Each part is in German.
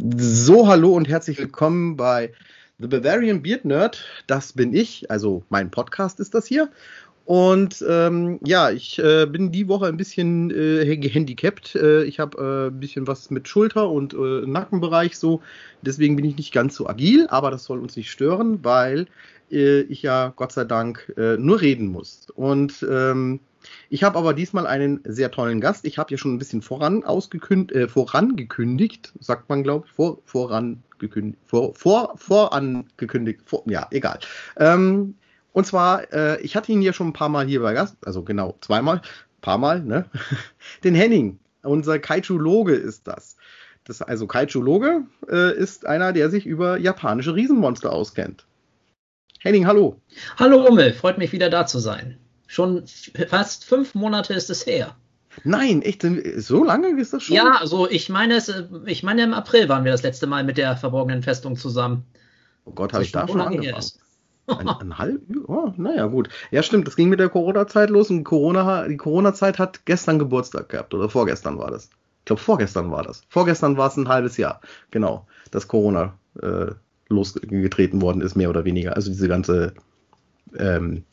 So, hallo und herzlich willkommen bei The Bavarian Beard Nerd. Das bin ich, also mein Podcast ist das hier. Und ähm, ja, ich äh, bin die Woche ein bisschen äh, gehandicapt. Äh, ich habe äh, ein bisschen was mit Schulter und äh, Nackenbereich so. Deswegen bin ich nicht ganz so agil, aber das soll uns nicht stören, weil äh, ich ja Gott sei Dank äh, nur reden muss. Und ähm, ich habe aber diesmal einen sehr tollen Gast. Ich habe ja schon ein bisschen voran ausgekündigt, äh, vorangekündigt, sagt man, glaube ich, vor, vorangekündigt, vor, vor, vorangekündigt, vor, ja, egal. Ähm, und zwar, äh, ich hatte ihn ja schon ein paar Mal hier bei Gast, also genau zweimal, paar Mal, ne? Den Henning, unser Kaiju-Loge ist das. das also Kaiju-Loge äh, ist einer, der sich über japanische Riesenmonster auskennt. Henning, hallo. Hallo Ummel, freut mich wieder da zu sein. Schon fast fünf Monate ist es her. Nein, echt, so lange ist das schon? Ja, also ich meine, es, ich meine, im April waren wir das letzte Mal mit der verborgenen Festung zusammen. Oh Gott, habe ich da schon angefangen? Ein, ein halb? Oh, naja, gut. Ja, stimmt, das ging mit der Corona-Zeit los und Corona, die Corona-Zeit hat gestern Geburtstag gehabt oder vorgestern war das. Ich glaube, vorgestern war das. Vorgestern war es ein halbes Jahr. Genau, dass Corona äh, losgetreten worden ist, mehr oder weniger. Also diese ganze ähm,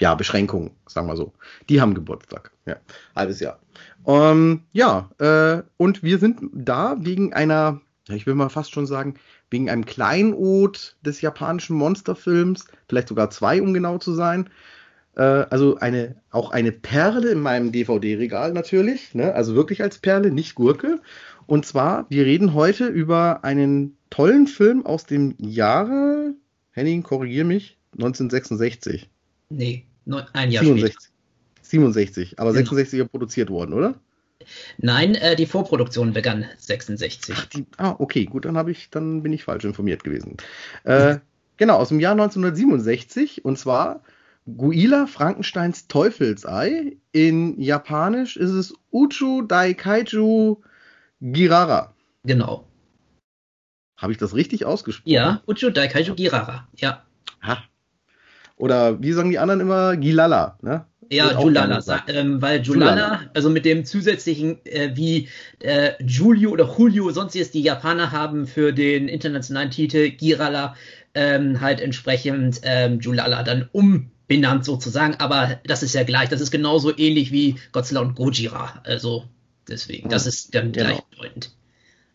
ja, Beschränkungen, sagen wir so. Die haben Geburtstag. Ja, halbes Jahr. Um, ja, äh, und wir sind da wegen einer, ich will mal fast schon sagen, wegen einem Kleinod des japanischen Monsterfilms, vielleicht sogar zwei, um genau zu sein. Äh, also eine, auch eine Perle in meinem DVD-Regal natürlich, ne? also wirklich als Perle, nicht Gurke. Und zwar, wir reden heute über einen tollen Film aus dem Jahre, Henning, korrigier mich, 1966. Nee, ein Jahr 67. Später. 67, aber genau. 66 er produziert worden, oder? Nein, äh, die Vorproduktion begann 66. Ach, die, ah, okay, gut, dann habe ich, dann bin ich falsch informiert gewesen. Äh, genau, aus dem Jahr 1967 und zwar Guila Frankensteins Teufelsei. In Japanisch ist es Uchu Daikaiju Girara. Genau. Habe ich das richtig ausgesprochen? Ja, Uchu Daikaiju Girara, ja. Ha, oder wie sagen die anderen immer? Gilala, ne? Ja, Julala, ähm, weil Julala, also mit dem zusätzlichen, äh, wie äh, Julio oder Julio, sonst ist die Japaner haben für den internationalen Titel Girala ähm, halt entsprechend ähm, Julala dann umbenannt sozusagen, aber das ist ja gleich, das ist genauso ähnlich wie Godzilla und Gojira, also deswegen, das ist dann genau. gleichbedeutend.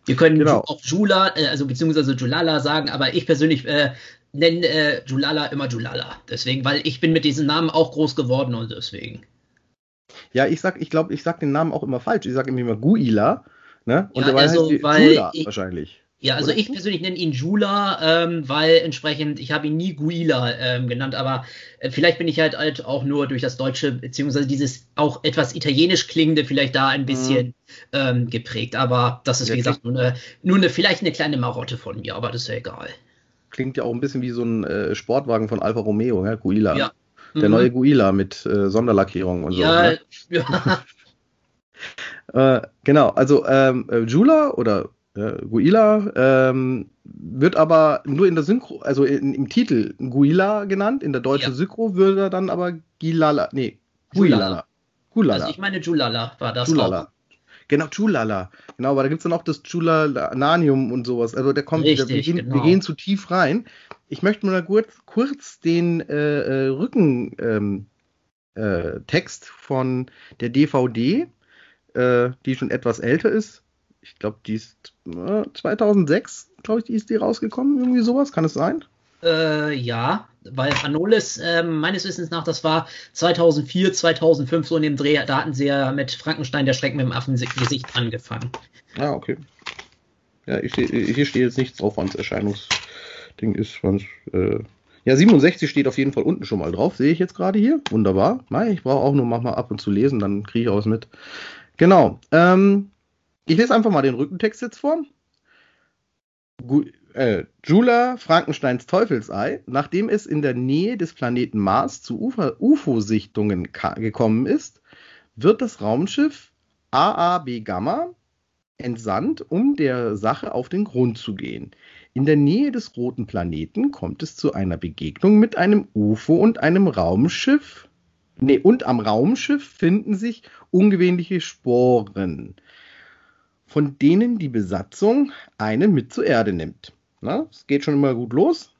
Wir können genau. auch Jula, äh, also beziehungsweise Julala sagen, aber ich persönlich äh, nenne äh, Julala immer Julala. Deswegen, weil ich bin mit diesem Namen auch groß geworden und deswegen. Ja, ich sag, ich glaube, ich sag den Namen auch immer falsch. Ich sage immer Guila, ne? Und ja, also, heißt weil Jula ich, wahrscheinlich. Ja, also Oder? ich persönlich nenne ihn Jula, ähm, weil entsprechend, ich habe ihn nie Guila ähm, genannt, aber äh, vielleicht bin ich halt, halt auch nur durch das Deutsche, beziehungsweise dieses auch etwas italienisch klingende, vielleicht da ein bisschen mhm. ähm, geprägt. Aber das ist, ja, wie gesagt, nur eine, nur eine, vielleicht eine kleine Marotte von mir, aber das ist ja egal klingt ja auch ein bisschen wie so ein äh, Sportwagen von Alfa Romeo, ja, Guila. Ja. Der mhm. neue Guila mit äh, Sonderlackierung und ja, so. Ne? Ja. äh, genau, also ähm, äh, Jula oder äh, Guila ähm, wird aber nur in der Synchro, also in, im Titel Guila genannt, in der deutschen ja. Synchro würde er dann aber Gilala, nee, Guilala. Gulala. Also ich meine Julala war das Julala. Auch. Genau, Chulala. Genau, aber da gibt es dann auch das Chulalanium und sowas. Also der kommt, Richtig, wir, gehen, genau. wir gehen zu tief rein. Ich möchte mal kurz, kurz den äh, äh Rückentext ähm, äh, von der DVD, äh, die schon etwas älter ist. Ich glaube, die ist 2006, äh, glaube ich, die ist die rausgekommen, irgendwie sowas. Kann es sein? Äh, ja, weil Anolis, äh, meines Wissens nach, das war 2004, 2005 so in dem Dreh, da hatten sie ja mit Frankenstein der Schrecken mit dem Affengesicht angefangen. Ah, okay. Ja, ich, hier steht jetzt nichts drauf, wann es Erscheinungsding ist. Wann's, äh ja, 67 steht auf jeden Fall unten schon mal drauf, sehe ich jetzt gerade hier. Wunderbar. Nein, ich brauche auch nur manchmal ab und zu lesen, dann kriege ich auch was mit. Genau. Ähm, ich lese einfach mal den Rückentext jetzt vor. Gut, äh, Jula Frankensteins Teufelsei, nachdem es in der Nähe des Planeten Mars zu UFO-Sichtungen gekommen ist, wird das Raumschiff AAB Gamma entsandt, um der Sache auf den Grund zu gehen. In der Nähe des roten Planeten kommt es zu einer Begegnung mit einem UFO und einem Raumschiff. Nee, und am Raumschiff finden sich ungewöhnliche Sporen. von denen die Besatzung eine mit zur Erde nimmt. Es geht schon immer gut los.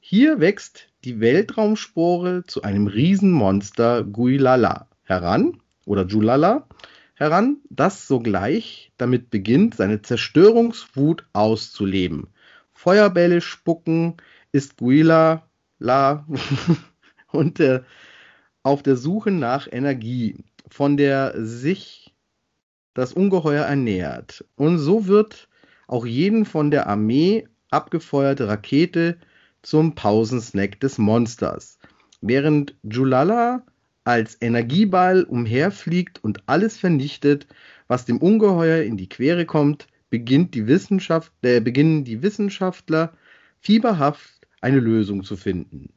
Hier wächst die Weltraumspore zu einem Riesenmonster Guilala heran oder Julala heran, das sogleich damit beginnt, seine Zerstörungswut auszuleben. Feuerbälle spucken ist Guilala und äh, auf der Suche nach Energie, von der sich das Ungeheuer ernährt. Und so wird auch jeden von der Armee abgefeuerte Rakete zum Pausensnack des Monsters. Während Julala als Energieball umherfliegt und alles vernichtet, was dem Ungeheuer in die Quere kommt, beginnt die Wissenschaft, äh, beginnen die Wissenschaftler fieberhaft eine Lösung zu finden.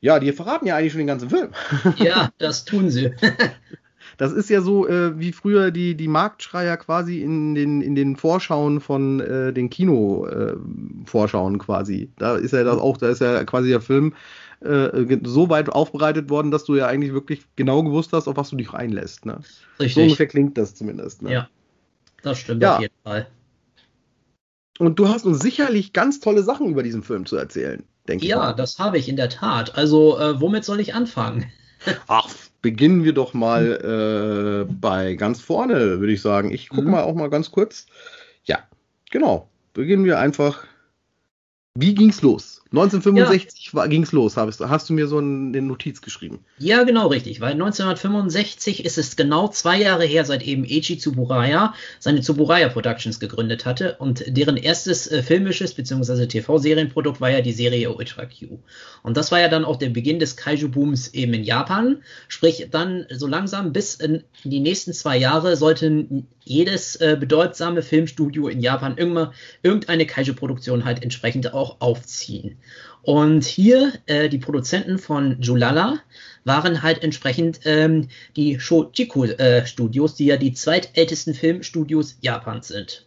Ja, die verraten ja eigentlich schon den ganzen Film. Ja, das tun sie. Das ist ja so äh, wie früher die, die Marktschreier quasi in den, in den Vorschauen von äh, den Kino-Vorschauen äh, quasi. Da ist ja das auch, da ist ja quasi der Film äh, so weit aufbereitet worden, dass du ja eigentlich wirklich genau gewusst hast, auf was du dich reinlässt. Ne? Richtig. So ungefähr klingt das zumindest. Ne? Ja, das stimmt ja. auf jeden Fall. Und du hast uns sicherlich ganz tolle Sachen über diesen Film zu erzählen, denke ich. Ja, das habe ich in der Tat. Also, äh, womit soll ich anfangen? Ach, beginnen wir doch mal äh, bei ganz vorne, würde ich sagen. Ich gucke mhm. mal auch mal ganz kurz. Ja, genau. Beginnen wir einfach. Wie ging's los? 1965 ja. ging es los, hast, hast, du mir so eine Notiz geschrieben. Ja, genau, richtig, weil 1965 ist es genau zwei Jahre her, seit eben Eiji Tsuburaya seine Tsuburaya Productions gegründet hatte und deren erstes äh, filmisches bzw. TV-Serienprodukt war ja die Serie Ultra Q. Und das war ja dann auch der Beginn des Kaiju-Booms eben in Japan, sprich dann so langsam bis in die nächsten zwei Jahre sollten jedes äh, bedeutsame Filmstudio in Japan irgendwann irgendeine Kaiju-Produktion halt entsprechend auch aufziehen. Und hier äh, die Produzenten von Julala waren halt entsprechend ähm, die Shochiku äh, die ja die zweitältesten Filmstudios Japans sind.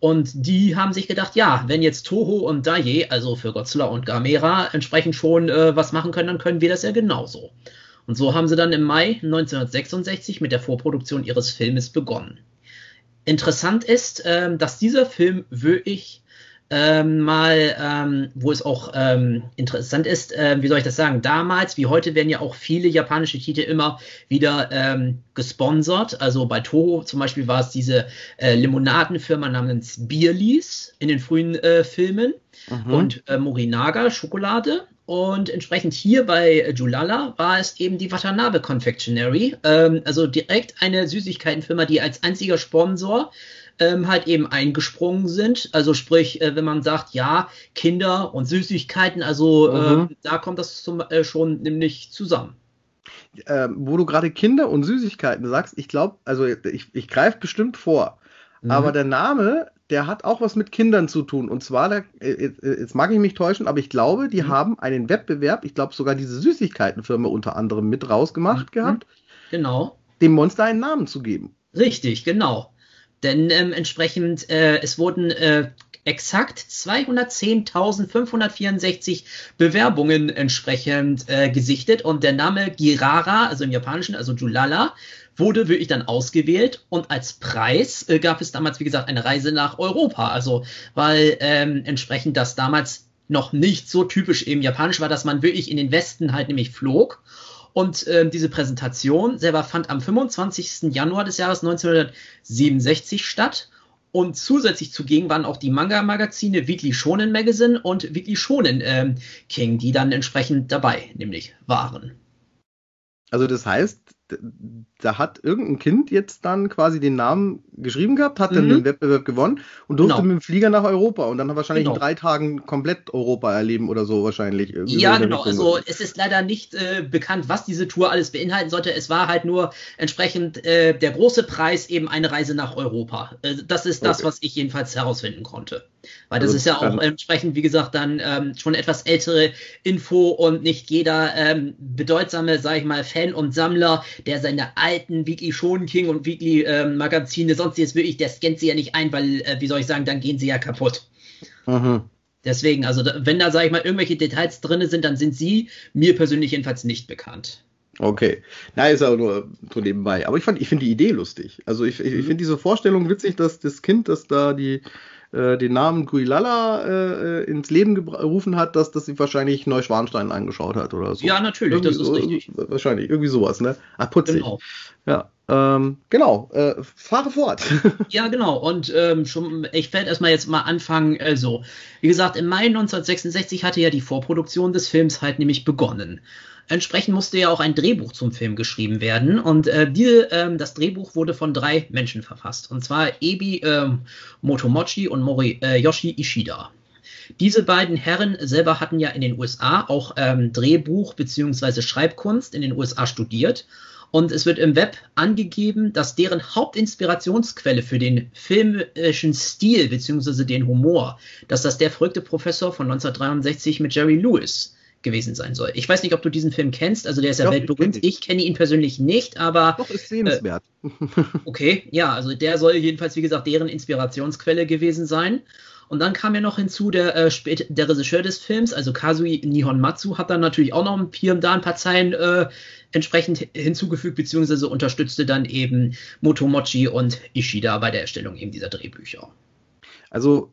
Und die haben sich gedacht, ja, wenn jetzt Toho und Daiei, also für Godzilla und Gamera, entsprechend schon äh, was machen können, dann können wir das ja genauso. Und so haben sie dann im Mai 1966 mit der Vorproduktion ihres Filmes begonnen. Interessant ist, ähm, dass dieser Film wirklich ähm, mal, ähm, wo es auch ähm, interessant ist, äh, wie soll ich das sagen, damals wie heute werden ja auch viele japanische Titel immer wieder ähm, gesponsert. Also bei Toho zum Beispiel war es diese äh, Limonadenfirma namens Bierlies in den frühen äh, Filmen mhm. und äh, Morinaga Schokolade. Und entsprechend hier bei Julala war es eben die Watanabe Confectionery, ähm, also direkt eine Süßigkeitenfirma, die als einziger Sponsor ähm, halt eben eingesprungen sind. Also sprich, äh, wenn man sagt, ja, Kinder und Süßigkeiten, also äh, mhm. äh, da kommt das zum, äh, schon nämlich zusammen. Ähm, wo du gerade Kinder und Süßigkeiten sagst, ich glaube, also ich, ich greife bestimmt vor, mhm. aber der Name, der hat auch was mit Kindern zu tun. Und zwar, der, äh, äh, jetzt mag ich mich täuschen, aber ich glaube, die mhm. haben einen Wettbewerb, ich glaube sogar diese Süßigkeitenfirma unter anderem mit rausgemacht mhm. gehabt. Genau. Dem Monster einen Namen zu geben. Richtig, genau. Denn ähm, entsprechend, äh, es wurden äh, exakt 210.564 Bewerbungen entsprechend äh, gesichtet. Und der Name Girara, also im Japanischen, also Julala, wurde wirklich dann ausgewählt. Und als Preis äh, gab es damals, wie gesagt, eine Reise nach Europa. Also, weil ähm, entsprechend das damals noch nicht so typisch im Japanisch war, dass man wirklich in den Westen halt nämlich flog und äh, diese Präsentation selber fand am 25. Januar des Jahres 1967 statt. Und zusätzlich zugegen waren auch die Manga-Magazine Weekly Shonen Magazine und Weekly Shonen ähm, King, die dann entsprechend dabei nämlich waren. Also das heißt, da hat irgendein Kind jetzt dann quasi den Namen geschrieben gehabt, hat mhm. dann den Wettbewerb gewonnen und durfte genau. mit dem Flieger nach Europa und dann hat wahrscheinlich genau. in drei Tagen komplett Europa erleben oder so wahrscheinlich. ja, so genau. Also es ist leider nicht äh, bekannt, was diese Tour alles beinhalten sollte. Es war halt nur entsprechend äh, der große Preis eben eine Reise nach Europa. Äh, das ist das, okay. was ich jedenfalls herausfinden konnte. Weil das also, ist ja auch entsprechend, wie gesagt, dann ähm, schon etwas ältere Info und nicht jeder ähm, bedeutsame, sag ich mal, Fan und Sammler, der seine alten Weekly Shonen King und Weekly ähm, Magazine, sonst jetzt wirklich, der scannt sie ja nicht ein, weil, äh, wie soll ich sagen, dann gehen sie ja kaputt. Mhm. Deswegen, also wenn da, sag ich mal, irgendwelche Details drin sind, dann sind sie mir persönlich jedenfalls nicht bekannt. Okay. Na, ist auch nur so nebenbei. Aber ich fand, ich finde die Idee lustig. Also ich, ich, ich finde diese Vorstellung witzig, dass das Kind, das da die äh, den Namen Guilala äh, äh ins Leben gerufen hat, dass, dass sie wahrscheinlich Neuschwanstein angeschaut hat oder so. Ja, natürlich, irgendwie das ist so, richtig. Wahrscheinlich, irgendwie sowas, ne? Ach, putzig. Genau. Ja, ähm, genau, äh, fahre fort. ja, genau. Und ähm, schon, ich werde erstmal jetzt mal anfangen. Also, wie gesagt, im Mai 1966 hatte ja die Vorproduktion des Films halt nämlich begonnen. Entsprechend musste ja auch ein Drehbuch zum Film geschrieben werden. Und äh, die, äh, das Drehbuch wurde von drei Menschen verfasst. Und zwar Ebi äh, Motomochi und Mori, äh, Yoshi Ishida. Diese beiden Herren selber hatten ja in den USA auch ähm, Drehbuch bzw. Schreibkunst in den USA studiert. Und es wird im Web angegeben, dass deren Hauptinspirationsquelle für den filmischen Stil bzw. den Humor, dass das der verrückte Professor von 1963 mit Jerry Lewis gewesen sein soll. Ich weiß nicht, ob du diesen Film kennst, also der ist ja weltberühmt. Ich, ich kenne ihn persönlich nicht, aber. Doch, ist sehenswert. Äh, okay, ja, also der soll jedenfalls, wie gesagt, deren Inspirationsquelle gewesen sein. Und dann kam ja noch hinzu der, äh, der Regisseur des Films, also Kazui Nihonmatsu, hat dann natürlich auch noch hier und da ein paar Zeilen äh, entsprechend hinzugefügt, beziehungsweise unterstützte dann eben Motomochi und Ishida bei der Erstellung eben dieser Drehbücher. Also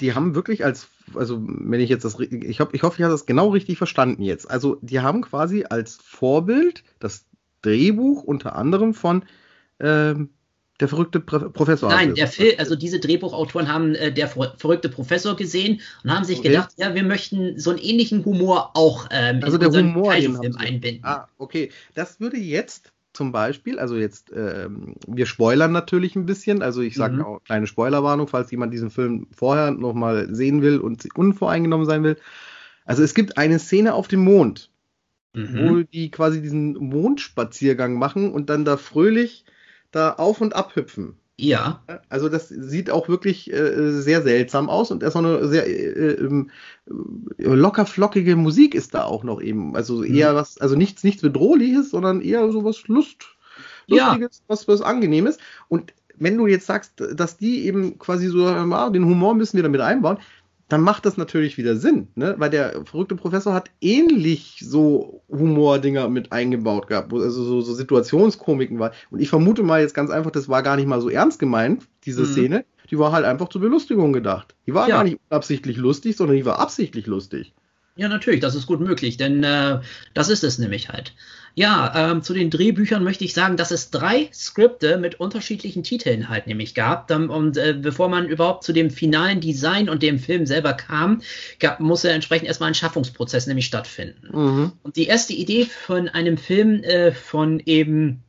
die haben wirklich als, also wenn ich jetzt das, ich, hoffe, ich hoffe, ich habe das genau richtig verstanden jetzt. Also die haben quasi als Vorbild das Drehbuch unter anderem von ähm, der verrückte Professor. Nein, der Film, also diese Drehbuchautoren haben äh, der verrückte Professor gesehen und haben sich okay. gedacht, ja, wir möchten so einen ähnlichen Humor auch ähm, also in der Humor Film einbinden. Ah, okay. Das würde jetzt zum Beispiel, also jetzt, ähm, wir spoilern natürlich ein bisschen, also ich sage mhm. auch kleine Spoilerwarnung, falls jemand diesen Film vorher nochmal sehen will und unvoreingenommen sein will. Also es gibt eine Szene auf dem Mond, mhm. wo die quasi diesen Mondspaziergang machen und dann da fröhlich da auf und ab hüpfen. Ja. Also das sieht auch wirklich äh, sehr seltsam aus und erst noch eine sehr äh, äh, locker flockige Musik ist da auch noch eben. Also eher mhm. was, also nichts, nichts bedrohliches, sondern eher so was Lust, lustiges, ja. was, was angenehmes. Und wenn du jetzt sagst, dass die eben quasi so, den Humor müssen wir damit einbauen, dann macht das natürlich wieder Sinn, ne? Weil der verrückte Professor hat ähnlich so Humordinger mit eingebaut gehabt, wo also so, so Situationskomiken war. Und ich vermute mal jetzt ganz einfach, das war gar nicht mal so ernst gemeint, diese mhm. Szene. Die war halt einfach zur Belustigung gedacht. Die war ja. gar nicht absichtlich lustig, sondern die war absichtlich lustig. Ja, natürlich, das ist gut möglich, denn äh, das ist es nämlich halt. Ja, ähm, zu den Drehbüchern möchte ich sagen, dass es drei Skripte mit unterschiedlichen Titeln halt nämlich gab. Und äh, bevor man überhaupt zu dem finalen Design und dem Film selber kam, gab, musste entsprechend erstmal ein Schaffungsprozess nämlich stattfinden. Mhm. Und die erste Idee von einem Film äh, von eben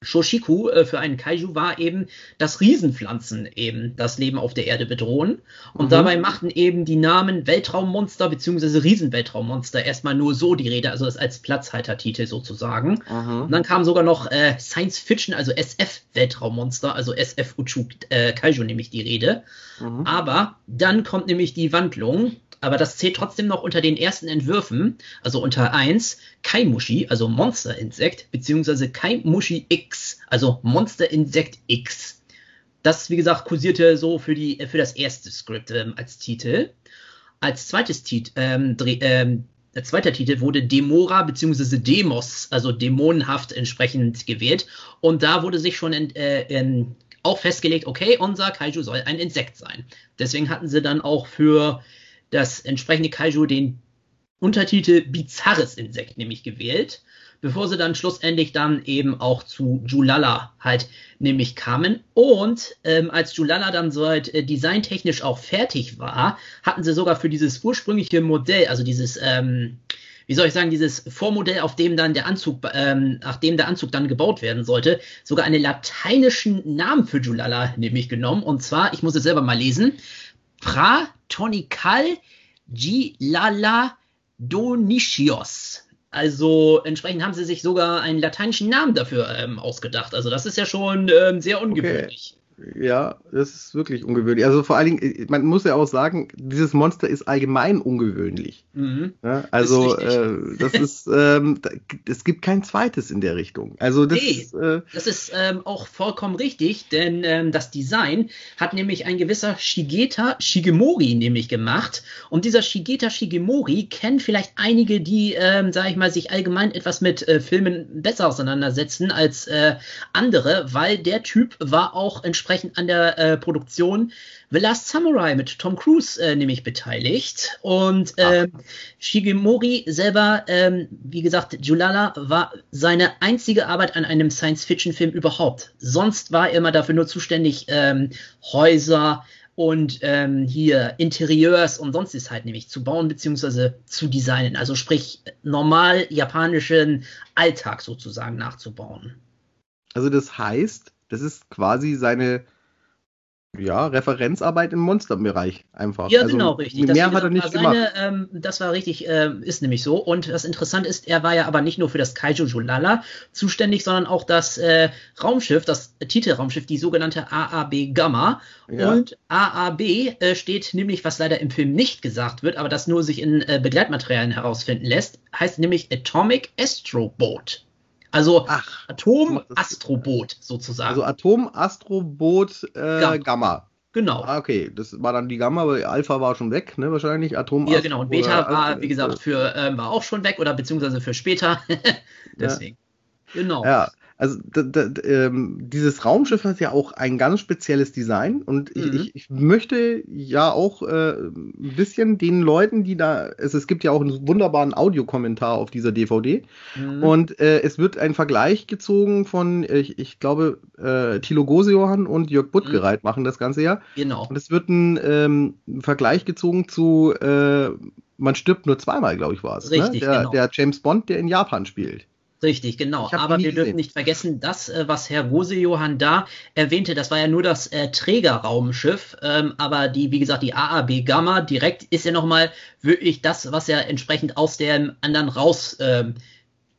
Shoshiku äh, für einen Kaiju war eben, dass Riesenpflanzen eben das Leben auf der Erde bedrohen. Und mhm. dabei machten eben die Namen Weltraummonster bzw. Riesenweltraummonster erstmal nur so die Rede, also das als Platzhaltertitel sozusagen. Mhm. Und dann kam sogar noch äh, Science Fiction, also SF Weltraummonster, also SF Uchu äh, Kaiju nämlich die Rede. Mhm. Aber dann kommt nämlich die Wandlung aber das zählt trotzdem noch unter den ersten Entwürfen, also unter 1 Kaimushi, also Monsterinsekt, beziehungsweise Kaimushi X, also Monsterinsekt X. Das, wie gesagt, kursierte so für, die, für das erste Skript ähm, als Titel. Als zweites Titel, ähm, ähm, der zweite Titel wurde Demora bzw. Demos, also dämonenhaft entsprechend gewählt. Und da wurde sich schon in, äh, in, auch festgelegt, okay, unser Kaiju soll ein Insekt sein. Deswegen hatten sie dann auch für das entsprechende Kaiju den Untertitel Bizarres Insekt nämlich gewählt, bevor sie dann schlussendlich dann eben auch zu Julala halt nämlich kamen. Und ähm, als Julala dann so halt äh, designtechnisch auch fertig war, hatten sie sogar für dieses ursprüngliche Modell, also dieses, ähm, wie soll ich sagen, dieses Vormodell, auf dem dann der Anzug, ähm, nach dem der Anzug dann gebaut werden sollte, sogar einen lateinischen Namen für Julala nämlich genommen. Und zwar, ich muss es selber mal lesen, Pratonical Gilala Donicios. Also entsprechend haben sie sich sogar einen lateinischen Namen dafür ähm, ausgedacht. Also das ist ja schon ähm, sehr ungewöhnlich. Ja, das ist wirklich ungewöhnlich. Also vor allen Dingen, man muss ja auch sagen, dieses Monster ist allgemein ungewöhnlich. Mhm. Ja, also das ist, äh, das ist ähm, es gibt kein zweites in der Richtung. Also das, nee, ist, äh, das ist ähm, auch vollkommen richtig, denn ähm, das Design hat nämlich ein gewisser Shigeta Shigemori nämlich gemacht. Und dieser Shigeta Shigemori kennen vielleicht einige, die, ähm, sage ich mal, sich allgemein etwas mit äh, Filmen besser auseinandersetzen als äh, andere, weil der Typ war auch entsprechend an der äh, Produktion The Last Samurai mit Tom Cruise äh, nämlich beteiligt. Und ähm, Shigemori selber, ähm, wie gesagt, Julala war seine einzige Arbeit an einem Science-Fiction-Film überhaupt. Sonst war er immer dafür nur zuständig, ähm, Häuser, und ähm, hier Interieurs und sonstiges halt nämlich zu bauen bzw. zu designen. Also sprich normal japanischen Alltag sozusagen nachzubauen. Also das heißt, das ist quasi seine ja, Referenzarbeit im Monsterbereich einfach. Ja, also, genau, richtig. Mehr das hat er nicht seine, gemacht. Ähm, das war richtig, äh, ist nämlich so. Und das Interessante ist, er war ja aber nicht nur für das Kaiju Julala zuständig, sondern auch das äh, Raumschiff, das Titelraumschiff, die sogenannte AAB Gamma. Ja. Und AAB äh, steht nämlich, was leider im Film nicht gesagt wird, aber das nur sich in äh, Begleitmaterialien herausfinden lässt, heißt nämlich Atomic Astro Boat. Also Atom-Astroboot sozusagen. Also Atom-Astroboot äh, Gamma. Gamma. Genau. Ah, okay, das war dann die Gamma, weil Alpha war schon weg, ne, wahrscheinlich. Atom. Ja, genau. Und Beta war, wie gesagt, für ähm, war auch schon weg oder beziehungsweise für später. Deswegen. Ja. Genau. Ja, also ähm, dieses Raumschiff hat ja auch ein ganz spezielles Design und mhm. ich, ich, möchte ja auch äh, ein bisschen den Leuten, die da, es, es gibt ja auch einen wunderbaren Audiokommentar auf dieser DVD mhm. und äh, es wird ein Vergleich gezogen von, ich, ich glaube, äh, Thilo Gosejohann und Jörg Buttgereit mhm. machen das Ganze ja. Genau. Und es wird ein ähm, Vergleich gezogen zu äh, man stirbt nur zweimal, glaube ich, war es. Ne? Richtig, ne? der, genau. der James Bond, der in Japan spielt. Richtig, genau. Aber wir dürfen nicht vergessen, das, äh, was Herr Rose-Johann da erwähnte, das war ja nur das äh, Trägerraumschiff. Ähm, aber die, wie gesagt, die AAB Gamma direkt ist ja nochmal wirklich das, was ja entsprechend aus dem anderen raus ähm,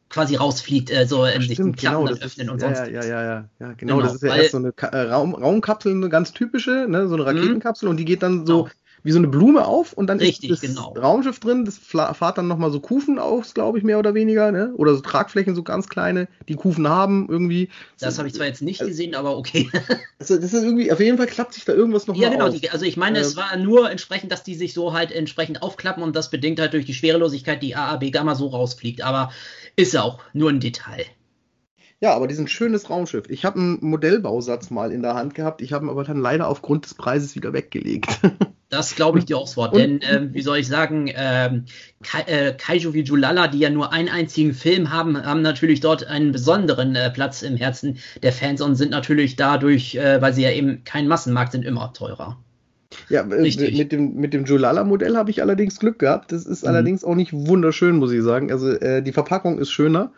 quasi rausfliegt, äh, so in sich die Klappen genau, öffnen ist, und sonst. Ja, ja, ja, ja, ja, genau, genau. Das ist ja erst so eine Ka äh, Raum, Raumkapsel, eine ganz typische, ne, so eine mhm. Raketenkapsel und die geht dann so genau wie so eine Blume auf und dann Richtig, ist das genau. Raumschiff drin, das fahrt dann nochmal so Kufen aus, glaube ich, mehr oder weniger, ne? Oder so Tragflächen, so ganz kleine, die Kufen haben irgendwie. Das habe ich zwar jetzt nicht gesehen, aber okay. Also das ist irgendwie, auf jeden Fall klappt sich da irgendwas noch Ja, genau, die, also ich meine, ähm, es war nur entsprechend, dass die sich so halt entsprechend aufklappen und das bedingt halt durch die Schwerelosigkeit die AAB Gamma so rausfliegt, aber ist ja auch nur ein Detail. Ja, aber diesen schönes Raumschiff. Ich habe einen Modellbausatz mal in der Hand gehabt, ich habe ihn aber dann leider aufgrund des Preises wieder weggelegt. Das glaube ich dir aufs Wort, denn ähm, wie soll ich sagen, ähm, Ka äh, Kaiju wie Julala, die ja nur einen einzigen Film haben, haben natürlich dort einen besonderen äh, Platz im Herzen der Fans und sind natürlich dadurch, äh, weil sie ja eben kein Massenmarkt sind, immer teurer. Ja, äh, Richtig. mit dem, mit dem Julala-Modell habe ich allerdings Glück gehabt. Das ist mhm. allerdings auch nicht wunderschön, muss ich sagen. Also äh, die Verpackung ist schöner.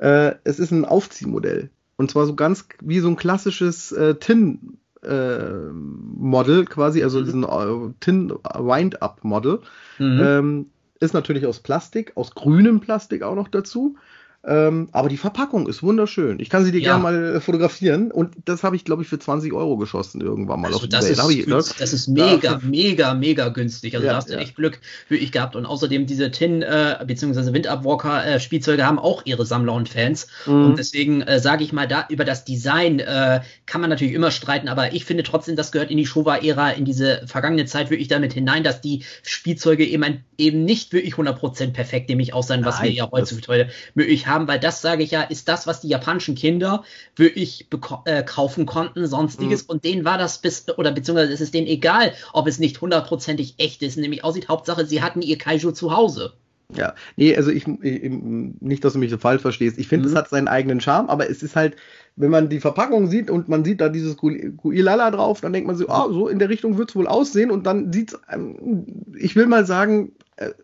Äh, es ist ein Aufziehmodell. Und zwar so ganz wie so ein klassisches äh, Tin äh, Model quasi, also mhm. diesen äh, Tin Wind-Up Model. Mhm. Ähm, ist natürlich aus Plastik, aus grünem Plastik auch noch dazu. Ähm, aber die Verpackung ist wunderschön. Ich kann sie dir ja. gerne mal äh, fotografieren. Und das habe ich, glaube ich, für 20 Euro geschossen irgendwann mal also auf das Ist, ich, ne? Das ist mega, ja. mega, mega günstig. Also ja, da hast du echt Glück für ich gehabt. Und außerdem diese Tin- äh, bzw. Windabwalker-Spielzeuge äh, haben auch ihre Sammler und Fans. Mhm. Und deswegen äh, sage ich mal, da über das Design äh, kann man natürlich immer streiten. Aber ich finde trotzdem, das gehört in die Showa-Ära, in diese vergangene Zeit wirklich damit hinein, dass die Spielzeuge eben, eben nicht wirklich 100% perfekt nämlich aussehen, was Nein, wir ja heutzutage möglich haben haben, weil das, sage ich ja, ist das, was die japanischen Kinder wirklich äh, kaufen konnten, sonstiges. Mhm. Und denen war das bis, oder beziehungsweise es ist denen egal, ob es nicht hundertprozentig echt ist, nämlich aussieht. Hauptsache, sie hatten ihr Kaiju zu Hause. Ja, nee, also ich, ich nicht, dass du mich so falsch verstehst. Ich finde, mhm. es hat seinen eigenen Charme, aber es ist halt, wenn man die Verpackung sieht und man sieht da dieses Guilala drauf, dann denkt man so, ah, so in der Richtung wird es wohl aussehen und dann sieht es, ähm, ich will mal sagen,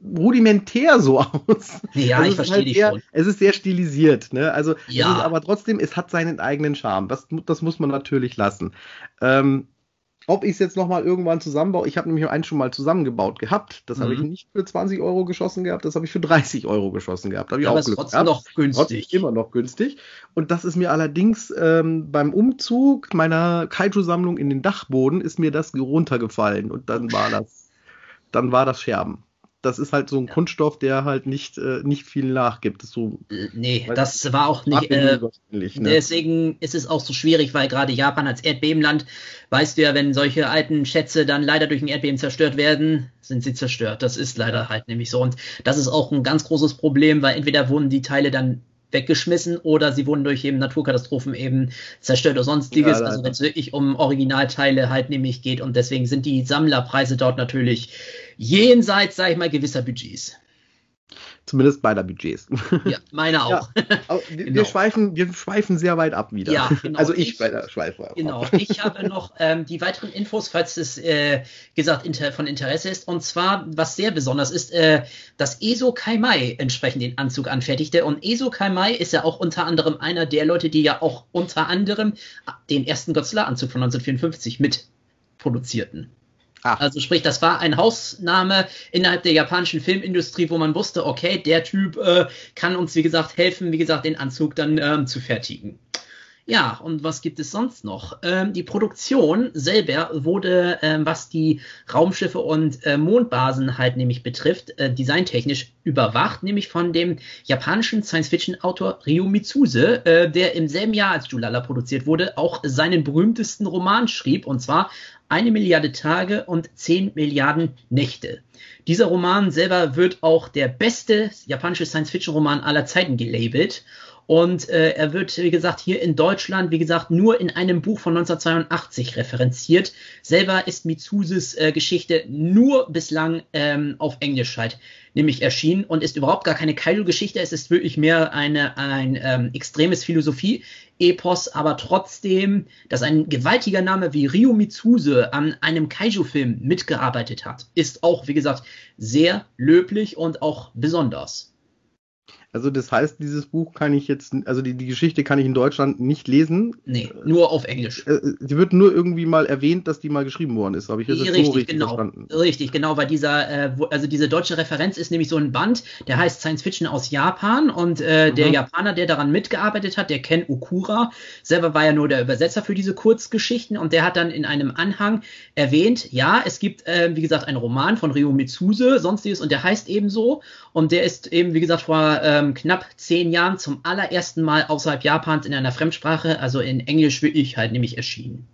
rudimentär so aus. Ja, also ich verstehe halt dich schon. Es ist sehr stilisiert, ne? Also, ja. aber trotzdem, es hat seinen eigenen Charme. Das, das muss man natürlich lassen. Ähm, ob ich es jetzt nochmal irgendwann zusammenbaue. Ich habe nämlich einen schon mal zusammengebaut gehabt. Das mhm. habe ich nicht für 20 Euro geschossen gehabt, das habe ich für 30 Euro geschossen gehabt. Da habe ich aber auch Glück trotzdem gehabt. noch günstig. Trotzdem immer noch günstig. Und das ist mir allerdings ähm, beim Umzug meiner Kaiju-Sammlung in den Dachboden ist mir das runtergefallen und dann war das, dann war das Scherben das ist halt so ein ja. Kunststoff, der halt nicht, äh, nicht viel nachgibt. Das so, äh, nee, das war auch nicht. Äh, ne? Deswegen ist es auch so schwierig, weil gerade Japan als Erdbebenland, weißt du ja, wenn solche alten Schätze dann leider durch ein Erdbeben zerstört werden, sind sie zerstört. Das ist leider halt nämlich so. Und das ist auch ein ganz großes Problem, weil entweder wurden die Teile dann weggeschmissen oder sie wurden durch eben Naturkatastrophen eben zerstört oder sonstiges. Ja, also wenn es wirklich um Originalteile halt nämlich geht und deswegen sind die Sammlerpreise dort natürlich jenseits, sag ich mal, gewisser Budgets. Zumindest beider Budgets. Ja, meine auch. Ja, wir, genau. schweifen, wir schweifen sehr weit ab wieder. Ja, genau. Also ich, ich Schweife. Genau. Ab. Ich habe noch ähm, die weiteren Infos, falls es äh, gesagt inter, von Interesse ist. Und zwar, was sehr besonders ist, äh, dass Eso Kaimai entsprechend den Anzug anfertigte. Und Eso Kaimai ist ja auch unter anderem einer der Leute, die ja auch unter anderem den ersten Godzilla-Anzug von 1954 mitproduzierten. Ach. Also sprich, das war ein Hausname innerhalb der japanischen Filmindustrie, wo man wusste, okay, der Typ äh, kann uns, wie gesagt, helfen, wie gesagt, den Anzug dann ähm, zu fertigen. Ja, und was gibt es sonst noch? Ähm, die Produktion selber wurde, ähm, was die Raumschiffe und äh, Mondbasen halt nämlich betrifft, äh, designtechnisch überwacht, nämlich von dem japanischen Science-Fiction-Autor Ryo Mitsuse, äh, der im selben Jahr als Julala produziert wurde, auch seinen berühmtesten Roman schrieb, und zwar eine Milliarde Tage und zehn Milliarden Nächte. Dieser Roman selber wird auch der beste japanische Science-Fiction-Roman aller Zeiten gelabelt. Und äh, er wird, wie gesagt, hier in Deutschland, wie gesagt, nur in einem Buch von 1982 referenziert. Selber ist Mitsuses äh, Geschichte nur bislang ähm, auf Englisch halt nämlich erschienen und ist überhaupt gar keine Kaiju-Geschichte. Es ist wirklich mehr eine, ein ähm, extremes Philosophie-Epos, aber trotzdem, dass ein gewaltiger Name wie Ryo Mitsuse an einem Kaiju-Film mitgearbeitet hat, ist auch, wie gesagt, sehr löblich und auch besonders. Also das heißt, dieses Buch kann ich jetzt, also die, die Geschichte kann ich in Deutschland nicht lesen. Nee, nur auf Englisch. Äh, sie wird nur irgendwie mal erwähnt, dass die mal geschrieben worden ist. Habe ich das jetzt richtig, so richtig genau, verstanden? Richtig, genau, weil dieser, äh, also diese deutsche Referenz ist nämlich so ein Band, der heißt Science Fiction aus Japan und äh, der mhm. Japaner, der daran mitgearbeitet hat, der Ken Okura, selber war ja nur der Übersetzer für diese Kurzgeschichten und der hat dann in einem Anhang erwähnt, ja, es gibt, äh, wie gesagt, einen Roman von Ryo Mitsuse, sonstiges und der heißt ebenso und der ist eben, wie gesagt, vor ähm, ähm, knapp zehn Jahren zum allerersten Mal außerhalb Japans in einer Fremdsprache, also in Englisch wirklich halt nämlich erschienen.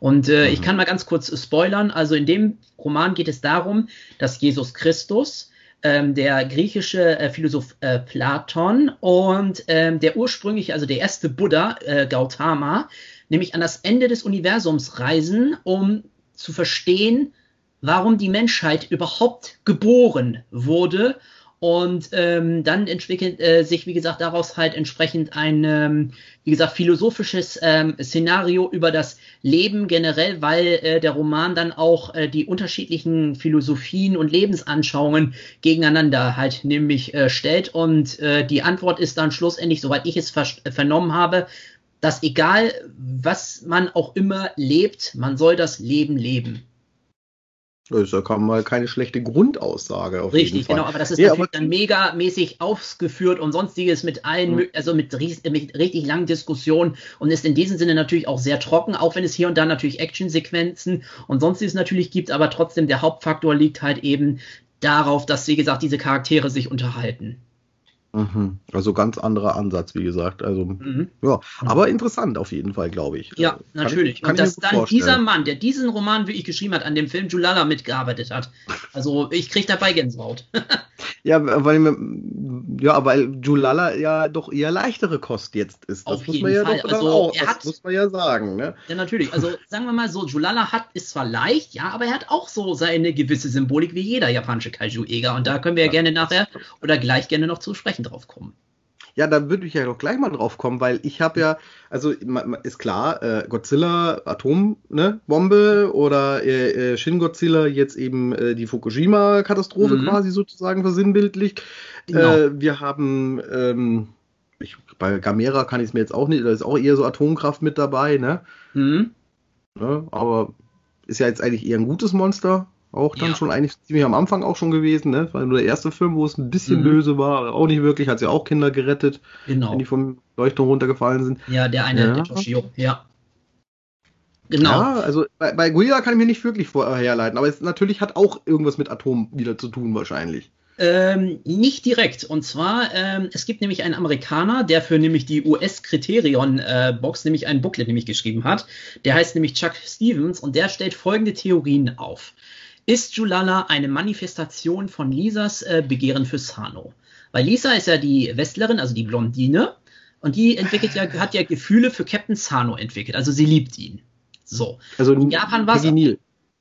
Und äh, mhm. ich kann mal ganz kurz spoilern. Also in dem Roman geht es darum, dass Jesus Christus, ähm, der griechische äh, Philosoph äh, Platon und ähm, der ursprüngliche, also der erste Buddha, äh, Gautama, nämlich an das Ende des Universums reisen, um zu verstehen, warum die Menschheit überhaupt geboren wurde und ähm, dann entwickelt äh, sich, wie gesagt, daraus halt entsprechend ein, ähm, wie gesagt, philosophisches ähm, Szenario über das Leben generell, weil äh, der Roman dann auch äh, die unterschiedlichen Philosophien und Lebensanschauungen gegeneinander halt nämlich äh, stellt. Und äh, die Antwort ist dann schlussendlich, soweit ich es ver vernommen habe, dass egal was man auch immer lebt, man soll das Leben leben. Das ist ja kaum mal keine schlechte Grundaussage. Auf Richtig, jeden Fall. genau, aber das ist ja, natürlich dann megamäßig aufgeführt und sonstiges mit allen, mhm. also mit, mit, richtig langen Diskussionen und ist in diesem Sinne natürlich auch sehr trocken, auch wenn es hier und da natürlich Actionsequenzen und sonstiges natürlich gibt, aber trotzdem der Hauptfaktor liegt halt eben darauf, dass, wie gesagt, diese Charaktere sich unterhalten. Mhm. Also ganz anderer Ansatz, wie gesagt. Also mhm. ja, aber interessant auf jeden Fall, glaube ich. Ja, kann natürlich. Ich, und dass dann vorstellen. dieser Mann, der diesen Roman wirklich geschrieben hat, an dem Film Julala mitgearbeitet hat. Also ich kriege dabei Gänsehaut. ja, weil ja, weil Julala ja doch eher leichtere Kost jetzt ist. Das auf muss man ja Fall. Doch also, auch, er hat, muss man ja sagen. Ne? Ja, natürlich. Also sagen wir mal so, Julala hat ist zwar leicht, ja, aber er hat auch so seine gewisse Symbolik wie jeder japanische Kaiju-Eger. Und da können wir ja, ja gerne nachher oder gleich gerne noch zu sprechen sprechen drauf kommen. Ja, da würde ich ja doch gleich mal drauf kommen, weil ich habe ja, also ist klar, äh, Godzilla, Atombombe ne, oder äh, äh, Shin Godzilla jetzt eben äh, die Fukushima-Katastrophe mhm. quasi sozusagen versinnbildlicht. Genau. Äh, wir haben, ähm, ich, bei Gamera kann ich es mir jetzt auch nicht, da ist auch eher so Atomkraft mit dabei, ne? Mhm. ne aber ist ja jetzt eigentlich eher ein gutes Monster. Auch dann ja. schon eigentlich ziemlich am Anfang auch schon gewesen, ne? War nur der erste Film, wo es ein bisschen mhm. böse war, auch nicht wirklich, hat sie auch Kinder gerettet, genau. wenn die vom Leuchtturm runtergefallen sind. Ja, der eine, ja. der Toshio, ja. Genau. Ja, also bei, bei Guia kann ich mir nicht wirklich vorherleiten, aber es natürlich hat auch irgendwas mit Atom wieder zu tun, wahrscheinlich. Ähm, nicht direkt. Und zwar, ähm, es gibt nämlich einen Amerikaner, der für nämlich die US-Kriterion-Box äh, nämlich ein Booklet nämlich geschrieben hat. Der heißt nämlich Chuck Stevens und der stellt folgende Theorien auf. Ist Julala eine Manifestation von Lisas äh, Begehren für Sano? Weil Lisa ist ja die Westlerin, also die Blondine, und die entwickelt ja, hat ja Gefühle für Captain Sano entwickelt. Also sie liebt ihn. So. Also in Japan war es.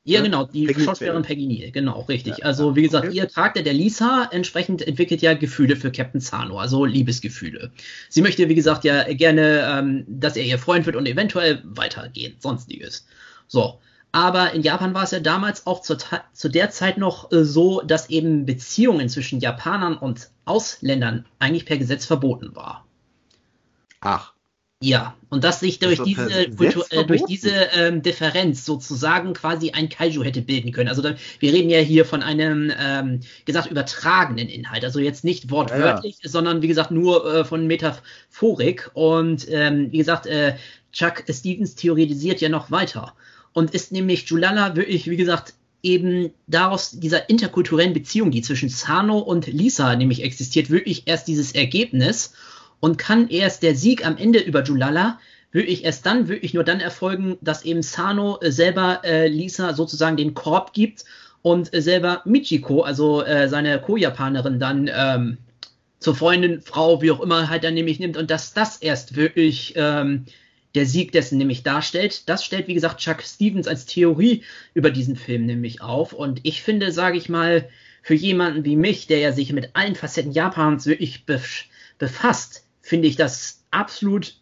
Ja, genau, die Peggy Schauspielerin Peggy Neal, genau, richtig. Ja, also, wie gesagt, okay. ihr Charakter, der Lisa, entsprechend entwickelt ja Gefühle für Captain Zano, also Liebesgefühle. Sie möchte, wie gesagt, ja gerne, ähm, dass er ihr Freund wird und eventuell weitergehen, sonstiges. So. Aber in Japan war es ja damals auch zu, zu der Zeit noch äh, so, dass eben Beziehungen zwischen Japanern und Ausländern eigentlich per Gesetz verboten war. Ach. Ja, und dass sich durch diese, Kultur, äh, durch diese ähm, Differenz sozusagen quasi ein Kaiju hätte bilden können. Also da, wir reden ja hier von einem, ähm, gesagt, übertragenen Inhalt. Also jetzt nicht wortwörtlich, ja. sondern wie gesagt nur äh, von Metaphorik. Und ähm, wie gesagt, äh, Chuck Stevens theoretisiert ja noch weiter. Und ist nämlich Julala wirklich, wie gesagt, eben daraus dieser interkulturellen Beziehung, die zwischen Sano und Lisa nämlich existiert, wirklich erst dieses Ergebnis? Und kann erst der Sieg am Ende über Julala wirklich erst dann wirklich nur dann erfolgen, dass eben Sano äh, selber äh, Lisa sozusagen den Korb gibt und äh, selber Michiko, also äh, seine Co-Japanerin, dann ähm, zur Freundin, Frau, wie auch immer, halt dann nämlich nimmt und dass das erst wirklich ähm, der Sieg dessen nämlich darstellt. Das stellt, wie gesagt, Chuck Stevens als Theorie über diesen Film nämlich auf. Und ich finde, sage ich mal, für jemanden wie mich, der ja sich mit allen Facetten Japans wirklich befasst, finde ich das absolut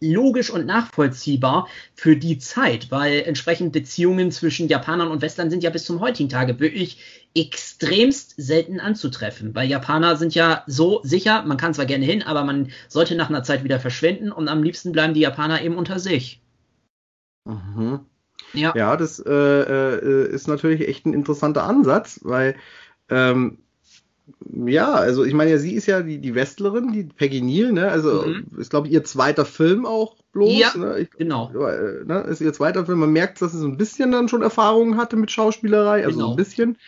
logisch und nachvollziehbar für die Zeit, weil entsprechend Beziehungen zwischen Japanern und Westlern sind ja bis zum heutigen Tage wirklich extremst selten anzutreffen, weil Japaner sind ja so sicher, man kann zwar gerne hin, aber man sollte nach einer Zeit wieder verschwinden und am liebsten bleiben die Japaner eben unter sich. Mhm. Ja. ja, das äh, äh, ist natürlich echt ein interessanter Ansatz, weil ähm, ja, also ich meine ja, sie ist ja die, die Westlerin, die Peggy Neal, ne? Also mhm. ist, glaube ich, ihr zweiter Film auch bloß. Ja, ne? Ich, genau. Äh, ne? Ist ihr zweiter Film. Man merkt, dass sie so ein bisschen dann schon Erfahrungen hatte mit Schauspielerei, also genau. ein bisschen.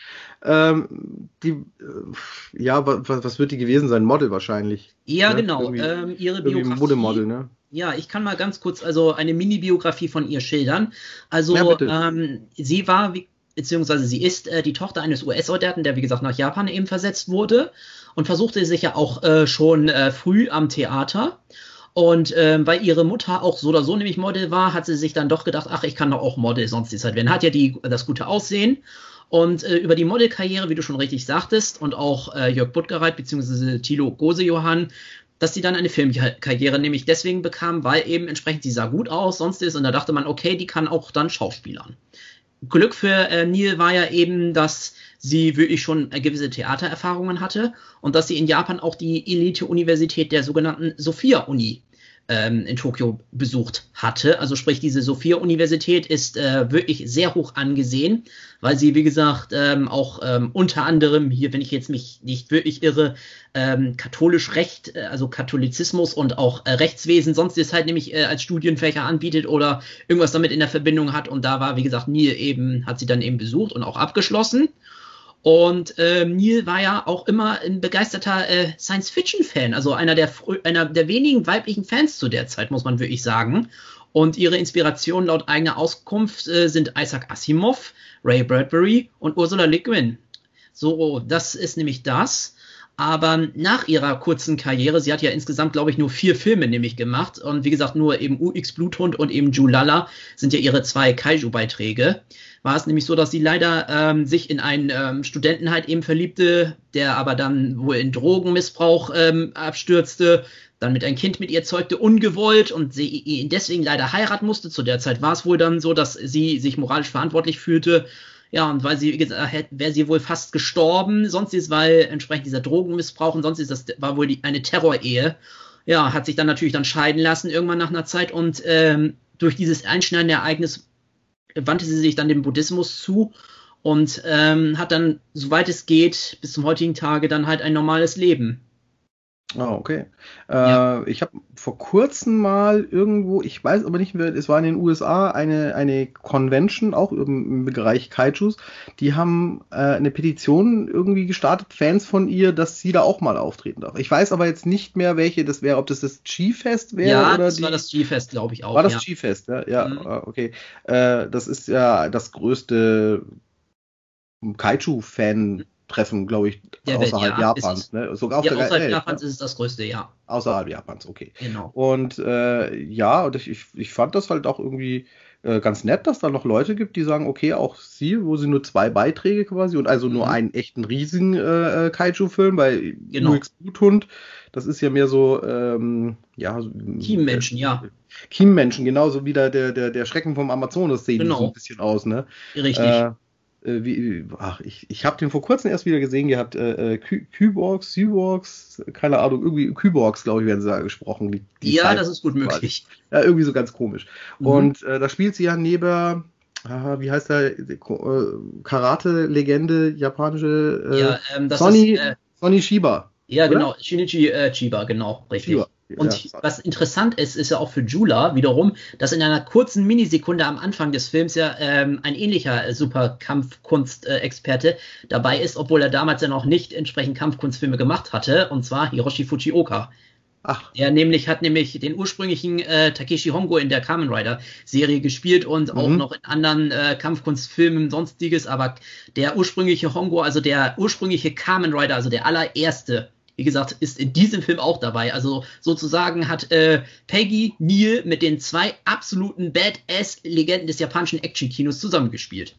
Ähm, die, äh, ja, was, was wird die gewesen sein? Model wahrscheinlich. Ja, ne? genau. Ähm, ihre Biografie. Modemodel, ne? Ja, ich kann mal ganz kurz also eine Mini-Biografie von ihr schildern. Also ja, ähm, sie war, beziehungsweise sie ist äh, die Tochter eines US-Soldaten, der wie gesagt nach Japan eben versetzt wurde und versuchte sich ja auch äh, schon äh, früh am Theater. Und ähm, weil ihre Mutter auch so oder so nämlich Model war, hat sie sich dann doch gedacht, ach, ich kann doch auch Model sonst die Zeit werden. Hat ja die, das gute Aussehen. Und äh, über die Modelkarriere, wie du schon richtig sagtest, und auch äh, Jörg Buttgereit bzw. Thilo Gose-Johann, dass sie dann eine Filmkarriere nämlich deswegen bekam, weil eben entsprechend sie sah gut aus, sonst ist. Und da dachte man, okay, die kann auch dann Schauspielern. Glück für äh, Neil war ja eben, dass sie wirklich schon äh, gewisse Theatererfahrungen hatte und dass sie in Japan auch die Elite-Universität der sogenannten Sophia-Uni ähm, in Tokio besucht hatte. Also sprich, diese Sophia-Universität ist äh, wirklich sehr hoch angesehen, weil sie, wie gesagt, ähm, auch ähm, unter anderem hier, wenn ich jetzt mich nicht wirklich irre, ähm, katholisch Recht, äh, also Katholizismus und auch äh, Rechtswesen, sonst ist halt nämlich äh, als Studienfächer anbietet oder irgendwas damit in der Verbindung hat. Und da war, wie gesagt, Neil eben, hat sie dann eben besucht und auch abgeschlossen. Und ähm, Neil war ja auch immer ein begeisterter äh, Science-Fiction-Fan, also einer der, einer der wenigen weiblichen Fans zu der Zeit, muss man wirklich sagen. Und ihre Inspirationen laut eigener Auskunft äh, sind Isaac Asimov, Ray Bradbury und Ursula Le Guin. So, das ist nämlich das. Aber nach ihrer kurzen Karriere, sie hat ja insgesamt, glaube ich, nur vier Filme nämlich gemacht. Und wie gesagt, nur eben UX Bluthund und eben Julala sind ja ihre zwei Kaiju-Beiträge war es nämlich so, dass sie leider ähm, sich in einen ähm, Studenten halt eben verliebte, der aber dann wohl in Drogenmissbrauch ähm, abstürzte, dann mit ein Kind mit ihr zeugte, ungewollt und sie ihn deswegen leider heiraten musste. Zu der Zeit war es wohl dann so, dass sie sich moralisch verantwortlich fühlte. Ja, und weil sie gesagt wäre sie wohl fast gestorben, sonst ist, weil entsprechend dieser Drogenmissbrauch und sonst ist das war wohl die, eine Terrorehe. Ja, hat sich dann natürlich dann scheiden lassen irgendwann nach einer Zeit und ähm, durch dieses einschneidende Ereignis wandte sie sich dann dem Buddhismus zu und ähm, hat dann, soweit es geht, bis zum heutigen Tage dann halt ein normales Leben. Ah, okay. Äh, ja. Ich habe vor kurzem mal irgendwo, ich weiß aber nicht mehr, es war in den USA eine, eine Convention, auch im, im Bereich Kaijus. Die haben äh, eine Petition irgendwie gestartet, Fans von ihr, dass sie da auch mal auftreten darf. Ich weiß aber jetzt nicht mehr, welche das wäre, ob das das G-Fest wäre ja, oder das die... war das G-Fest, glaube ich auch. War das ja. G-Fest, ja, ja, mhm. Ah, okay. Äh, das ist ja das größte Kaiju-Fan- Treffen, glaube ich, Der außerhalb ja, Japans. Ne? Sogar auf ja, der außerhalb Welt, Japans ne? ist es das größte, ja. Außerhalb Japans, okay. Genau. Und äh, ja, und ich, ich fand das halt auch irgendwie äh, ganz nett, dass da noch Leute gibt, die sagen, okay, auch sie, wo sie nur zwei Beiträge quasi und also nur Mhm. einen echten riesigen äh, äh, Kaiju-Film, bei Genau. UX Bluthund, das ist ja mehr so, ähm, ja, Teammenschen, ja. Kiem-Menschen, genauso wie der, der, der, Schrecken vom Amazonas sehen Genau. so ein bisschen aus, ne? Richtig. Äh, äh, wie, ach, ich, ich habe den vor kurzem erst wieder gesehen gehabt. Äh, äh, Ky- Kyborgs, Cyborgs, keine Ahnung, irgendwie Kyborgs, glaube ich, werden sie da gesprochen. Die, die ja, Zeit das ist gut möglich. Ja, irgendwie so ganz komisch. Mhm. Und äh, da spielt sie ja neben, ah, wie heißt der, äh, Karate-Legende, japanische äh, ja, ähm, Sonny, ist, äh, Sonny Shiba. ja, oder? genau, Shinichi äh, Chiba, genau, richtig. Shiba. Und ja, was interessant ist, ist ja auch für Jula wiederum, dass in einer kurzen Minisekunde am Anfang des Films ja ähm, ein ähnlicher äh, Super-Kampfkunst-Experte dabei ist, obwohl er damals ja noch nicht entsprechend Kampfkunstfilme gemacht hatte, und zwar Hiroshi Fujioka. Ach, Er nämlich hat nämlich den ursprünglichen äh, Takeshi Hongo in der Kamen Rider Serie gespielt und auch Mhm. noch in anderen äh, Kampfkunstfilmen sonstiges, aber der ursprüngliche Hongo, also der ursprüngliche Kamen Rider, also der allererste, wie gesagt, ist in diesem Film auch dabei. Also sozusagen hat äh, Peggy Neal mit den zwei absoluten Badass-Legenden des japanischen Action-Kinos zusammengespielt.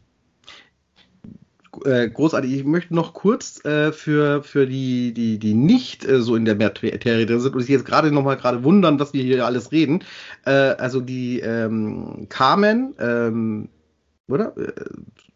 äh, großartig. Ich möchte noch kurz äh, für, für die, die, die nicht äh, so in der Materie drin sind und sich jetzt gerade noch mal gerade wundern, was wir hier alles reden. Äh, also die ähm, Carmen, ähm, oder? Äh,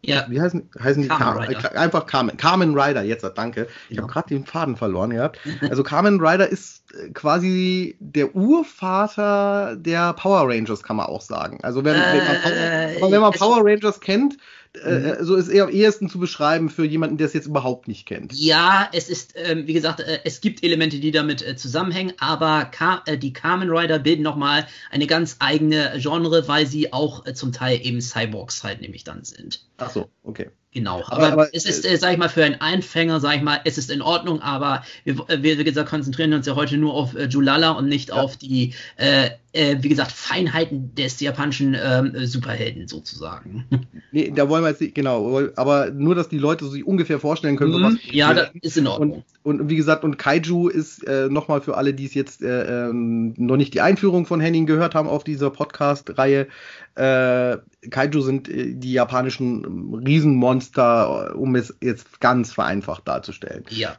Ja, Wie heißen, heißen die? Kamen Car Rider. äh, einfach Carmen. Carmen Rider, jetzt, danke. Ich Genau. habe gerade den Faden verloren gehabt. Also Carmen Rider ist äh, quasi der Urvater der Power Rangers, kann man auch sagen. Also wenn, wenn man, Power, Äh, wenn man Power Rangers kennt, äh, Mhm. so ist eher am ehesten zu beschreiben für jemanden, der es jetzt überhaupt nicht kennt. Ja, es ist, ähm, wie gesagt, äh, es gibt Elemente, die damit äh, zusammenhängen, aber Ka äh, die Kamen Rider bilden nochmal eine ganz eigene Genre, weil sie auch äh, zum Teil eben Cyborgs halt nämlich dann sind. Ach so, okay. Genau, Aber- aber, aber, es ist, äh, sag ich mal, für einen Einfänger, sag ich mal, es ist in Ordnung, aber wir, äh, wir wie gesagt, konzentrieren uns ja heute nur auf äh, Julala und nicht Ja. auf die, äh, äh, wie gesagt, Feinheiten des japanischen ähm, äh, Superhelden sozusagen. Nee, da wollen wir jetzt nicht, genau, aber nur, dass die Leute sich ungefähr vorstellen können, Mhm. ja, das ist in Ordnung. Und, und wie gesagt, und Kaiju ist äh, nochmal für alle, die es jetzt äh, ähm, noch nicht die Einführung von Henning gehört haben auf dieser Podcast-Reihe. Äh, Kaiju sind äh, die japanischen ähm, Riesenmonster, äh, um es jetzt ganz vereinfacht darzustellen. ja.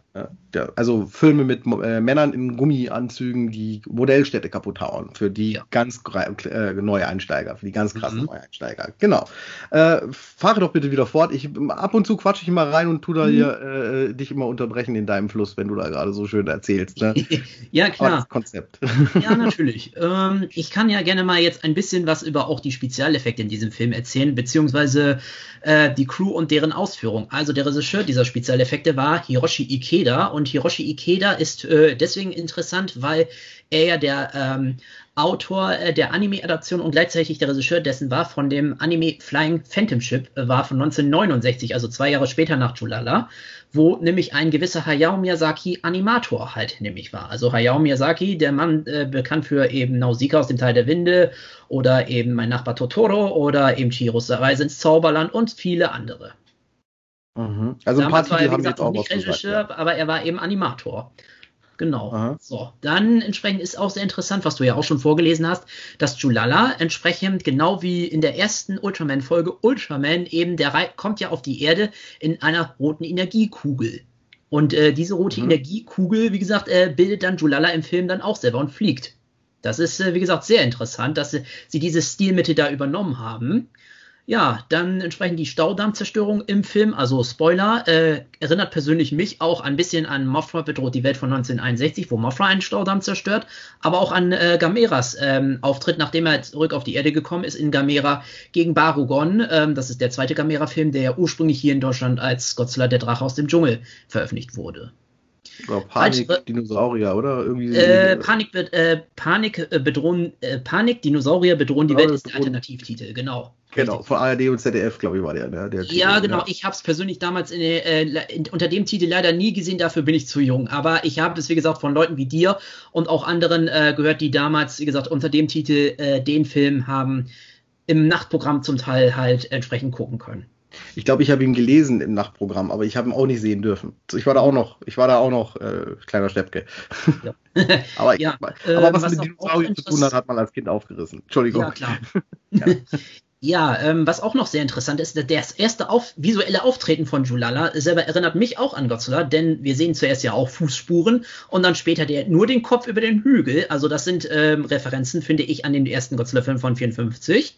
Also Filme mit äh, Männern in Gummianzügen, die Modellstädte kaputt hauen, für die Ja. ganz äh, neue Einsteiger, für die ganz krassen Mhm. Neueinsteiger. Genau. Äh, fahre doch bitte wieder fort. Ich ab und zu quatsche ich mal rein und tu da Mhm. hier äh, dich immer unterbrechen in deinem Fluss, wenn du da gerade so schön erzählst. Ne? ja, klar. das Konzept. Ja, natürlich. ähm, ich kann ja gerne mal jetzt ein bisschen was über auch die Spezialeffekte in diesem Film erzählen, beziehungsweise äh, die Crew und deren Ausführung. Also der Regisseur dieser Spezialeffekte war Hiroshi Ikeda und Hiroshi Ikeda ist äh, deswegen interessant, weil er ja der ähm, Autor äh, der Anime-Adaption und gleichzeitig der Regisseur dessen war von dem Anime Flying Phantom Ship, äh, war von 1969, also zwei Jahre später nach Julala, wo nämlich ein gewisser Hayao Miyazaki Animator halt nämlich war. Also Hayao Miyazaki, der Mann äh, bekannt für eben Nausicaa aus dem Teil der Winde oder eben Mein Nachbar Totoro oder eben Chihiros Reise ins Zauberland und viele andere. Mhm. Also ein paar Damals war Titel er, wie haben gesagt, jetzt auch nicht. Regisseur, Ja. aber er war eben Animator. Genau. Aha. So, dann entsprechend ist auch sehr interessant, was du ja auch schon vorgelesen hast, dass Julala entsprechend genau wie in der ersten Ultraman-Folge Ultraman eben der Rei kommt ja auf die Erde in einer roten Energiekugel. Und äh, diese rote Mhm. Energiekugel, wie gesagt, äh, bildet dann Julala im Film dann auch selber und fliegt. Das ist, äh, wie gesagt, sehr interessant, dass sie, sie diese Stilmittel da übernommen haben. Ja, dann entsprechend die Staudammzerstörung im Film, also Spoiler, äh, erinnert persönlich mich auch ein bisschen an Mothra bedroht die Welt von 1961, wo Mothra einen Staudamm zerstört, aber auch an äh, Gameras ähm, Auftritt, nachdem er zurück auf die Erde gekommen ist in Gamera gegen Barugon. Ähm, das ist der zweite Gamera-Film, der ursprünglich hier in Deutschland als Godzilla der Drache aus dem Dschungel veröffentlicht wurde. Oder Panik, Weitere, Dinosaurier, oder? Irgendwie äh, Panik, äh, Panik, äh, bedrohen, äh, Panik, Dinosaurier bedrohen die Welt ist der Alternativtitel, genau. Genau, von ARD und ZDF, glaube ich, war der. Ne? der ja, Titel, genau. Ja. Ich habe es persönlich damals in, äh, in, unter dem Titel leider nie gesehen, dafür bin ich zu jung. Aber ich habe es, wie gesagt, von Leuten wie dir und auch anderen äh, gehört, die damals, wie gesagt, unter dem Titel äh, den Film haben im Nachtprogramm zum Teil halt entsprechend gucken können. Ich glaube, ich habe ihn gelesen im Nachtprogramm, aber ich habe ihn auch nicht sehen dürfen. Ich war da auch noch, ich war da auch noch äh, kleiner Steppke. Ja. aber, ja, aber äh, was, was mit Dinosauriern zu tun hat, hat man als Kind aufgerissen. Entschuldigung. Ja, klar. ja. Ja, ähm, was auch noch sehr interessant ist, das erste auf, visuelle Auftreten von Julala selber erinnert mich auch an Godzilla, denn wir sehen zuerst ja auch Fußspuren und dann später der, nur den Kopf über den Hügel. Also das sind ähm, Referenzen, finde ich, an den ersten Godzilla-Film von 54.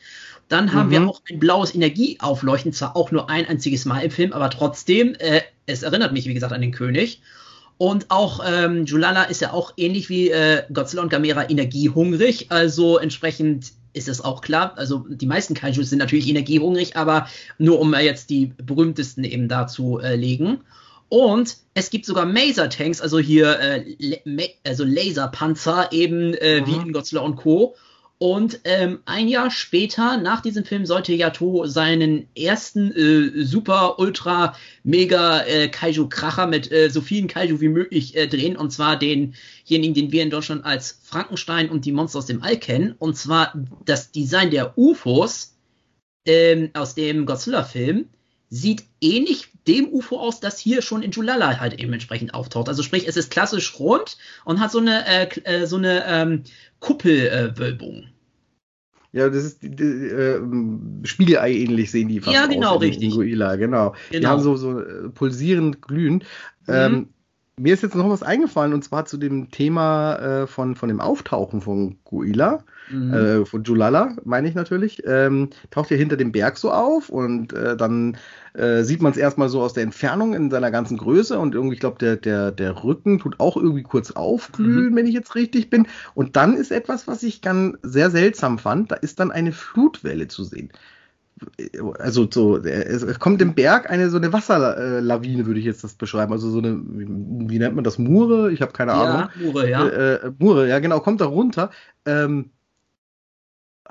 Dann haben mhm. wir auch ein blaues Energieaufleuchten, zwar auch nur ein einziges Mal im Film, aber trotzdem, äh, es erinnert mich, wie gesagt, an den König. Und auch ähm, Julala ist ja auch ähnlich wie äh, Godzilla und Gamera energiehungrig, also entsprechend ist es auch klar. Also die meisten Kaijus sind natürlich energiehungrig, aber nur um jetzt die berühmtesten eben dazu äh, legen. Und es gibt sogar Maser-Tanks, also hier äh, also Laserpanzer, eben äh, mhm. wie in Godzilla und Co. Und ähm, ein Jahr später, nach diesem Film, sollte Yato seinen ersten äh, super, ultra, mega äh, Kaiju-Kracher mit äh, so vielen Kaiju wie möglich äh, drehen. Und zwar denjenigen, den wir in Deutschland als Frankenstein und die Monster aus dem All kennen. Und zwar das Design der UFOs ähm, aus dem Godzilla-Film sieht ähnlich dem UFO aus, das hier schon in Julala halt eben entsprechend auftaucht. Also sprich, es ist klassisch rund und hat so eine, äh, äh so eine ähm, Kuppelwölbung. Ja, das ist die, die, äh, Spiegelei ähnlich sehen die fast Ja, genau, aus richtig. Inguila, genau. genau. Die haben so, so äh, pulsierend glühen. Mhm. Ähm, mir ist jetzt noch was eingefallen und zwar zu dem Thema äh, von, von dem Auftauchen von Guila mhm. äh, von Julala, meine ich natürlich, ähm, taucht er hinter dem Berg so auf und äh, dann äh, sieht man es erstmal so aus der Entfernung in seiner ganzen Größe und irgendwie, ich glaube, der, der, der Rücken tut auch irgendwie kurz aufglühen, mhm. wenn ich jetzt richtig bin. Und dann ist etwas, was ich ganz sehr seltsam fand, da ist dann eine Flutwelle zu sehen also so, es kommt im Berg eine so eine Wasserlawine, würde ich jetzt das beschreiben. Also so eine, wie nennt man das? Mure? Ich habe keine Ahnung. Ja, Mure, ja. Äh, äh, Mure, ja, genau, kommt da runter. Ähm,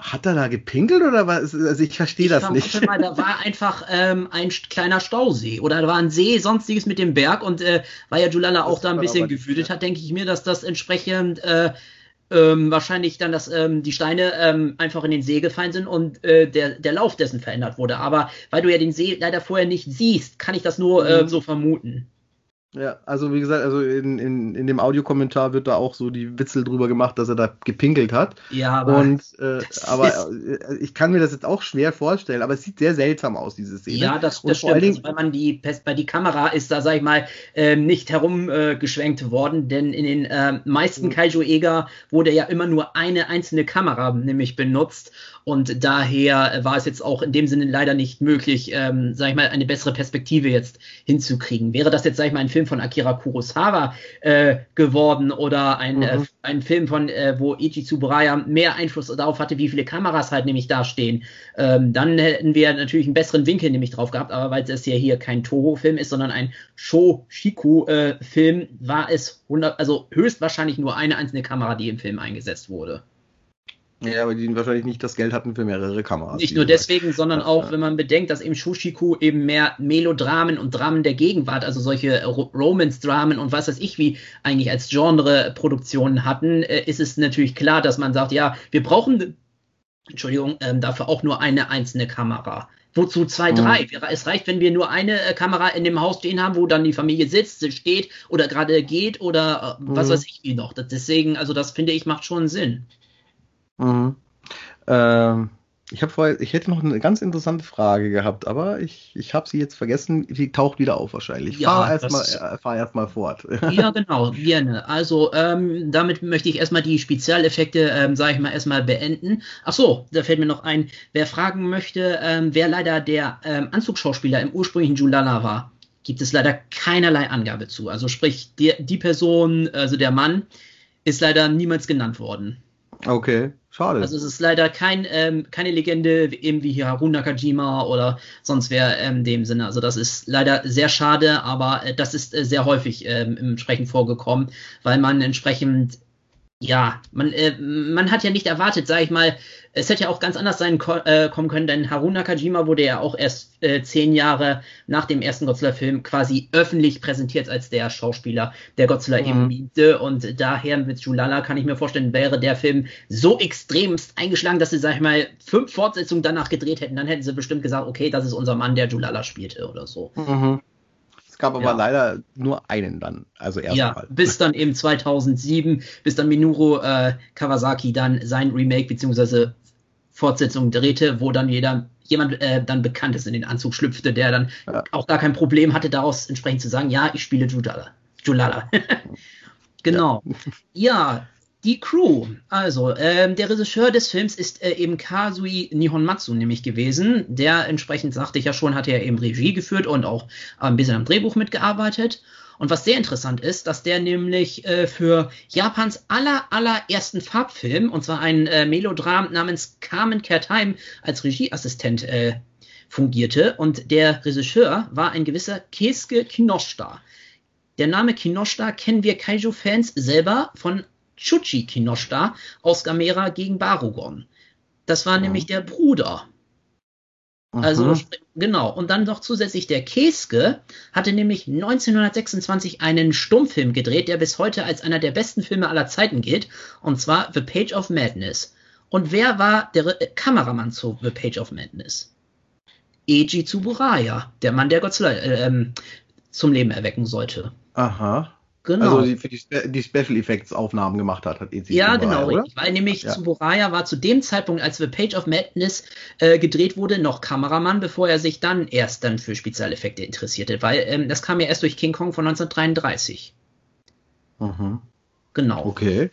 hat er da gepinkelt oder was? Also ich verstehe das nicht. Mal, da war einfach ähm, ein kleiner Stausee oder da war ein See, sonstiges mit dem Berg und äh, weil ja Julala auch da ein bisschen gewütet hat, denke ich mir, dass das entsprechend äh, ähm, wahrscheinlich dann, dass ähm, die Steine ähm, einfach in den See gefallen sind und äh, der, der Lauf dessen verändert wurde. Aber weil du ja den See leider vorher nicht siehst, kann ich das nur äh, so vermuten. Ja, also wie gesagt, also in, in, in dem Audiokommentar wird da auch so die Witzel drüber gemacht, dass er da gepinkelt hat. Ja, aber. Und, äh, aber äh, ich kann mir das jetzt auch schwer vorstellen, aber es sieht sehr seltsam aus, diese Szene. Ja, das, das stimmt. Dingen, also, weil man die, bei die Kamera ist da, sag ich mal, äh, nicht herumgeschwenkt äh, worden, denn in den äh, meisten mhm. Kaiju-Eger wurde ja immer nur eine einzelne Kamera nämlich benutzt. Und daher war es jetzt auch in dem Sinne leider nicht möglich, ähm, sag ich mal, eine bessere Perspektive jetzt hinzukriegen. Wäre das jetzt, sag ich mal, ein Film von Akira Kurosawa äh, geworden oder ein, äh, mhm. äh, ein Film von, äh, wo Ichi Tsuburaya mehr Einfluss darauf hatte, wie viele Kameras halt nämlich da stehen, ähm, dann hätten wir natürlich einen besseren Winkel nämlich drauf gehabt. Aber weil es ja hier kein Toho-Film ist, sondern ein Shoshiku-Film, äh, war es 100, also höchstwahrscheinlich nur eine einzelne Kamera, die im Film eingesetzt wurde. Ja, aber die wahrscheinlich nicht das Geld hatten für mehrere Kameras. Nicht nur deswegen, sondern auch, wenn man bedenkt, dass eben Shushiku eben mehr Melodramen und Dramen der Gegenwart, also solche Romance-Dramen und was weiß ich, wie eigentlich als Genre-Produktionen hatten, äh, ist es natürlich klar, dass man sagt, ja, wir brauchen, Entschuldigung, ähm, dafür auch nur eine einzelne Kamera. Wozu zwei, mhm. drei? Es reicht, wenn wir nur eine äh, Kamera in dem Haus stehen haben, wo dann die Familie sitzt, steht oder gerade geht oder äh, was mhm. weiß ich wie noch. deswegen, also das finde ich macht schon Sinn. Mhm. Ähm, Ich habe vorher, ich hätte noch eine ganz interessante Frage gehabt, aber ich, ich habe sie jetzt vergessen. Sie taucht wieder auf wahrscheinlich. Ja, fahr erstmal äh, fahr erst fort. Ja, genau, gerne. Also ähm, damit möchte ich erstmal die Spezialeffekte, ähm, sage ich mal, erstmal beenden. Ach so, da fällt mir noch ein, wer fragen möchte, ähm, wer leider der ähm, Anzugsschauspieler im ursprünglichen Julala war, gibt es leider keinerlei Angabe zu. Also sprich, die, die Person, also der Mann, ist leider niemals genannt worden. Okay, schade. Also es ist leider kein, ähm, keine Legende, eben wie hier Harun Nakajima oder sonst wer ähm, in dem Sinne. Also das ist leider sehr schade, aber äh, das ist äh, sehr häufig ähm, entsprechend vorgekommen, weil man entsprechend ja, man, äh, man hat ja nicht erwartet, sage ich mal, es hätte ja auch ganz anders sein äh, kommen können, denn Harun Nakajima wurde ja auch erst äh, zehn Jahre nach dem ersten Godzilla-Film quasi öffentlich präsentiert als der Schauspieler, der Godzilla mhm. eben liebte. Und daher mit Julala kann ich mir vorstellen, wäre der Film so extremst eingeschlagen, dass sie, sag ich mal, fünf Fortsetzungen danach gedreht hätten. Dann hätten sie bestimmt gesagt, okay, das ist unser Mann, der Julala spielte oder so. Mhm. Gab aber ja. leider nur einen dann, also erstmal. Ja, bis dann eben 2007, bis dann Minoru äh, Kawasaki dann sein Remake beziehungsweise Fortsetzung drehte, wo dann jeder jemand äh, dann bekannt ist in den Anzug schlüpfte, der dann ja. auch gar kein Problem hatte, daraus entsprechend zu sagen, ja, ich spiele Julala. Julala. genau. Ja. ja. Die Crew. Also, ähm, der Regisseur des Films ist äh, eben Kazui Nihonmatsu nämlich gewesen. Der entsprechend, sagte ich ja schon, hatte er eben Regie geführt und auch äh, ein bisschen am Drehbuch mitgearbeitet. Und was sehr interessant ist, dass der nämlich äh, für Japans aller, allerersten Farbfilm, und zwar ein äh, Melodram namens Carmen Time, als Regieassistent äh, fungierte. Und der Regisseur war ein gewisser Keisuke Kinoshita. Der Name Kinoshita kennen wir Kaiju-Fans selber von Chuchi Kinoshita aus Gamera gegen Barugon. Das war ja. nämlich der Bruder also Aha. genau. Und dann noch zusätzlich der Keske hatte nämlich 1926 einen Stummfilm gedreht, der bis heute als einer der besten Filme aller Zeiten gilt, und zwar The Page of Madness. Und wer war der äh, Kameramann zu The Page of Madness? Eiji Tsuburaya, der Mann, der Godzilla äh, ähm, zum Leben erwecken sollte. Aha. Genau. Also die, für die, die Special Effects Aufnahmen gemacht hat, hat EC Ja, genau, richtig. Weil nämlich ja. Tsuburaya war zu dem Zeitpunkt, als The Page of Madness äh, gedreht wurde, noch Kameramann, bevor er sich dann erst dann für Spezialeffekte interessierte. Weil ähm, das kam ja erst durch King Kong von 1933. Mhm. Genau. Okay.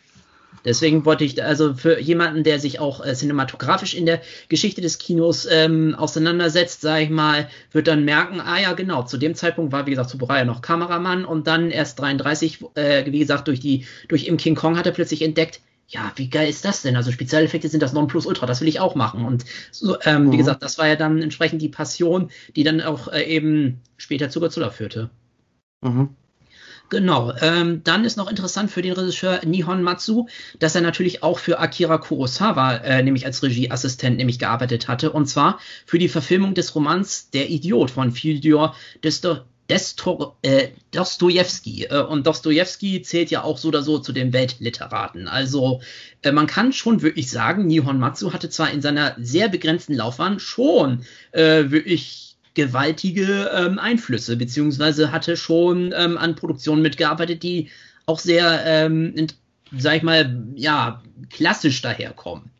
Deswegen wollte ich, also für jemanden, der sich auch äh, cinematografisch in der Geschichte des Kinos ähm, auseinandersetzt, sage ich mal, wird dann merken, ah ja, genau, zu dem Zeitpunkt war, wie gesagt, Tsuburaya noch Kameramann und dann erst 33, äh, wie gesagt, durch die, durch im King Kong hat er plötzlich entdeckt, ja, wie geil ist das denn? Also Spezialeffekte sind das Nonplusultra, das will ich auch machen. Und so, ähm, mhm. wie gesagt, das war ja dann entsprechend die Passion, die dann auch äh, eben später zu Godzilla führte. Mhm. Genau. Ähm, dann ist noch interessant für den Regisseur Nihon Matsu, dass er natürlich auch für Akira Kurosawa, äh, nämlich als Regieassistent, nämlich gearbeitet hatte. Und zwar für die Verfilmung des Romans Der Idiot von Fyodor äh, Dostojewski. Äh, und Dostojewski zählt ja auch so oder so zu den Weltliteraten. Also äh, man kann schon wirklich sagen, Nihon Matsu hatte zwar in seiner sehr begrenzten Laufbahn schon äh, wirklich gewaltige ähm, Einflüsse, beziehungsweise hatte schon ähm, an Produktionen mitgearbeitet, die auch sehr, ähm, in, sag ich mal, ja, klassisch daherkommen.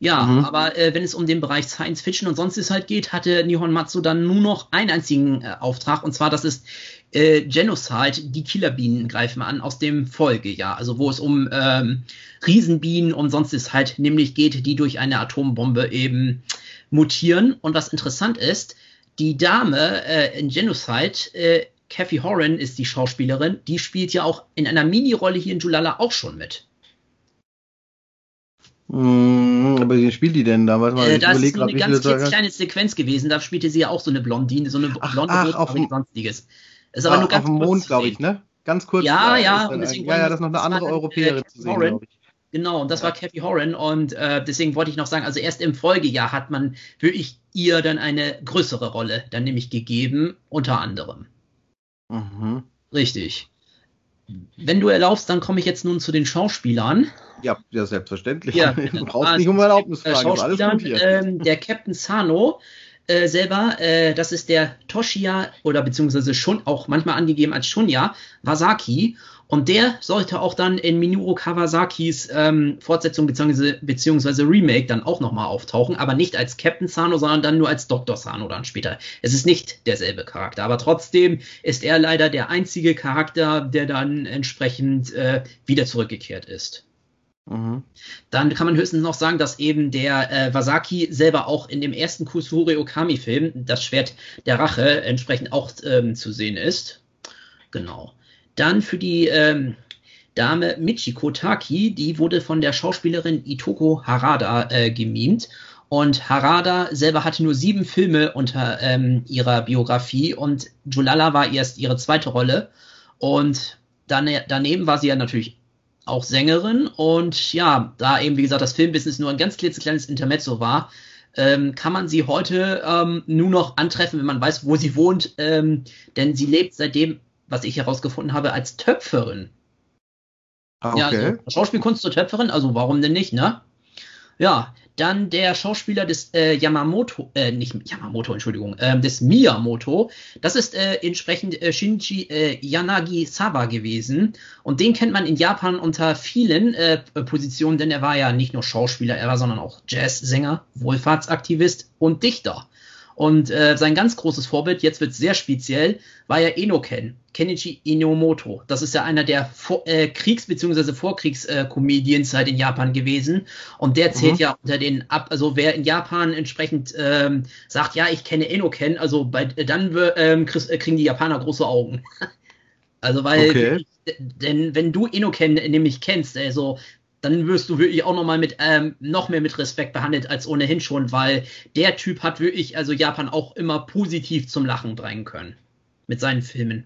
Ja, mhm. aber äh, wenn es um den Bereich Science Fiction und sonstiges halt geht, hatte Nihon Matsu dann nur noch einen einzigen äh, Auftrag, und zwar das ist äh, Genocide, die Killerbienen greifen an aus dem Folgejahr, also wo es um ähm, Riesenbienen und sonstiges halt nämlich geht, die durch eine Atombombe eben mutieren. Und was interessant ist, die Dame äh, in Genocide, äh, Kathy Horan ist die Schauspielerin, die spielt ja auch in einer Mini-Rolle hier in Julala auch schon mit. Mm, aber wie spielt die denn da? Weiß mal, äh, das ist eine ganz kleine Sequenz gewesen. Da spielte sie ja auch so eine Blondine, so eine blonde ach, auf dem, sonstiges. ist aber ach, nur ganz auf dem Mond, glaube ich, ne? Ganz kurz. Ja, ja. Und deswegen ja, ja, das ist noch eine andere Europäerin äh, zu sehen, glaube ich. Genau, und das ja. war Kathy Horan und äh, deswegen wollte ich noch sagen, also erst im Folgejahr hat man wirklich ihr dann eine größere Rolle dann nämlich gegeben, unter anderem. Mhm. Richtig. Wenn du erlaubst, dann komme ich jetzt nun zu den Schauspielern. Ja, ja selbstverständlich. Ja, du brauchst also, nicht um Erlaubnis fragen. Schauspielern, ähm, der Captain Sano äh, selber. Äh, das ist der Toshiya oder beziehungsweise schon auch manchmal angegeben als Shunya Wasaki. Und der sollte auch dann in Minoru Kawasakis ähm, Fortsetzung beziehungsweise, beziehungsweise Remake dann auch nochmal auftauchen, aber nicht als Captain Sano, sondern dann nur als Dr. Sano dann später. Es ist nicht derselbe Charakter, aber trotzdem ist er leider der einzige Charakter, der dann entsprechend äh, wieder zurückgekehrt ist. Mhm. Dann kann man höchstens noch sagen, dass eben der äh, Wasaki selber auch in dem ersten Kusuri Okami-Film, das Schwert der Rache, entsprechend auch ähm, zu sehen ist. Genau. Dann für die ähm, Dame Michiko Taki, die wurde von der Schauspielerin Itoko Harada äh, gemimt. Und Harada selber hatte nur sieben Filme unter ähm, ihrer Biografie und Julala war erst ihre zweite Rolle. Und dann, daneben war sie ja natürlich auch Sängerin. Und ja, da eben, wie gesagt, das Filmbusiness nur ein ganz klitzekleines Intermezzo war, ähm, kann man sie heute ähm, nur noch antreffen, wenn man weiß, wo sie wohnt. Ähm, denn sie lebt seitdem was ich herausgefunden habe, als Töpferin. Okay. Ja, also Schauspielkunst zur Töpferin, also warum denn nicht, ne? Ja, dann der Schauspieler des äh, Yamamoto, äh, nicht Yamamoto, Entschuldigung, äh, des Miyamoto. Das ist äh, entsprechend äh, Shinji äh, Yanagisawa gewesen. Und den kennt man in Japan unter vielen äh, Positionen, denn er war ja nicht nur Schauspieler, er war, sondern auch Jazzsänger, Wohlfahrtsaktivist und Dichter. Und äh, sein ganz großes Vorbild, jetzt wird sehr speziell, war ja Enoken, Kenichi Inomoto. Das ist ja einer der Vor äh, Kriegs- bzw. Vorkriegs-Comedians äh, halt in Japan gewesen. Und der zählt mhm. ja unter den ab, also wer in Japan entsprechend ähm, sagt, ja, ich kenne Enoken, also bei, dann ähm, kriegen die Japaner große Augen. also weil, okay. denn wenn du Enoken nämlich kennst, also dann wirst du wirklich auch nochmal mit ähm, noch mehr mit Respekt behandelt als ohnehin schon, weil der Typ hat wirklich also Japan auch immer positiv zum Lachen bringen können mit seinen Filmen.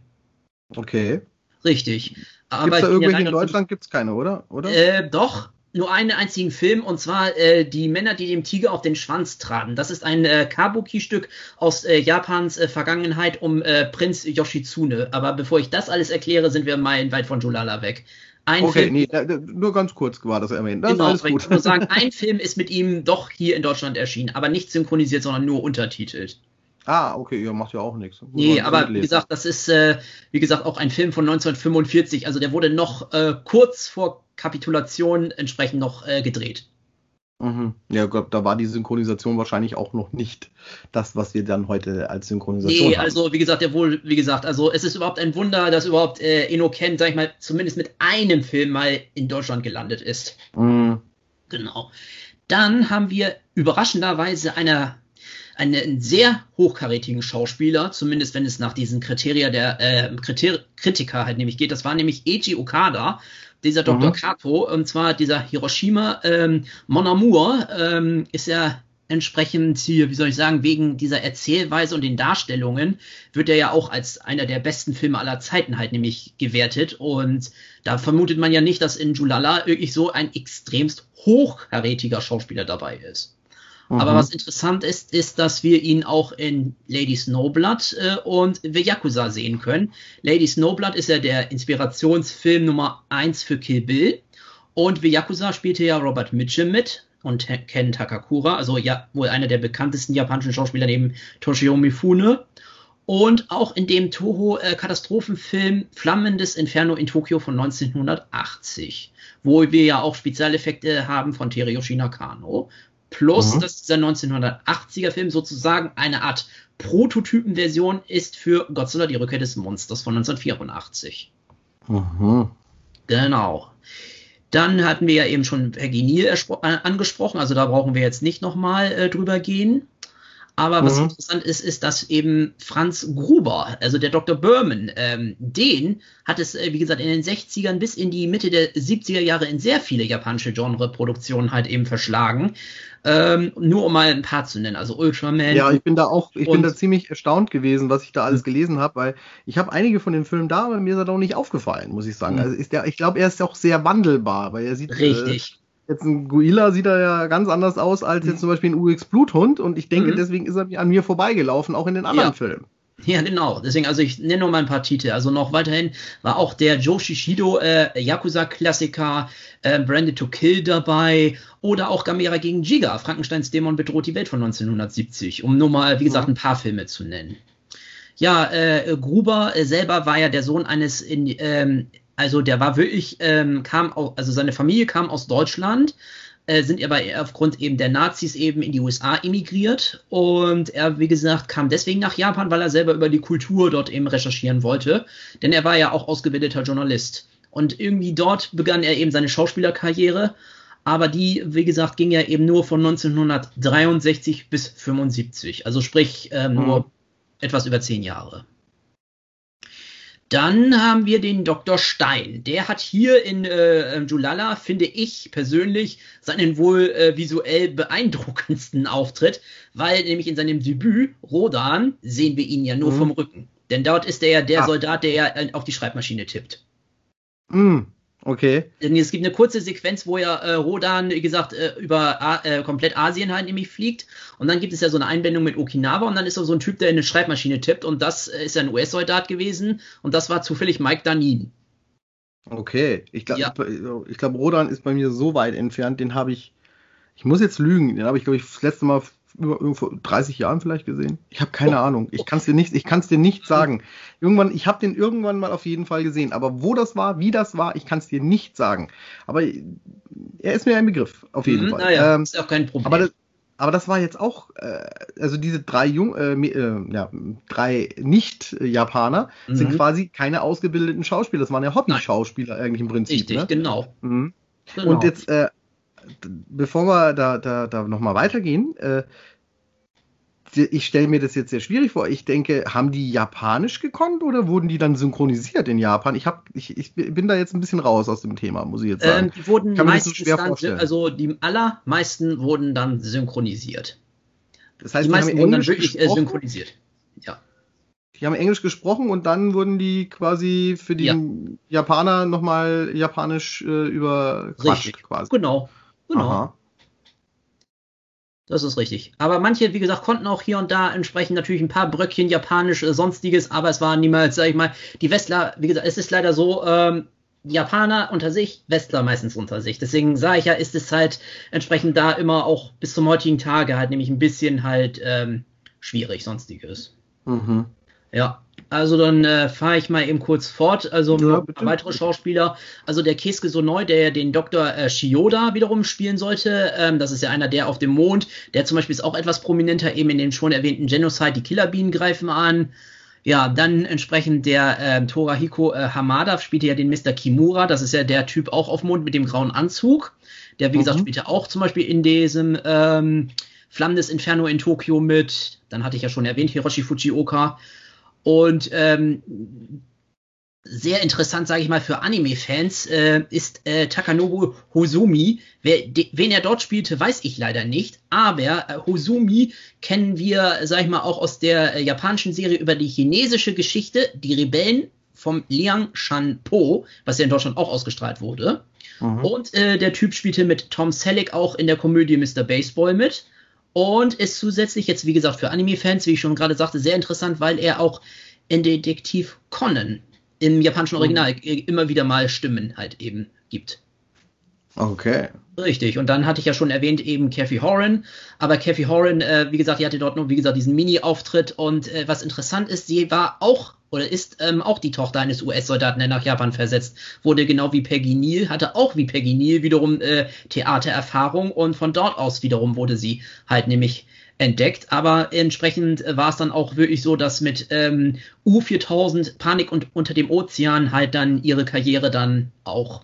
Okay. Richtig. Aber gibt's da irgendwelche in Deutschland gibt es keine, oder? oder? Äh, doch, nur einen einzigen Film und zwar äh, die Männer, die dem Tiger auf den Schwanz traten. Das ist ein äh, Kabuki-Stück aus äh, Japans äh, Vergangenheit um äh, Prinz Yoshitsune. Aber bevor ich das alles erkläre, sind wir meilenweit von Julala weg. Ein okay, Film, nee, nur ganz kurz war das erwähnt. Das genau, alles gut. Ich muss sagen, ein Film ist mit ihm doch hier in Deutschland erschienen, aber nicht synchronisiert, sondern nur untertitelt. Ah, okay, ja, macht ja auch nichts. Nee, aber wie gesagt, das ist, äh, wie gesagt, auch ein Film von 1945. Also der wurde noch äh, kurz vor Kapitulation entsprechend noch äh, gedreht. Mhm. Ja, ich glaube, da war die Synchronisation wahrscheinlich auch noch nicht das, was wir dann heute als Synchronisation nee, haben. also wie gesagt, der wohl, wie gesagt, also es ist überhaupt ein Wunder, dass überhaupt äh, Eno Ken, sag ich mal, zumindest mit einem Film mal in Deutschland gelandet ist. Mhm. Genau. Dann haben wir überraschenderweise einer einen sehr hochkarätigen Schauspieler, zumindest wenn es nach diesen Kriterien der äh, Kriter Kritiker halt nämlich geht. Das war nämlich Eiji Okada, dieser Dr. Mhm. Kato, und zwar dieser Hiroshima ähm, Mon Amour, ähm, ist ja entsprechend hier, wie soll ich sagen, wegen dieser Erzählweise und den Darstellungen wird er ja auch als einer der besten Filme aller Zeiten halt nämlich gewertet. Und da vermutet man ja nicht, dass in Julala wirklich so ein extremst hochkarätiger Schauspieler dabei ist. Mhm. Aber was interessant ist, ist, dass wir ihn auch in Lady Snowblood äh, und The Yakuza sehen können. Lady Snowblood ist ja der Inspirationsfilm Nummer eins für Kill Bill. Und The Yakuza spielte ja Robert Mitchum mit und Ken Takakura, also ja wohl einer der bekanntesten japanischen Schauspieler neben Toshio Mifune. Und auch in dem Toho-Katastrophenfilm äh, Flammendes Inferno in Tokio von 1980, wo wir ja auch Spezialeffekte haben von Teruyoshi Nakano. Plus, mhm. dass dieser 1980er Film sozusagen eine Art Prototypenversion ist für Godzilla, die Rückkehr des Monsters von 1984. Mhm. Genau. Dann hatten wir ja eben schon Verginil äh, angesprochen, also da brauchen wir jetzt nicht nochmal äh, drüber gehen. Aber was mhm. interessant ist, ist, dass eben Franz Gruber, also der Dr. Berman, ähm, den hat es, äh, wie gesagt, in den 60ern bis in die Mitte der 70er Jahre in sehr viele japanische Genreproduktionen halt eben verschlagen. Ähm, nur um mal ein paar zu nennen, also Ultraman. Ja, ich bin da auch, ich bin da ziemlich erstaunt gewesen, was ich da alles gelesen habe, weil ich habe einige von den Filmen da, aber mir ist er doch nicht aufgefallen, muss ich sagen. Mhm. Also ist der, ich glaube, er ist auch sehr wandelbar, weil er sieht. Äh, Richtig. Äh, Jetzt ein Guila sieht er ja ganz anders aus als jetzt mhm. zum Beispiel ein UX Bluthund und ich denke, mhm. deswegen ist er an mir vorbeigelaufen, auch in den anderen ja. Filmen. Ja, genau. Deswegen, also ich nenne nur mal ein paar Titel. Also noch weiterhin war auch der Joe Shishido äh, Yakuza-Klassiker äh, Branded to Kill dabei oder auch Gamera gegen Giga, Frankensteins Dämon bedroht die Welt von 1970, um nur mal, wie gesagt, ein paar Filme zu nennen. Ja, äh, Gruber äh, selber war ja der Sohn eines, in, ähm, also der war wirklich, ähm, kam, auch, also seine Familie kam aus Deutschland, äh, sind aber aufgrund eben der Nazis eben in die USA emigriert und er, wie gesagt, kam deswegen nach Japan, weil er selber über die Kultur dort eben recherchieren wollte, denn er war ja auch ausgebildeter Journalist. Und irgendwie dort begann er eben seine Schauspielerkarriere, aber die, wie gesagt, ging ja eben nur von 1963 bis 75, also sprich äh, nur mhm. etwas über zehn Jahre. Dann haben wir den Dr. Stein. Der hat hier in äh, Julala, finde ich persönlich, seinen wohl äh, visuell beeindruckendsten Auftritt, weil nämlich in seinem Debüt, Rodan, sehen wir ihn ja nur mhm. vom Rücken. Denn dort ist er ja der ah. Soldat, der ja äh, auf die Schreibmaschine tippt. Mhm. Okay. Es gibt eine kurze Sequenz, wo ja äh, Rodan, wie gesagt, äh, über A äh, komplett Asien halt nämlich fliegt. Und dann gibt es ja so eine Einblendung mit Okinawa und dann ist da so ein Typ, der in eine Schreibmaschine tippt. Und das äh, ist ja ein US-Soldat gewesen. Und das war zufällig Mike Danin. Okay. Ich glaube, ja. ich, ich glaub, Rodan ist bei mir so weit entfernt, den habe ich, ich muss jetzt lügen, den habe ich, glaube ich, das letzte Mal über, vor 30 Jahren vielleicht gesehen. Ich habe keine oh. Ahnung. Ich kann es dir nicht, ich kann es dir nicht sagen. Irgendwann, ich habe den irgendwann mal auf jeden Fall gesehen. Aber wo das war, wie das war, ich kann es dir nicht sagen. Aber er ist mir ein Begriff, auf jeden mhm, Fall. Naja, ähm, ist auch kein Problem. Aber das, aber das war jetzt auch, äh, also diese drei Jung, äh, äh, ja, drei Nicht-Japaner mhm. sind quasi keine ausgebildeten Schauspieler. Das waren ja Hobby-Schauspieler eigentlich im Prinzip. Richtig, ne? genau. Mhm. genau. Und jetzt äh, bevor wir da, da, da nochmal weitergehen, äh, ich stelle mir das jetzt sehr schwierig vor. Ich denke, haben die Japanisch gekonnt oder wurden die dann synchronisiert in Japan? Ich, hab, ich, ich bin da jetzt ein bisschen raus aus dem Thema, muss ich jetzt sagen. Ähm, die wurden Kann meistens so dann, vorstellen. also die allermeisten wurden dann synchronisiert. Das heißt, die, die meisten wurden dann wirklich äh, synchronisiert. Ja. Die haben Englisch gesprochen und dann wurden die quasi für die ja. Japaner nochmal japanisch äh, überquatscht quasi. Genau. Genau. Aha. Das ist richtig. Aber manche, wie gesagt, konnten auch hier und da entsprechend natürlich ein paar Bröckchen Japanisch, äh, sonstiges, aber es war niemals, sag ich mal, die Westler, wie gesagt, es ist leider so, ähm, Japaner unter sich, Westler meistens unter sich. Deswegen sage ich ja, ist es halt entsprechend da immer auch bis zum heutigen Tage halt nämlich ein bisschen halt ähm, schwierig, sonstiges. Mhm. Ja. Also dann äh, fahre ich mal eben kurz fort. Also ja, weitere Schauspieler. Also der Keisuke Sonoi, der den Dr. Äh, Shioda wiederum spielen sollte. Ähm, das ist ja einer, der auf dem Mond. Der zum Beispiel ist auch etwas prominenter, eben in den schon erwähnten Genocide. Die Killerbienen greifen an. Ja, dann entsprechend der äh, Torahiko äh, Hamada spielte ja den Mr. Kimura. Das ist ja der Typ auch auf Mond mit dem grauen Anzug. Der, wie mhm. gesagt, spielte auch zum Beispiel in diesem ähm, Flammendes Inferno in Tokio mit. Dann hatte ich ja schon erwähnt, Hiroshi Fujioka. Und ähm, sehr interessant, sage ich mal, für Anime-Fans äh, ist äh, Takanobu Hosumi. Wer, de, wen er dort spielte, weiß ich leider nicht. Aber äh, Hosumi kennen wir, sage ich mal, auch aus der äh, japanischen Serie über die chinesische Geschichte, die Rebellen vom Liang Shanpo, was ja in Deutschland auch ausgestrahlt wurde. Mhm. Und äh, der Typ spielte mit Tom Selleck auch in der Komödie Mr. Baseball mit. Und ist zusätzlich jetzt, wie gesagt, für Anime-Fans, wie ich schon gerade sagte, sehr interessant, weil er auch in Detektiv Conan im japanischen. Original mhm. immer wieder mal Stimmen halt eben gibt. Okay. Richtig. Und dann hatte ich ja schon erwähnt eben Kathy Horan. Aber Kathy Horan, äh, wie gesagt, die hatte dort nur, wie gesagt, diesen Mini-Auftritt. Und äh, was interessant ist, sie war auch oder ist ähm, auch die Tochter eines US-Soldaten, der nach Japan versetzt wurde, genau wie Peggy Neal, hatte auch wie Peggy Neal wiederum äh, Theatererfahrung und von dort aus wiederum wurde sie halt nämlich entdeckt. Aber entsprechend war es dann auch wirklich so, dass mit ähm, U4000 Panik und unter dem Ozean halt dann ihre Karriere dann auch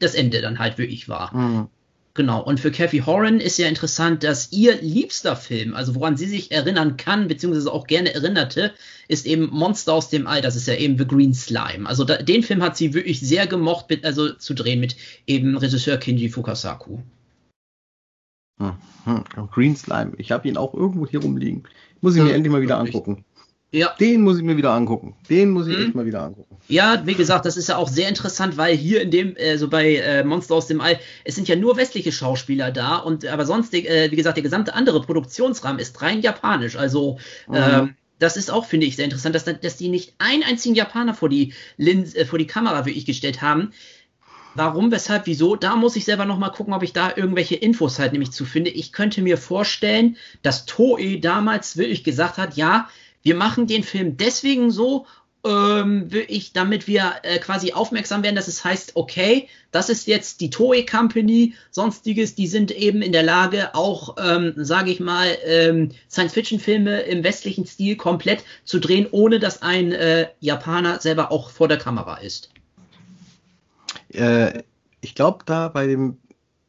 das Ende dann halt wirklich war. Mhm. Genau, und für Kathy Horan ist ja interessant, dass ihr liebster Film, also woran sie sich erinnern kann, beziehungsweise auch gerne erinnerte, ist eben Monster aus dem All, das ist ja eben The Green Slime. Also da, den Film hat sie wirklich sehr gemocht, mit, also zu drehen mit eben Regisseur Kinji Fukasaku. Hm, hm, Green Slime, ich habe ihn auch irgendwo hier rumliegen. Muss ich mir endlich mal wieder angucken. Ja. Den muss ich mir wieder angucken. Den muss ich mhm. echt mal wieder angucken. Ja, wie gesagt, das ist ja auch sehr interessant, weil hier in dem, äh, so bei äh, Monster aus dem All, es sind ja nur westliche Schauspieler da und aber sonst, äh, wie gesagt, der gesamte andere Produktionsrahmen ist rein japanisch. Also mhm. ähm, das ist auch, finde ich, sehr interessant, dass, dass die nicht einen einzigen Japaner vor die, Linse, äh, vor die Kamera wirklich gestellt haben. Warum, weshalb, wieso? Da muss ich selber nochmal gucken, ob ich da irgendwelche Infos halt nämlich zu finde. Ich könnte mir vorstellen, dass Toei damals wirklich gesagt hat, ja, wir machen den Film deswegen so, ähm, ich, damit wir äh, quasi aufmerksam werden, dass es heißt, okay, das ist jetzt die Toei Company, sonstiges, die sind eben in der Lage, auch, ähm, sage ich mal, ähm, Science-Fiction-Filme im westlichen Stil komplett zu drehen, ohne dass ein äh, Japaner selber auch vor der Kamera ist. Äh, ich glaube, da bei dem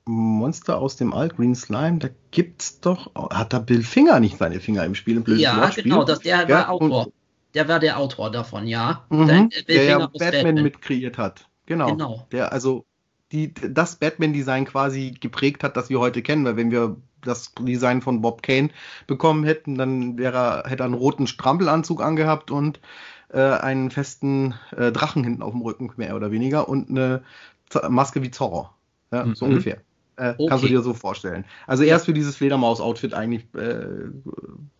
Monster aus dem Alt Green Slime, da gibt's doch, hat da Bill Finger nicht seine Finger im Spiel? Im ja, Wortspiel? genau, das, der ja, war Autor. Der war der Autor davon, ja. Mhm, der, der ja Batman, Batman mit kreiert hat. Genau. genau. Der also die, das Batman-Design quasi geprägt hat, das wir heute kennen, weil wenn wir das Design von Bob Kane bekommen hätten, dann wäre, hätte er einen roten Strampelanzug angehabt und äh, einen festen äh, Drachen hinten auf dem Rücken, mehr oder weniger, und eine Z Maske wie Zorro. Ja, mhm. so ungefähr. Äh, okay. Kannst du dir so vorstellen. Also er ist für dieses Fledermaus-Outfit eigentlich äh,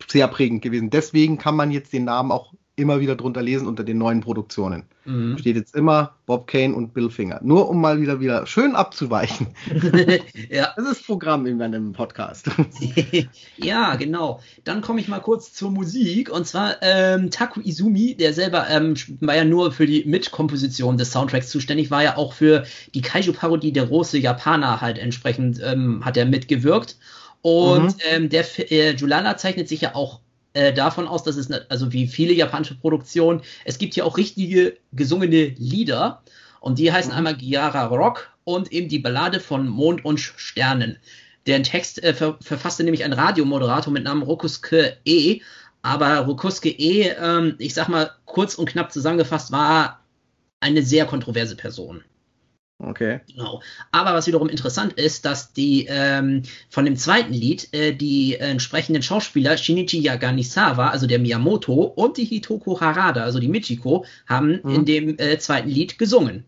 sehr prägend gewesen. Deswegen kann man jetzt den Namen auch immer wieder drunter lesen unter den neuen Produktionen. Mhm. Steht jetzt immer Bob Kane und Bill Finger. Nur um mal wieder wieder schön abzuweichen. ja. Das ist Programm in meinem Podcast. ja, genau. Dann komme ich mal kurz zur Musik. Und zwar ähm, Taku Izumi, der selber ähm, war ja nur für die Mitkomposition des Soundtracks zuständig, war ja auch für die Kaiju-Parodie der große Japaner halt entsprechend ähm, hat er mitgewirkt. Und mhm. ähm, der äh, Julala zeichnet sich ja auch äh, davon aus, dass es, ne, also wie viele japanische Produktionen, es gibt hier auch richtige gesungene Lieder und die heißen mhm. einmal Giara Rock und eben die Ballade von Mond und Sternen. Deren Text äh, ver verfasste nämlich ein Radiomoderator mit Namen Rokusuke E. Aber Rokusuke E., ähm, ich sag mal kurz und knapp zusammengefasst, war eine sehr kontroverse Person. Okay. Genau. Aber was wiederum interessant ist, dass die ähm, von dem zweiten Lied äh, die äh, entsprechenden Schauspieler Shinichi Yaganisawa, also der Miyamoto, und die Hitoko Harada, also die Michiko, haben mhm. in dem äh, zweiten Lied gesungen.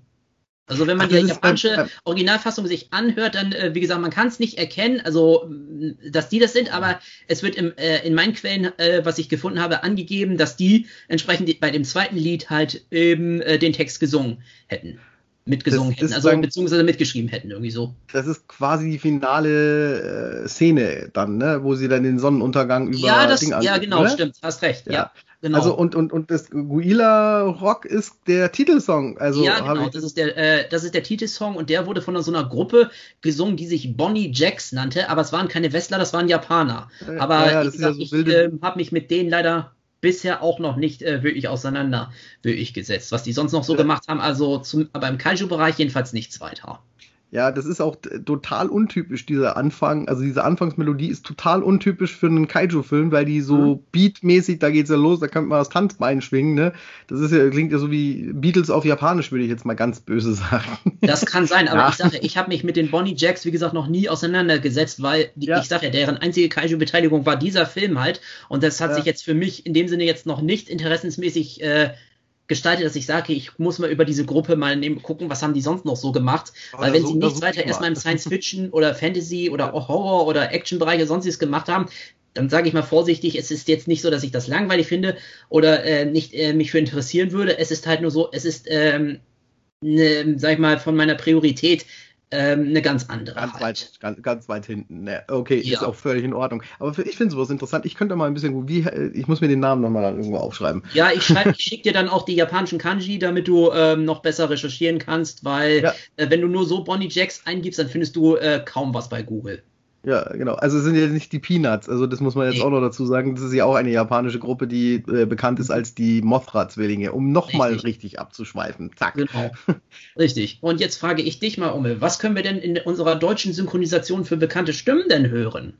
Also wenn man Ach, die japanische beim, Originalfassung sich anhört, dann, äh, wie gesagt, man kann es nicht erkennen, also dass die das sind, aber es wird im, äh, in meinen Quellen, äh, was ich gefunden habe, angegeben, dass die entsprechend bei dem zweiten Lied halt eben äh, den Text gesungen hätten mitgesungen das, das hätten, also dann, beziehungsweise mitgeschrieben hätten, irgendwie so. Das ist quasi die finale äh, Szene dann, ne, wo sie dann den Sonnenuntergang über ja, das, Ding Ja, genau, ne? stimmt, hast recht, ja. ja. Genau. Also und, und, und das Guila Rock ist der Titelsong. Also ja, genau, das ist, der, äh, das ist der Titelsong und der wurde von so einer Gruppe gesungen, die sich Bonnie Jacks nannte, aber es waren keine Westler, das waren Japaner. Aber ja, gesagt, ja so ich äh, habe mich mit denen leider bisher auch noch nicht äh, wirklich auseinander wirklich gesetzt, was die sonst noch so ja. gemacht haben. Also zum, beim Kaiju-Bereich jedenfalls nichts weiter. Ja, das ist auch total untypisch, dieser Anfang. Also diese Anfangsmelodie ist total untypisch für einen Kaiju-Film, weil die so mhm. beatmäßig, da geht's ja los, da könnte man das Tanzbein schwingen, ne? Das ist ja, klingt ja so wie Beatles auf Japanisch, würde ich jetzt mal ganz böse sagen. Das kann sein, aber ja. ich sage, ich habe mich mit den Bonnie Jacks, wie gesagt, noch nie auseinandergesetzt, weil die, ja. ich sage ja, deren einzige Kaiju-Beteiligung war dieser Film halt. Und das hat ja. sich jetzt für mich in dem Sinne jetzt noch nicht interessensmäßig äh, gestaltet, dass ich sage, ich muss mal über diese Gruppe mal nehmen, gucken, was haben die sonst noch so gemacht. Aber Weil wenn so, sie nichts weiter erstmal im Science-Fiction oder Fantasy oder Horror oder Action-Bereiche sonstiges gemacht haben, dann sage ich mal vorsichtig, es ist jetzt nicht so, dass ich das langweilig finde oder äh, nicht äh, mich für interessieren würde. Es ist halt nur so, es ist, ähm, ne, sag ich mal, von meiner Priorität ähm, eine ganz andere. Ganz, halt. weit, ganz, ganz weit hinten. Ne, okay, ja. ist auch völlig in Ordnung. Aber für, ich finde sowas interessant. Ich könnte mal ein bisschen, wie, ich muss mir den Namen nochmal irgendwo aufschreiben. Ja, ich, schreib, ich schicke dir dann auch die japanischen Kanji, damit du ähm, noch besser recherchieren kannst, weil ja. äh, wenn du nur so Bonnie Jacks eingibst, dann findest du äh, kaum was bei Google. Ja, genau. Also es sind ja nicht die Peanuts. Also das muss man jetzt nee. auch noch dazu sagen. Das ist ja auch eine japanische Gruppe, die äh, bekannt ist als die Mothra-Zwillinge, um nochmal richtig. richtig abzuschweifen. Zack. Genau. Richtig. Und jetzt frage ich dich mal, Umme, was können wir denn in unserer deutschen Synchronisation für bekannte Stimmen denn hören?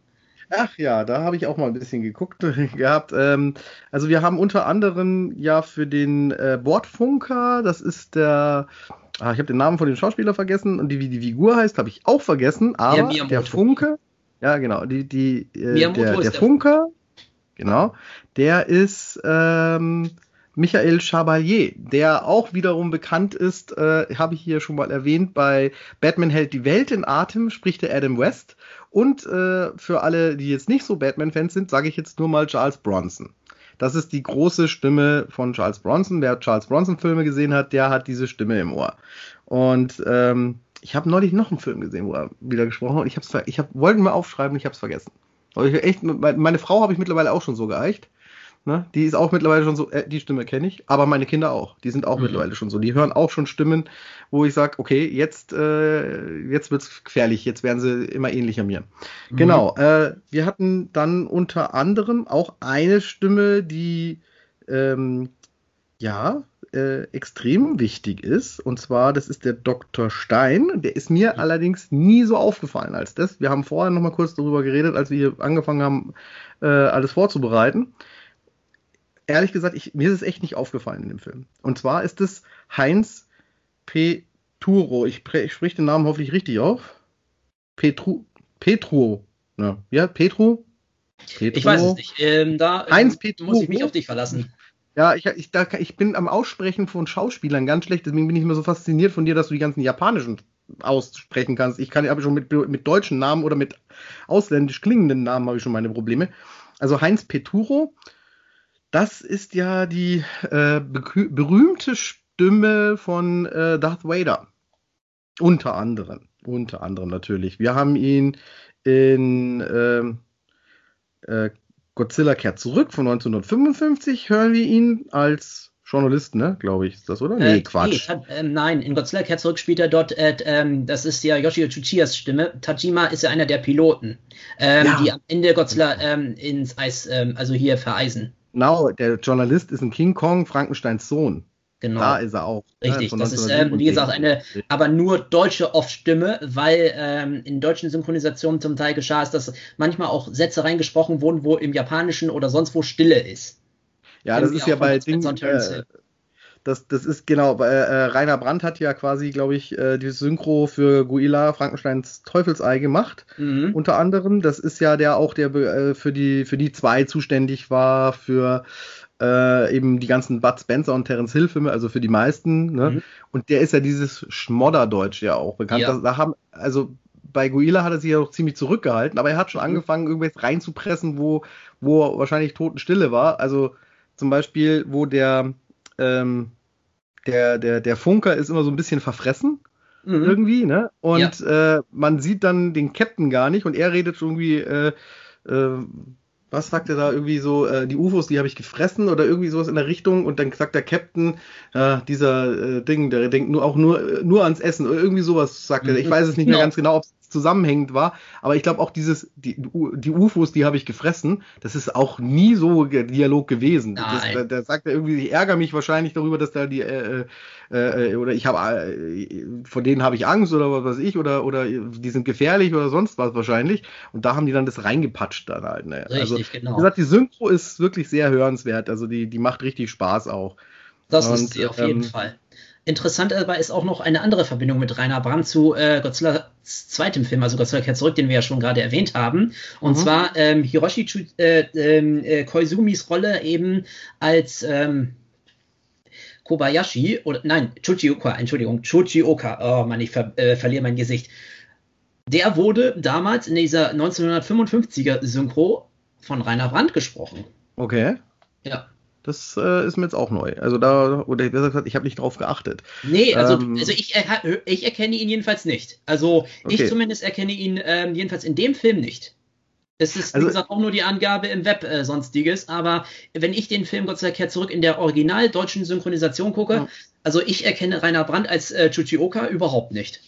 Ach ja, da habe ich auch mal ein bisschen geguckt gehabt. Ähm, also wir haben unter anderem ja für den äh, Bordfunker, das ist der, ah, ich habe den Namen von dem Schauspieler vergessen und die, wie die Figur heißt, habe ich auch vergessen, aber der, der Funke, ja, genau. Die, die, äh, der, der Funker, genau, der ist ähm, Michael Chabalier, der auch wiederum bekannt ist, äh, habe ich hier schon mal erwähnt, bei Batman hält die Welt in Atem, spricht der Adam West. Und äh, für alle, die jetzt nicht so Batman-Fans sind, sage ich jetzt nur mal Charles Bronson. Das ist die große Stimme von Charles Bronson. Wer Charles Bronson Filme gesehen hat, der hat diese Stimme im Ohr. Und ähm, ich habe neulich noch einen Film gesehen, wo er wieder gesprochen hat. Und ich hab's, ich hab, wollte mal aufschreiben, ich habe es vergessen. Aber ich echt, meine Frau habe ich mittlerweile auch schon so geeicht. Ne? Die ist auch mittlerweile schon so, äh, die Stimme kenne ich, aber meine Kinder auch. Die sind auch mhm. mittlerweile schon so. Die hören auch schon Stimmen, wo ich sage, okay, jetzt, äh, jetzt wird's gefährlich, jetzt werden sie immer ähnlicher mir. Mhm. Genau. Äh, wir hatten dann unter anderem auch eine Stimme, die ähm, ja äh, extrem wichtig ist. Und zwar, das ist der Dr. Stein. Der ist mir mhm. allerdings nie so aufgefallen als das. Wir haben vorher noch mal kurz darüber geredet, als wir hier angefangen haben, äh, alles vorzubereiten ehrlich gesagt, ich, mir ist es echt nicht aufgefallen in dem Film. Und zwar ist es Heinz Peturo. Ich, ich spreche den Namen hoffentlich richtig auf. Petru, Petro. Ja, ja Petro? Petro? Ich weiß es nicht. Ähm, da Heinz ähm, Petro. muss ich mich auf dich verlassen. Ja, ich, ich, da, ich bin am Aussprechen von Schauspielern ganz schlecht, deswegen bin ich immer so fasziniert von dir, dass du die ganzen japanischen aussprechen kannst. Ich kann habe schon mit, mit deutschen Namen oder mit ausländisch klingenden Namen habe ich schon meine Probleme. Also Heinz Peturo das ist ja die äh, berühmte Stimme von äh, Darth Vader. Unter anderem. Unter anderem natürlich. Wir haben ihn in ähm, äh, Godzilla kehrt zurück von 1955, hören wir ihn als Journalist, ne, glaube ich, ist das, oder? Nee, äh, Quatsch. Nee, äh, nein, in Godzilla kehrt zurück spielt er dort, äh, ähm, das ist ja Yoshio Chuchiyas Stimme. Tajima ist ja einer der Piloten, ähm, ja. die am Ende Godzilla ähm, ins Eis, ähm, also hier vereisen. Genau, der Journalist ist ein King Kong, Frankensteins Sohn. Genau. Da ist er auch. Ne, Richtig, ne, das ist, ähm, wie gesagt, eine, aber nur deutsche Off-Stimme, weil ähm, in deutschen Synchronisationen zum Teil geschah es, dass manchmal auch Sätze reingesprochen wurden, wo im Japanischen oder sonst wo Stille ist. Ja, das ist ja bei Ding, äh, das, das ist genau, äh, Rainer Brandt hat ja quasi, glaube ich, äh, die Synchro für Guila Frankensteins Teufelsei gemacht, mhm. unter anderem. Das ist ja der auch, der äh, für die für die zwei zuständig war für äh, eben die ganzen Bud Spencer und Terence Hill Filme, also für die meisten. Ne? Mhm. Und der ist ja dieses Schmodderdeutsch ja auch bekannt. Ja. Da, da haben also bei Guila hat er sich ja auch ziemlich zurückgehalten, aber er hat schon mhm. angefangen, irgendwas reinzupressen, wo, wo wahrscheinlich Totenstille war. Also zum Beispiel, wo der, ähm, der, der, der Funker ist immer so ein bisschen verfressen. Mhm. Irgendwie, ne? Und ja. äh, man sieht dann den Captain gar nicht und er redet irgendwie, äh, äh, was sagt er da irgendwie so, äh, die UFOs, die habe ich gefressen oder irgendwie sowas in der Richtung und dann sagt der Captain, äh, dieser äh, Ding, der denkt nur auch nur, nur ans Essen oder irgendwie sowas sagt er. Ich mhm. weiß es nicht mehr ganz genau, ob es zusammenhängend war. Aber ich glaube auch dieses, die, die UFOs, die habe ich gefressen, das ist auch nie so Dialog gewesen. Das, da, sagt er irgendwie, ich ärgere mich wahrscheinlich darüber, dass da die, äh, äh, äh oder ich habe, äh, von denen habe ich Angst oder was weiß ich, oder, oder die sind gefährlich oder sonst was wahrscheinlich. Und da haben die dann das reingepatscht dann halt. Ne? Richtig, also, genau. Wie gesagt, die Synchro ist wirklich sehr hörenswert. Also die, die macht richtig Spaß auch. Das Und, ist sie auf jeden ähm, Fall. Interessant aber ist auch noch eine andere Verbindung mit Rainer Brandt zu äh, Godzillas zweitem Film, also Godzilla kehrt zurück, den wir ja schon gerade erwähnt haben. Und mhm. zwar ähm, Hiroshi äh, ähm, äh, Koizumis Rolle eben als ähm, Kobayashi oder nein, Chuchioka, Entschuldigung, Chuchioka. Oh Mann, ich ver äh, verliere mein Gesicht. Der wurde damals in dieser 1955er Synchro von Rainer Brandt gesprochen. Okay. Ja. Das äh, ist mir jetzt auch neu. Also da, oder besser gesagt, ich habe nicht drauf geachtet. Nee, also, ähm, also ich, ich erkenne ihn jedenfalls nicht. Also okay. ich zumindest erkenne ihn ähm, jedenfalls in dem Film nicht. Es ist, also, wie gesagt, auch nur die Angabe im Web äh, sonstiges, aber wenn ich den Film Gott sei Dank zurück in der original deutschen Synchronisation gucke, ja. also ich erkenne Rainer Brandt als äh, Chuchioka überhaupt nicht.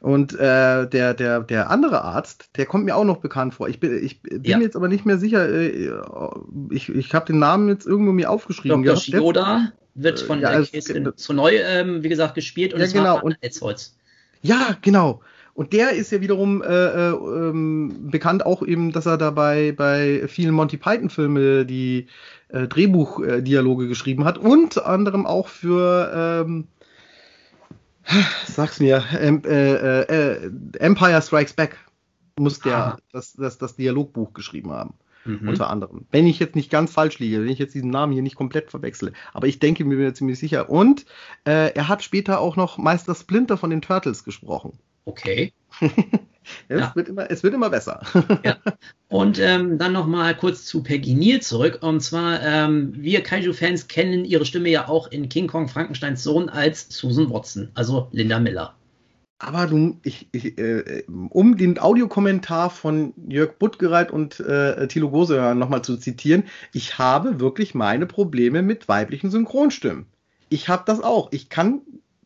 Und äh, der, der, der andere Arzt, der kommt mir auch noch bekannt vor. Ich bin, ich bin ja. jetzt aber nicht mehr sicher. Äh, ich ich habe den Namen jetzt irgendwo mir aufgeschrieben. Dr. Shioda wird äh, von ja, der Case zu neu, ähm, wie gesagt, gespielt und ja, genau. und, Etzholz. Ja, genau. Und der ist ja wiederum äh, äh, ähm, bekannt auch eben, dass er dabei bei vielen Monty Python-Filme die äh, Drehbuchdialoge geschrieben hat. Unter anderem auch für ähm, Sag's mir, ähm, äh, äh, Empire Strikes Back muss der ah. das, das, das Dialogbuch geschrieben haben. Mhm. Unter anderem. Wenn ich jetzt nicht ganz falsch liege, wenn ich jetzt diesen Namen hier nicht komplett verwechsle. Aber ich denke mir ziemlich sicher. Und äh, er hat später auch noch Meister Splinter von den Turtles gesprochen. Okay. es, ja. wird immer, es wird immer besser. ja. Und ähm, dann nochmal kurz zu Peggy Neal zurück. Und zwar, ähm, wir Kaiju-Fans kennen ihre Stimme ja auch in King Kong Frankensteins Sohn als Susan Watson, also Linda Miller. Aber du, ich, ich, äh, um den Audiokommentar von Jörg Buttgereit und äh, Thilo Gose nochmal zu zitieren, ich habe wirklich meine Probleme mit weiblichen Synchronstimmen. Ich habe das auch. Ich kann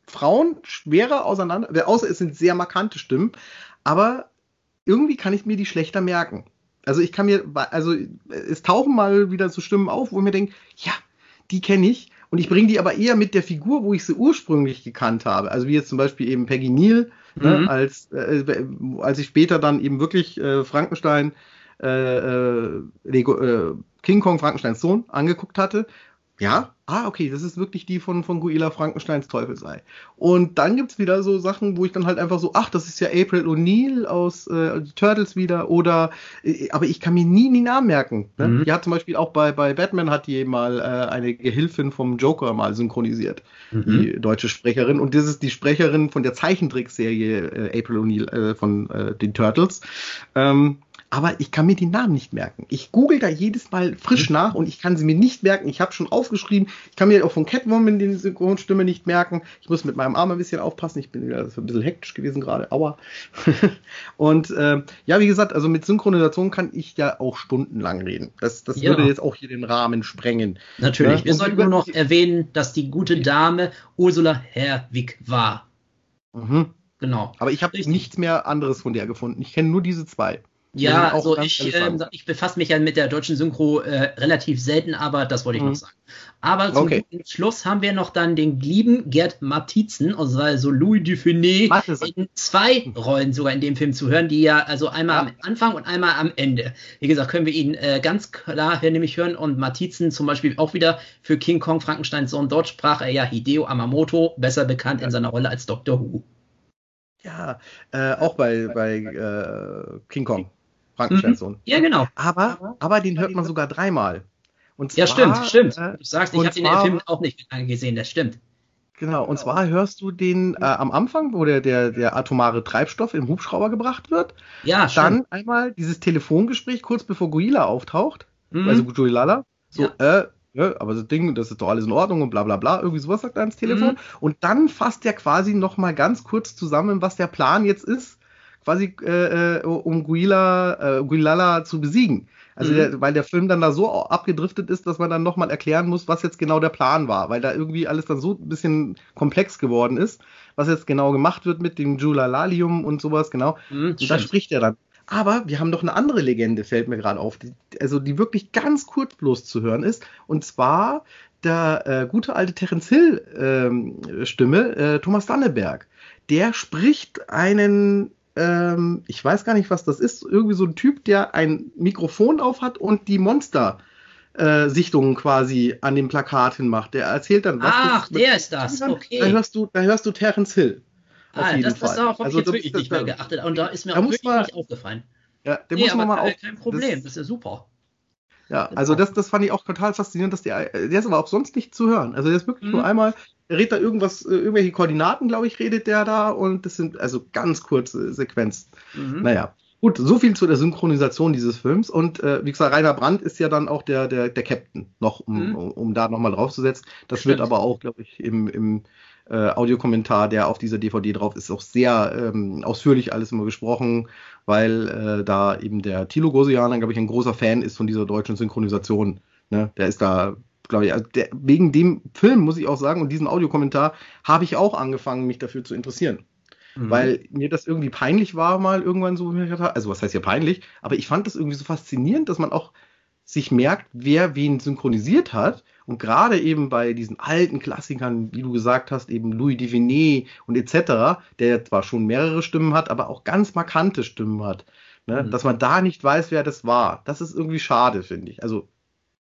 Frauen schwerer auseinander, außer es sind sehr markante Stimmen, aber irgendwie kann ich mir die schlechter merken. Also ich kann mir, also es tauchen mal wieder so Stimmen auf, wo ich mir denke, ja, die kenne ich. Und ich bringe die aber eher mit der Figur, wo ich sie ursprünglich gekannt habe. Also wie jetzt zum Beispiel eben Peggy Neal, ne, mhm. ne, als, äh, als ich später dann eben wirklich äh, Frankenstein, äh, äh Lego, äh, King Kong Frankensteins Sohn angeguckt hatte ja, ah, okay, das ist wirklich die von, von Guila Frankensteins Teufelsei. Und dann gibt's wieder so Sachen, wo ich dann halt einfach so, ach, das ist ja April O'Neil aus äh, Turtles wieder, oder, äh, aber ich kann mir nie die Namen merken. Ne? Mhm. Die hat zum Beispiel auch bei, bei Batman hat die mal äh, eine Gehilfin vom Joker mal synchronisiert, mhm. die deutsche Sprecherin. Und das ist die Sprecherin von der Zeichentrickserie äh, April O'Neil äh, von äh, den Turtles. Ähm, aber ich kann mir die Namen nicht merken. Ich google da jedes Mal frisch mhm. nach und ich kann sie mir nicht merken. Ich habe schon aufgeschrieben, ich kann mir auch von Catwoman die Synchronstimme nicht merken. Ich muss mit meinem Arm ein bisschen aufpassen. Ich bin wieder ein bisschen hektisch gewesen gerade, aua. und äh, ja, wie gesagt, also mit Synchronisation kann ich ja auch stundenlang reden. Das, das ja. würde jetzt auch hier den Rahmen sprengen. Natürlich. Ja? Wir sollten nur noch erwähnen, dass die gute Dame Ursula Herwig war. Mhm. Genau. Aber ich habe nichts mehr anderes von der gefunden. Ich kenne nur diese zwei. Ja, also ich, äh, ich befasse mich ja mit der deutschen Synchro äh, relativ selten, aber das wollte ich mhm. noch sagen. Aber zum okay. Schluss haben wir noch dann den lieben Gerd Matizen, also Louis Dufiné, in zwei Rollen sogar in dem Film zu hören, die ja also einmal ja. am Anfang und einmal am Ende. Wie gesagt, können wir ihn äh, ganz klar hier nämlich hören und Matizen zum Beispiel auch wieder für King Kong Frankensteins Sohn. Dort sprach er ja Hideo Amamoto, besser bekannt ja. in seiner Rolle als Dr. Who. Ja, äh, auch bei, bei äh, King Kong. Frankensteins Sohn. Mhm. Ja, genau. Aber, aber den hört man sogar dreimal. Und zwar, ja, stimmt, stimmt. Äh, du sagst, ich habe den Film auch nicht gesehen, das stimmt. Genau, und zwar hörst du den äh, am Anfang, wo der, der, der atomare Treibstoff im Hubschrauber gebracht wird. Ja, Dann stimmt. einmal dieses Telefongespräch kurz bevor Guila auftaucht. Mhm. Also Guilala. So, ja. äh, ja, aber das Ding, das ist doch alles in Ordnung und bla bla bla, irgendwie sowas sagt er ans Telefon. Mhm. Und dann fasst er quasi nochmal ganz kurz zusammen, was der Plan jetzt ist quasi äh, äh, um Guila, äh, Guilala zu besiegen. Also mhm. der, weil der Film dann da so abgedriftet ist, dass man dann nochmal erklären muss, was jetzt genau der Plan war, weil da irgendwie alles dann so ein bisschen komplex geworden ist, was jetzt genau gemacht wird mit dem Julalalium und sowas, genau. Mhm, und da spricht er dann. Aber wir haben noch eine andere Legende, fällt mir gerade auf, die, also die wirklich ganz kurz bloß zu hören ist. Und zwar der äh, gute alte Terence Hill ähm, Stimme, äh, Thomas Danneberg. Der spricht einen ähm, ich weiß gar nicht, was das ist, irgendwie so ein Typ, der ein Mikrofon auf hat und die Monster äh, Sichtungen quasi an dem Plakat hinmacht. Der erzählt dann, was Ach, der ist das. Okay. Da hörst du, da hörst du Terence Hill. Ah, das, das darauf habe also, ich jetzt wirklich nicht mehr geachtet. Und da ist mir auch wirklich mal, nicht aufgefallen. Ja, der nee, muss man mal auf. Kein Problem, das, das ist ja super. Ja, also das, das fand ich auch total faszinierend, dass der, der ist aber auch sonst nicht zu hören. Also der ist wirklich mhm. nur einmal, der redet da irgendwas, äh, irgendwelche Koordinaten, glaube ich, redet der da und das sind also ganz kurze Sequenzen. Mhm. Naja. Gut, so viel zu der Synchronisation dieses Films. Und äh, wie gesagt, Rainer Brandt ist ja dann auch der, der, der Captain, noch, um, mhm. um, um da nochmal draufzusetzen. Das Stimmt. wird aber auch, glaube ich, im, im äh, Audiokommentar, der auf dieser DVD drauf ist, auch sehr ähm, ausführlich alles immer gesprochen, weil äh, da eben der Thilo Gosianer, glaube ich, ein großer Fan ist von dieser deutschen Synchronisation. Ne? Der ist da glaube ich, also der, wegen dem Film muss ich auch sagen und diesem Audiokommentar habe ich auch angefangen, mich dafür zu interessieren. Mhm. Weil mir das irgendwie peinlich war, mal irgendwann so, also was heißt ja peinlich, aber ich fand das irgendwie so faszinierend, dass man auch sich merkt, wer wen synchronisiert hat. Und gerade eben bei diesen alten Klassikern, wie du gesagt hast, eben Louis Divinet und etc., der zwar schon mehrere Stimmen hat, aber auch ganz markante Stimmen hat. Ne? Mhm. Dass man da nicht weiß, wer das war. Das ist irgendwie schade, finde ich. Also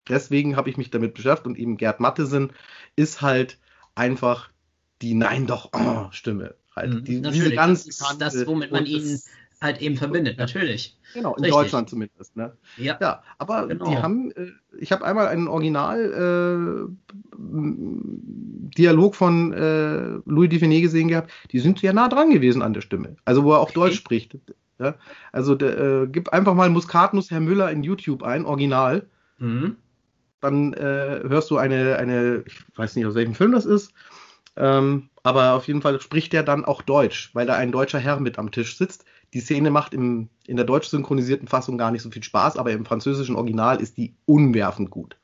deswegen habe ich mich damit beschäftigt und eben Gerd Mattesen ist halt einfach die Nein doch oh, Stimme. Halt. Mhm. Die, diese ganz das ist das, womit man ihn halt eben verbindet, natürlich. Genau, in Richtig. Deutschland zumindest. Ne? Ja. ja, aber genau. die haben, äh, ich habe einmal einen Original äh, von äh, Louis Dufiné gesehen gehabt, die sind ja nah dran gewesen an der Stimme. Also wo er auch okay. Deutsch spricht. Ja? Also der, äh, gib einfach mal Muskatnuss Herr Müller in YouTube ein, Original. Mhm. Dann äh, hörst du eine, eine, ich weiß nicht aus welchem Film das ist, ähm, aber auf jeden Fall spricht der dann auch Deutsch, weil da ein deutscher Herr mit am Tisch sitzt. Die Szene macht im, in der deutsch synchronisierten Fassung gar nicht so viel Spaß, aber im französischen Original ist die unwerfend gut.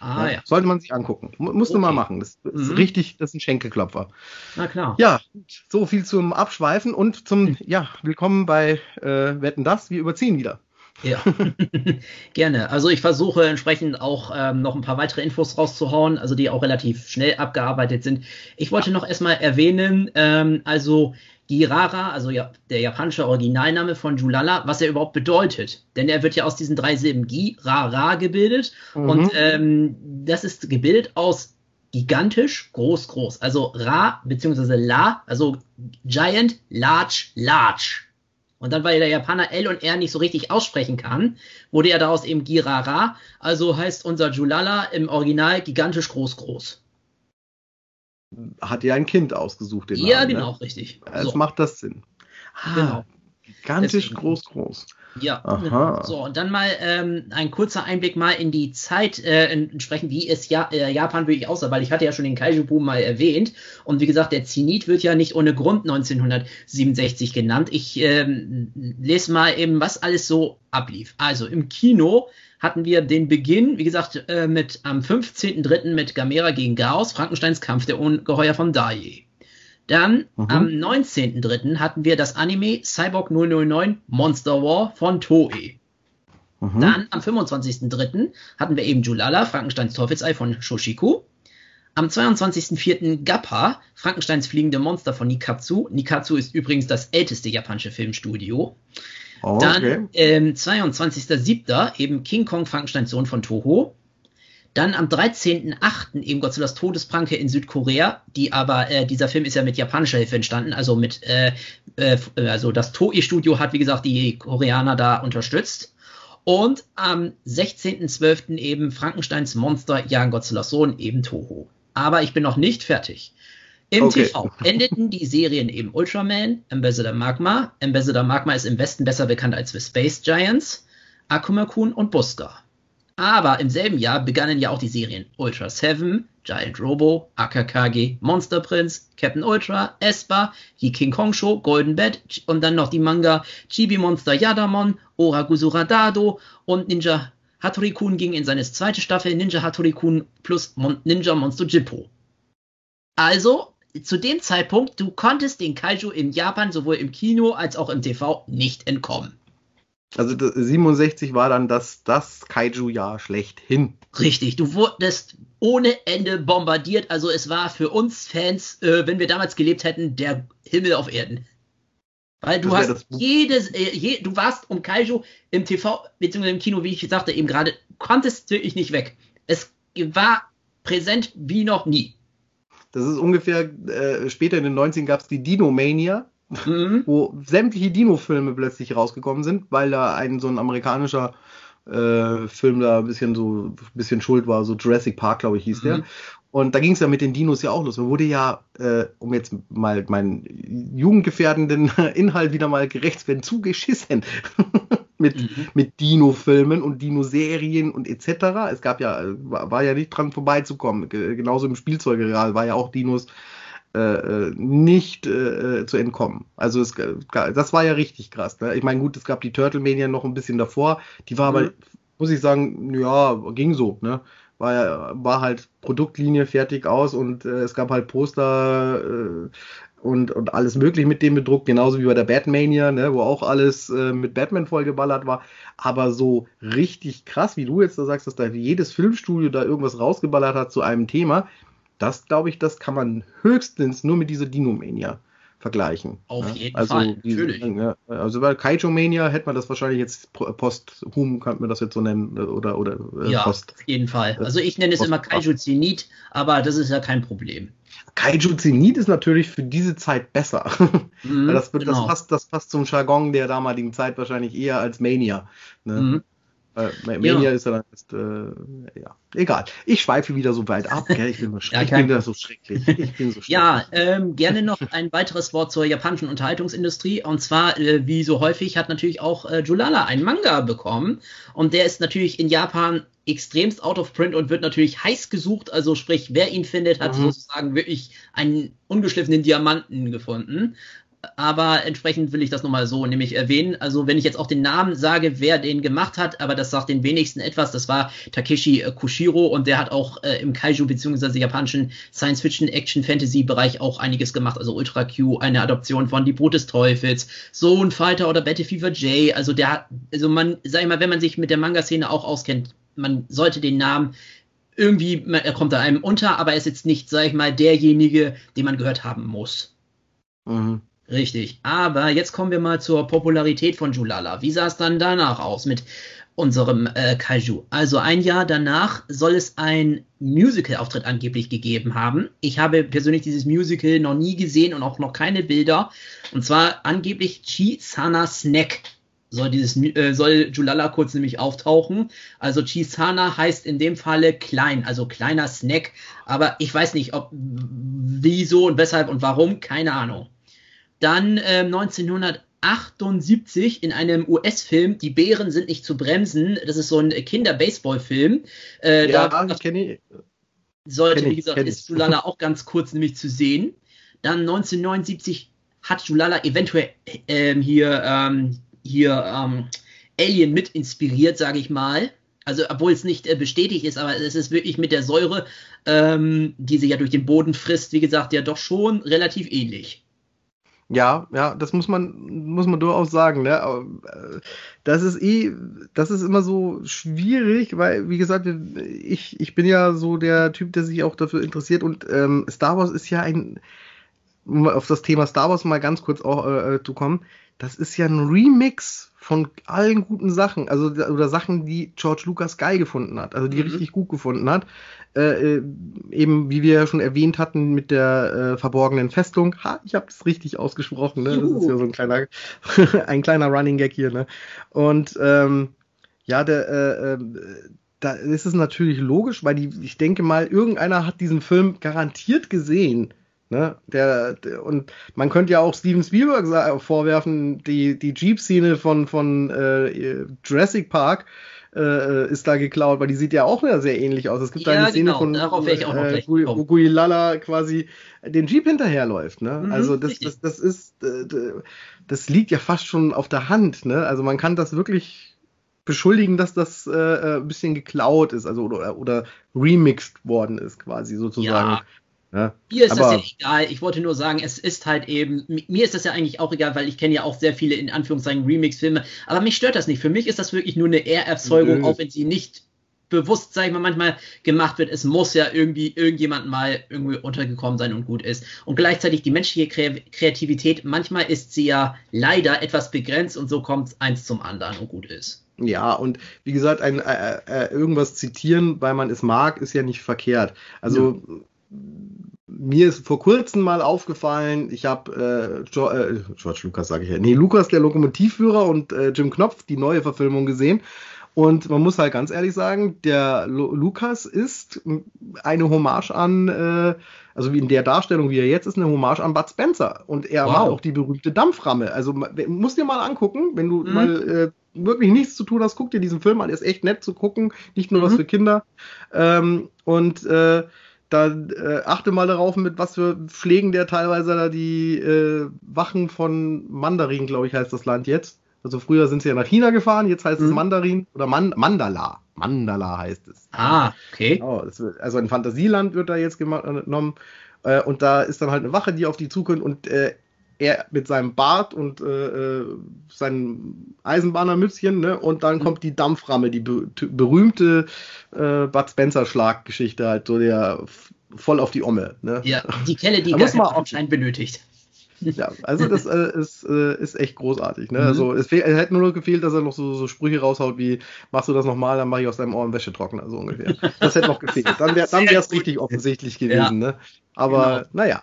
Ah, ja. ja. Sollte man sich angucken. M musst okay. du mal machen. Das ist mhm. richtig, das ist ein Schenkelklopfer. Na klar. Ja, so viel zum Abschweifen und zum, ja, willkommen bei äh, Wetten das. Wir überziehen wieder. Ja, gerne. Also ich versuche entsprechend auch ähm, noch ein paar weitere Infos rauszuhauen, also die auch relativ schnell abgearbeitet sind. Ich wollte noch erstmal erwähnen, ähm, also Girara, also ja, der japanische Originalname von Julala, was er überhaupt bedeutet. Denn er wird ja aus diesen drei Silben Girara gebildet. Mhm. Und ähm, das ist gebildet aus gigantisch, groß, groß. Also Ra beziehungsweise La, also Giant, Large, Large. Und dann, weil der Japaner L und R nicht so richtig aussprechen kann, wurde er daraus eben Girara. Also heißt unser Julala im Original gigantisch, groß, groß hat ihr ein Kind ausgesucht. Den ja, Namen, genau, ne? richtig. Es so. macht das Sinn. Ah, genau. Gigantisch Deswegen. groß, groß. Ja, Aha. so und dann mal ähm, ein kurzer Einblick mal in die Zeit, äh, entsprechend wie es ja, äh, Japan wirklich aussah, weil ich hatte ja schon den Kaiju-Boom mal erwähnt und wie gesagt, der Zenit wird ja nicht ohne Grund 1967 genannt. Ich ähm, lese mal eben, was alles so ablief. Also im Kino hatten wir den Beginn, wie gesagt, äh, mit am 15.03. mit Gamera gegen Chaos, Frankensteins Kampf der Ungeheuer von Dai. Dann mhm. am 19.03. hatten wir das Anime Cyborg 009 Monster War von Toei. Mhm. Dann am 25.03. hatten wir eben Julala, Frankensteins Teufelsei von Shoshiku. Am 22.04. Gappa, Frankensteins fliegende Monster von Nikatsu. Nikatsu ist übrigens das älteste japanische Filmstudio. Oh, Dann okay. ähm, 22.07. eben King Kong Frankensteins Sohn von Toho. Dann am 13.08. eben Godzillas Todespranke in Südkorea, die aber, äh, dieser Film ist ja mit japanischer Hilfe entstanden, also mit, äh, äh, also das Toei-Studio hat, wie gesagt, die Koreaner da unterstützt. Und am 16.12. eben Frankensteins Monster, Jan Godzillas Sohn, eben Toho. Aber ich bin noch nicht fertig. Im okay. TV endeten die Serien eben Ultraman, Ambassador Magma. Ambassador Magma ist im Westen besser bekannt als The Space Giants, Akuma Kun und Buska. Aber im selben Jahr begannen ja auch die Serien Ultra 7, Giant Robo, Akakage, Monster Prince, Captain Ultra, Espa, die King Kong Show, Golden Bed und dann noch die Manga Chibi Monster Yadamon, Oragusura Dado und Ninja Hattori-kun ging in seine zweite Staffel Ninja Hattori-kun plus Mon Ninja Monster Jippo. Also, zu dem Zeitpunkt, du konntest den Kaiju in Japan sowohl im Kino als auch im TV nicht entkommen. Also 67 war dann das, das Kaiju-Jahr schlechthin. Richtig, du wurdest ohne Ende bombardiert. Also es war für uns Fans, äh, wenn wir damals gelebt hätten, der Himmel auf Erden. Weil du hast jedes, äh, je, du warst um Kaiju im TV bzw. im Kino, wie ich sagte eben gerade, konntest wirklich nicht weg. Es war präsent wie noch nie. Das ist ungefähr, äh, später in den 90ern gab es die Dino-Mania, mhm. wo sämtliche Dino-Filme plötzlich rausgekommen sind, weil da ein so ein amerikanischer äh, Film da ein bisschen so ein bisschen schuld war, so Jurassic Park, glaube ich, hieß mhm. der. Und da ging es ja mit den Dinos ja auch los. Man wurde ja, äh, um jetzt mal meinen jugendgefährdenden Inhalt wieder mal gerecht werden, zugeschissen. mit, mhm. mit Dino-Filmen und Dino-Serien und etc. Es gab ja, war, ja nicht dran vorbeizukommen. Genauso im Spielzeugreal war ja auch Dinos äh, äh, nicht äh, zu entkommen. Also es, das war ja richtig krass. Ne? Ich meine, gut, es gab die Turtle-Mania noch ein bisschen davor. Die war mhm. aber, muss ich sagen, ja, ging so. Ne? War, war halt Produktlinie fertig aus und äh, es gab halt Poster äh, und, und alles möglich mit dem bedruckt, genauso wie bei der Batmania, ne, wo auch alles äh, mit Batman vollgeballert war. Aber so richtig krass, wie du jetzt da sagst, dass da jedes Filmstudio da irgendwas rausgeballert hat zu einem Thema, das glaube ich, das kann man höchstens nur mit dieser Dinomania vergleichen. Auf ja? jeden also, Fall, die, natürlich. Ja, also bei Kaiju Mania hätte man das wahrscheinlich jetzt posthum, könnte man das jetzt so nennen, oder, oder äh, ja, Post. auf jeden Fall. Also ich nenne es immer Kaiju Zenit, aber das ist ja kein Problem. Kaiju Zenit ist natürlich für diese Zeit besser. Mhm, das, genau. das, passt, das passt zum Jargon der damaligen Zeit wahrscheinlich eher als Mania. Ne? Mhm. Äh, Mania ja. ist ja dann ist, äh, ja, egal. Ich schweife wieder so weit ab, gell? Ich bin, ja, ich bin da so schrecklich. Ich bin so schrecklich. ja, ähm, gerne noch ein weiteres Wort zur japanischen Unterhaltungsindustrie. Und zwar, äh, wie so häufig, hat natürlich auch äh, Julala einen Manga bekommen. Und der ist natürlich in Japan extremst out of print und wird natürlich heiß gesucht. Also sprich, wer ihn findet, hat mhm. sozusagen wirklich einen ungeschliffenen Diamanten gefunden aber entsprechend will ich das nochmal so nämlich erwähnen. Also wenn ich jetzt auch den Namen sage, wer den gemacht hat, aber das sagt den wenigsten etwas, das war Takeshi Kushiro und der hat auch äh, im Kaiju bzw. japanischen Science-Fiction-Action-Fantasy-Bereich auch einiges gemacht. Also Ultra Q, eine Adoption von Die Brut des Teufels, Zone Fighter oder Battlefield J. Also der hat, also man, sag ich mal, wenn man sich mit der Manga-Szene auch auskennt, man sollte den Namen irgendwie, er kommt da einem unter, aber er ist jetzt nicht, sag ich mal, derjenige, den man gehört haben muss. Mhm. Richtig. Aber jetzt kommen wir mal zur Popularität von Julala. Wie sah es dann danach aus mit unserem äh, Kaiju? Also ein Jahr danach soll es ein Musical-Auftritt angeblich gegeben haben. Ich habe persönlich dieses Musical noch nie gesehen und auch noch keine Bilder. Und zwar angeblich Chisana Snack soll dieses äh, soll Julala kurz nämlich auftauchen. Also Chisana heißt in dem Falle klein, also kleiner Snack. Aber ich weiß nicht, ob wieso und weshalb und warum, keine Ahnung. Dann äh, 1978 in einem US-Film, Die Bären sind nicht zu bremsen. Das ist so ein Kinder-Baseball-Film. Äh, ja, da, kenne ich. Sollte, kenn wie gesagt, ist Julala auch ganz kurz nämlich zu sehen. Dann 1979 hat Julala eventuell ähm, hier, ähm, hier ähm, Alien mit inspiriert, sage ich mal. Also, obwohl es nicht äh, bestätigt ist, aber es ist wirklich mit der Säure, ähm, die sie ja durch den Boden frisst, wie gesagt, ja doch schon relativ ähnlich. Ja, ja, das muss man, muss man durchaus sagen, ne? Äh, das ist eh, das ist immer so schwierig, weil, wie gesagt, ich, ich bin ja so der Typ, der sich auch dafür interessiert und ähm, Star Wars ist ja ein, um auf das Thema Star Wars mal ganz kurz auch äh, äh zu kommen, das ist ja ein Remix von allen guten Sachen, also oder Sachen, die George Lucas geil gefunden hat, also die mhm. richtig gut gefunden hat. Äh, äh, eben, wie wir ja schon erwähnt hatten, mit der äh, verborgenen Festung. Ha, ich habe es richtig ausgesprochen, ne? Das ist ja so ein kleiner, ein kleiner Running Gag hier, ne? Und ähm, ja, der, äh, äh, da ist es natürlich logisch, weil die, ich denke mal, irgendeiner hat diesen Film garantiert gesehen. Ne? Der, der, und man könnte ja auch Steven Spielberg vorwerfen, die, die Jeep-Szene von, von äh, Jurassic Park äh, ist da geklaut, weil die sieht ja auch sehr ähnlich aus. Es gibt ja, da eine Szene genau, von auch noch äh, wo Guilala quasi den Jeep hinterherläuft. Ne? Mhm, also das, das, das ist, äh, das liegt ja fast schon auf der Hand. Ne? Also man kann das wirklich beschuldigen, dass das äh, äh ein bisschen geklaut ist, also oder, oder remixed worden ist, quasi sozusagen. Ja, ja, mir ist das ja egal. Ich wollte nur sagen, es ist halt eben, mir ist das ja eigentlich auch egal, weil ich kenne ja auch sehr viele in Anführungszeichen Remix-Filme. Aber mich stört das nicht. Für mich ist das wirklich nur eine Ehrerzeugung, auch wenn sie nicht bewusst, sag ich mal, manchmal gemacht wird. Es muss ja irgendwie irgendjemand mal irgendwie untergekommen sein und gut ist. Und gleichzeitig die menschliche Kreativität, manchmal ist sie ja leider etwas begrenzt und so kommt eins zum anderen und gut ist. Ja, und wie gesagt, ein, äh, äh, irgendwas zitieren, weil man es mag, ist ja nicht verkehrt. Also ja mir ist vor kurzem mal aufgefallen, ich habe äh, George, äh, George Lucas sage ich ja, nee, Lukas der Lokomotivführer und äh, Jim Knopf die neue Verfilmung gesehen und man muss halt ganz ehrlich sagen, der Lu Lukas ist eine Hommage an, äh, also wie in der Darstellung, wie er jetzt ist, eine Hommage an Bud Spencer. Und er wow. macht auch die berühmte Dampframme. Also musst dir mal angucken, wenn du mhm. mal äh, wirklich nichts zu tun hast, guck dir diesen Film an. Er ist echt nett zu gucken, nicht nur mhm. was für Kinder. Ähm, und äh, da äh, achte mal darauf, mit was für Pflegen der teilweise da die äh, Wachen von Mandarin, glaube ich, heißt das Land jetzt. Also früher sind sie ja nach China gefahren, jetzt heißt mhm. es Mandarin oder Man Mandala. Mandala heißt es. Ah, okay. Genau, wird, also ein Fantasieland wird da jetzt genommen. Äh, und da ist dann halt eine Wache, die auf die zukommt und äh, er mit seinem Bart und äh, äh seinem Eisenbahnermützchen, ne? Und dann mhm. kommt die Dampframme, die be berühmte äh, Bud Spencer Schlaggeschichte halt, so der voll auf die Omme. Ne? Ja, die Kelle, die gar anscheinend benötigt. Ja, also das äh, ist, äh, ist echt großartig. Ne? Mhm. Also es, es, hätte nur noch gefehlt, dass er noch so, so Sprüche raushaut wie, machst du das nochmal, dann mache ich aus deinem Ohr einen Wäschetrockner, so ungefähr. Das hätte noch gefehlt. Dann wäre es richtig offensichtlich gewesen. Ja. Ne? Aber genau. naja.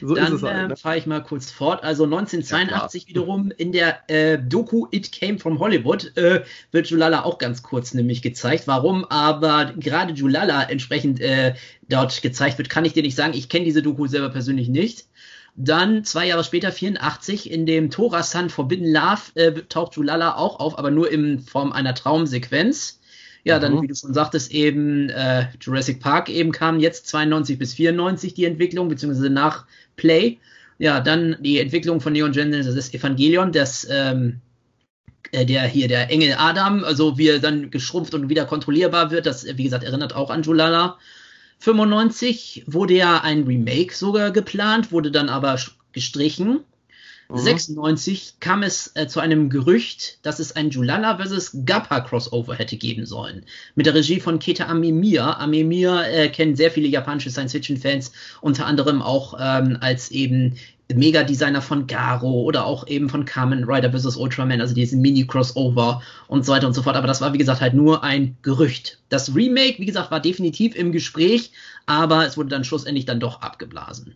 So Dann halt, äh, ne? fahre ich mal kurz fort. Also 1982 ja, wiederum in der äh, Doku It Came from Hollywood äh, wird Julala auch ganz kurz nämlich gezeigt. Warum aber gerade Julala entsprechend äh, dort gezeigt wird, kann ich dir nicht sagen. Ich kenne diese Doku selber persönlich nicht. Dann zwei Jahre später, 84, in dem Tora Sun Forbidden Love äh, taucht Julala auch auf, aber nur in Form einer Traumsequenz. Ja, dann, mhm. wie du schon sagtest, eben äh, Jurassic Park eben kam jetzt 92 bis 94 die Entwicklung, beziehungsweise nach Play. Ja, dann die Entwicklung von Neon Genesis, das Evangelion, das ähm, äh, der hier der Engel Adam, also wie er dann geschrumpft und wieder kontrollierbar wird, das wie gesagt erinnert auch an Julala. 95 wurde ja ein Remake sogar geplant, wurde dann aber gestrichen. 96 mhm. kam es äh, zu einem Gerücht, dass es ein Julala vs. Gappa Crossover hätte geben sollen. Mit der Regie von Keta Amemiya. Amemiya äh, kennen sehr viele japanische Science-Fiction-Fans, unter anderem auch ähm, als eben Mega-Designer von Garo oder auch eben von Kamen Rider vs. Ultraman, also diesen Mini-Crossover und so weiter und so fort. Aber das war, wie gesagt, halt nur ein Gerücht. Das Remake, wie gesagt, war definitiv im Gespräch, aber es wurde dann schlussendlich dann doch abgeblasen.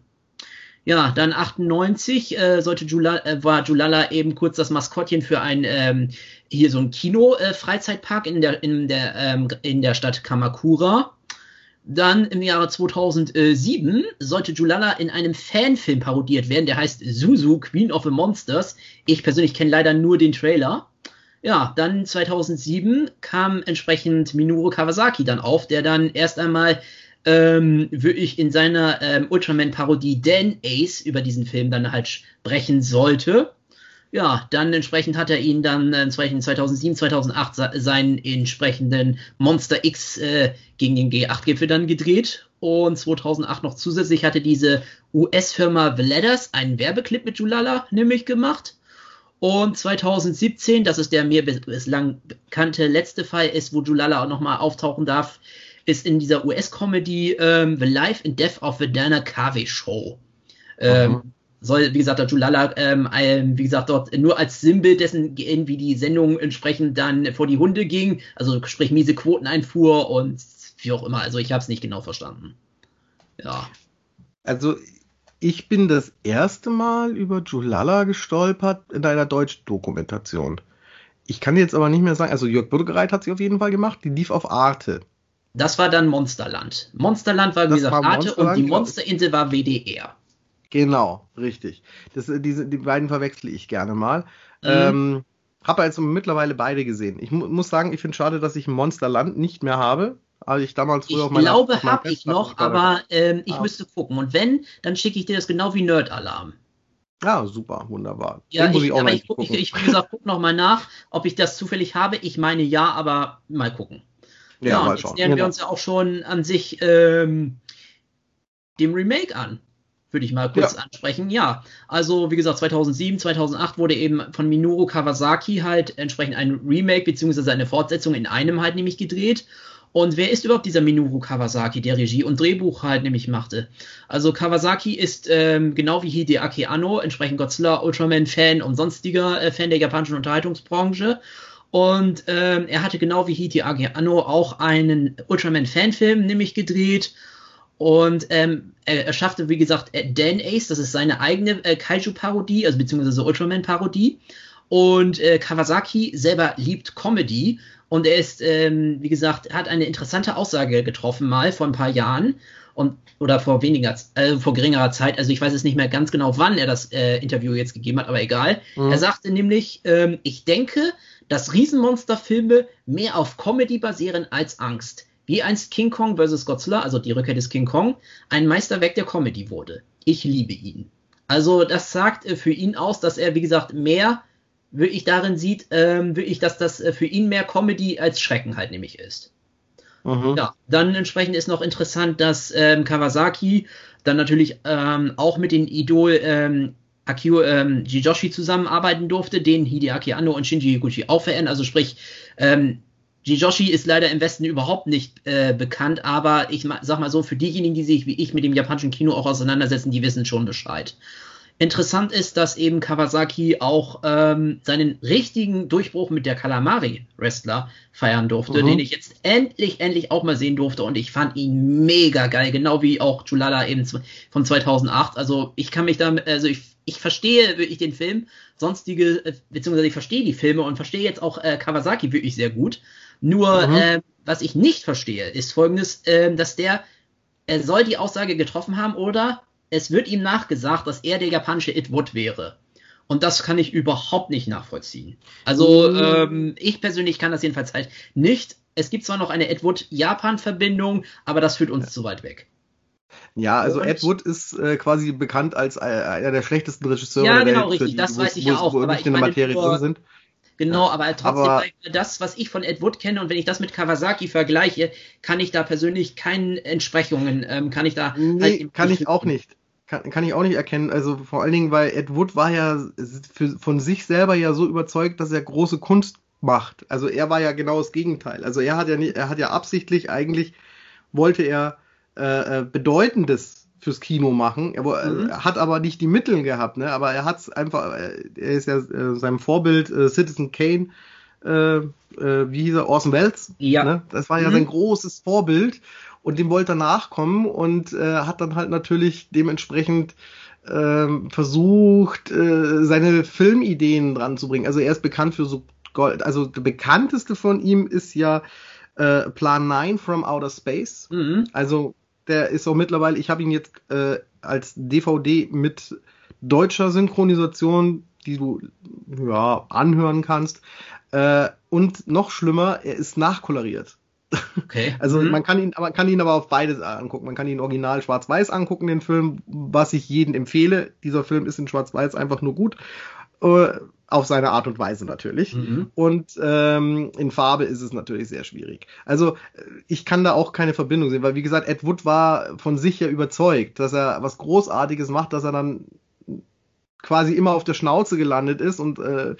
Ja, dann 98 äh, sollte Jula, äh, war Julala eben kurz das Maskottchen für ein ähm, hier so ein Kino-Freizeitpark äh, in der in der ähm, in der Stadt Kamakura. Dann im Jahre 2007 sollte Julala in einem Fanfilm parodiert werden, der heißt Suzu, Queen of the Monsters. Ich persönlich kenne leider nur den Trailer. Ja, dann 2007 kam entsprechend Minoru Kawasaki dann auf, der dann erst einmal ähm, wirklich in seiner ähm, Ultraman-Parodie Dan Ace über diesen Film dann halt sprechen sollte. Ja, dann entsprechend hat er ihn dann äh, 2007, 2008 seinen entsprechenden Monster X äh, gegen den G8-Gipfel dann gedreht. Und 2008 noch zusätzlich hatte diese US-Firma Vladas einen Werbeclip mit Julala nämlich gemacht. Und 2017, das ist der mir bislang bekannte letzte Fall ist, wo Julala auch nochmal auftauchen darf, ist in dieser US-Comedy ähm, The Life and Death of the Dana Carvey Show. Ähm, soll, wie gesagt, der Julala, ähm, wie gesagt, dort nur als Sinnbild dessen gehen, wie die Sendung entsprechend dann vor die Hunde ging, also sprich miese Quoteneinfuhr und wie auch immer. Also ich habe es nicht genau verstanden. Ja. Also ich bin das erste Mal über Julala gestolpert in einer Deutsch-Dokumentation. Ich kann jetzt aber nicht mehr sagen, also Jörg Bürgereit hat sie auf jeden Fall gemacht, die lief auf Arte. Das war dann Monsterland. Monsterland war, wie gesagt, Arte und die Monsterinsel war WDR. Genau, richtig. Das, äh, diese, die beiden verwechsle ich gerne mal. Mhm. Ähm, habe also mittlerweile beide gesehen. Ich mu muss sagen, ich finde schade, dass ich Monsterland nicht mehr habe. Also ich damals früher ich auf meiner glaube, habe ich noch, aber ähm, ich ah. müsste gucken. Und wenn, dann schicke ich dir das genau wie Nerd Alarm. Ja, super, wunderbar. Ja, ich, ich, aber ich, ich, ich, wie gesagt, guck noch mal nach, ob ich das zufällig habe. Ich meine ja, aber mal gucken. Ja, ja und jetzt nähern wir genau. uns ja auch schon an sich ähm, dem Remake an. Würde ich mal kurz ja. ansprechen. Ja, also wie gesagt, 2007, 2008 wurde eben von Minoru Kawasaki halt entsprechend ein Remake beziehungsweise eine Fortsetzung in einem halt nämlich gedreht. Und wer ist überhaupt dieser Minoru Kawasaki, der Regie und Drehbuch halt nämlich machte? Also Kawasaki ist ähm, genau wie Hideaki Anno entsprechend Godzilla Ultraman Fan und sonstiger äh, Fan der japanischen Unterhaltungsbranche und ähm, er hatte genau wie Hiti Anno auch einen Ultraman-Fanfilm nämlich gedreht. Und ähm, er, er, schaffte, wie gesagt, Dan Ace, das ist seine eigene äh, Kaiju-Parodie, also beziehungsweise Ultraman-Parodie. Und äh, Kawasaki selber liebt Comedy. Und er ist, ähm, wie gesagt, hat eine interessante Aussage getroffen mal vor ein paar Jahren und oder vor weniger, äh, vor geringerer Zeit, also ich weiß es nicht mehr ganz genau, wann er das äh, Interview jetzt gegeben hat, aber egal. Mhm. Er sagte nämlich, ähm, ich denke, dass Riesenmonsterfilme mehr auf Comedy basieren als Angst. Wie einst King Kong vs. Godzilla, also die Rückkehr des King Kong, ein Meisterwerk der Comedy wurde. Ich liebe ihn. Also das sagt äh, für ihn aus, dass er, wie gesagt, mehr wirklich darin sieht, ähm, wirklich, dass das äh, für ihn mehr Comedy als Schrecken halt nämlich ist. Mhm. Ja, dann entsprechend ist noch interessant, dass ähm, Kawasaki dann natürlich ähm, auch mit den Idol ähm, Akio ähm, Jijoshi zusammenarbeiten durfte, den Hideaki Anno und Shinji Higuchi auch verehren. Also sprich, ähm, Jijoshi ist leider im Westen überhaupt nicht äh, bekannt, aber ich sag mal so, für diejenigen, die sich wie ich mit dem japanischen Kino auch auseinandersetzen, die wissen schon Bescheid. Interessant ist, dass eben Kawasaki auch ähm, seinen richtigen Durchbruch mit der Kalamari-Wrestler feiern durfte, mhm. den ich jetzt endlich, endlich auch mal sehen durfte und ich fand ihn mega geil, genau wie auch Julala eben von 2008. Also ich kann mich da, also ich, ich verstehe wirklich den Film, sonstige, äh, beziehungsweise ich verstehe die Filme und verstehe jetzt auch äh, Kawasaki wirklich sehr gut. Nur, mhm. äh, was ich nicht verstehe, ist folgendes, äh, dass der, er soll die Aussage getroffen haben oder es wird ihm nachgesagt, dass er der japanische Ed Wood wäre. Und das kann ich überhaupt nicht nachvollziehen. Also mm. ähm, ich persönlich kann das jedenfalls halt nicht. Es gibt zwar noch eine Ed Wood-Japan-Verbindung, aber das führt uns ja. zu weit weg. Ja, also und, Ed Wood ist äh, quasi bekannt als äh, einer der schlechtesten Regisseure ja, der genau, Welt. Ja, genau, richtig. Das weiß ich ja auch. Wo aber ich meine, Materie drin sind. Genau, aber trotzdem, aber, das, was ich von Ed Wood kenne und wenn ich das mit Kawasaki vergleiche, kann ich da persönlich keine Entsprechungen, ähm, kann ich da nee, halt kann ich auch nicht. Kann, kann ich auch nicht erkennen. Also vor allen Dingen, weil Ed Wood war ja für, von sich selber ja so überzeugt, dass er große Kunst macht. Also er war ja genau das Gegenteil. Also er hat ja nicht, er hat ja absichtlich eigentlich wollte er äh, äh Bedeutendes fürs Kino machen. Er, mhm. er, hat aber nicht die Mittel gehabt, ne? Aber er hat es einfach, er ist ja äh, seinem Vorbild äh, Citizen Kane, äh, äh, wie hieß er, Orson Welles. Ja. Ne? Das war ja mhm. sein großes Vorbild und dem wollte er nachkommen und äh, hat dann halt natürlich dementsprechend äh, versucht, äh, seine Filmideen dran zu bringen. Also er ist bekannt für so Gold, also der bekannteste von ihm ist ja äh, Plan 9 from Outer Space. Mhm. Also der ist auch mittlerweile, ich habe ihn jetzt äh, als DVD mit deutscher Synchronisation, die du ja anhören kannst. Äh, und noch schlimmer, er ist nachkoloriert. Okay. Also mhm. man kann ihn, man kann ihn aber auf beides angucken. Man kann ihn original schwarz-weiß angucken, den Film, was ich jedem empfehle. Dieser Film ist in schwarz-weiß einfach nur gut. Äh, auf seine Art und Weise natürlich. Mhm. Und ähm, in Farbe ist es natürlich sehr schwierig. Also ich kann da auch keine Verbindung sehen, weil wie gesagt, Ed Wood war von sich ja überzeugt, dass er was Großartiges macht, dass er dann quasi immer auf der Schnauze gelandet ist und äh,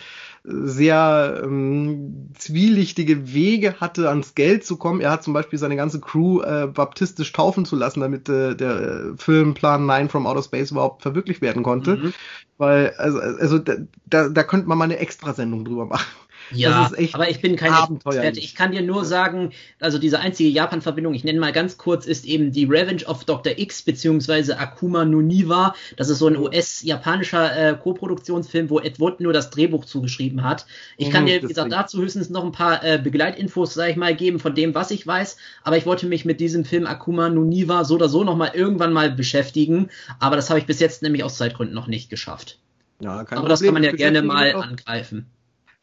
sehr ähm, zwielichtige Wege hatte, ans Geld zu kommen. Er hat zum Beispiel seine ganze Crew äh, baptistisch taufen zu lassen, damit äh, der äh, Filmplan 9 from Outer Space überhaupt verwirklicht werden konnte. Mhm. Weil, also, also da, da könnte man mal eine Extrasendung drüber machen. Ja, aber ich bin kein Experte. Ich kann dir nur sagen, also diese einzige Japan-Verbindung, ich nenne mal ganz kurz, ist eben die Revenge of Dr. X beziehungsweise Akuma no Niwa. Das ist so ein US-japanischer äh, Co-Produktionsfilm, wo Ed Wood nur das Drehbuch zugeschrieben hat. Ich kann mhm, dir, wie gesagt, dazu höchstens noch ein paar äh, Begleitinfos, sag ich mal, geben von dem, was ich weiß. Aber ich wollte mich mit diesem Film Akuma no Niwa so oder so noch mal irgendwann mal beschäftigen. Aber das habe ich bis jetzt nämlich aus Zeitgründen noch nicht geschafft. Ja, Aber Problem. das kann man ja gerne mal angreifen.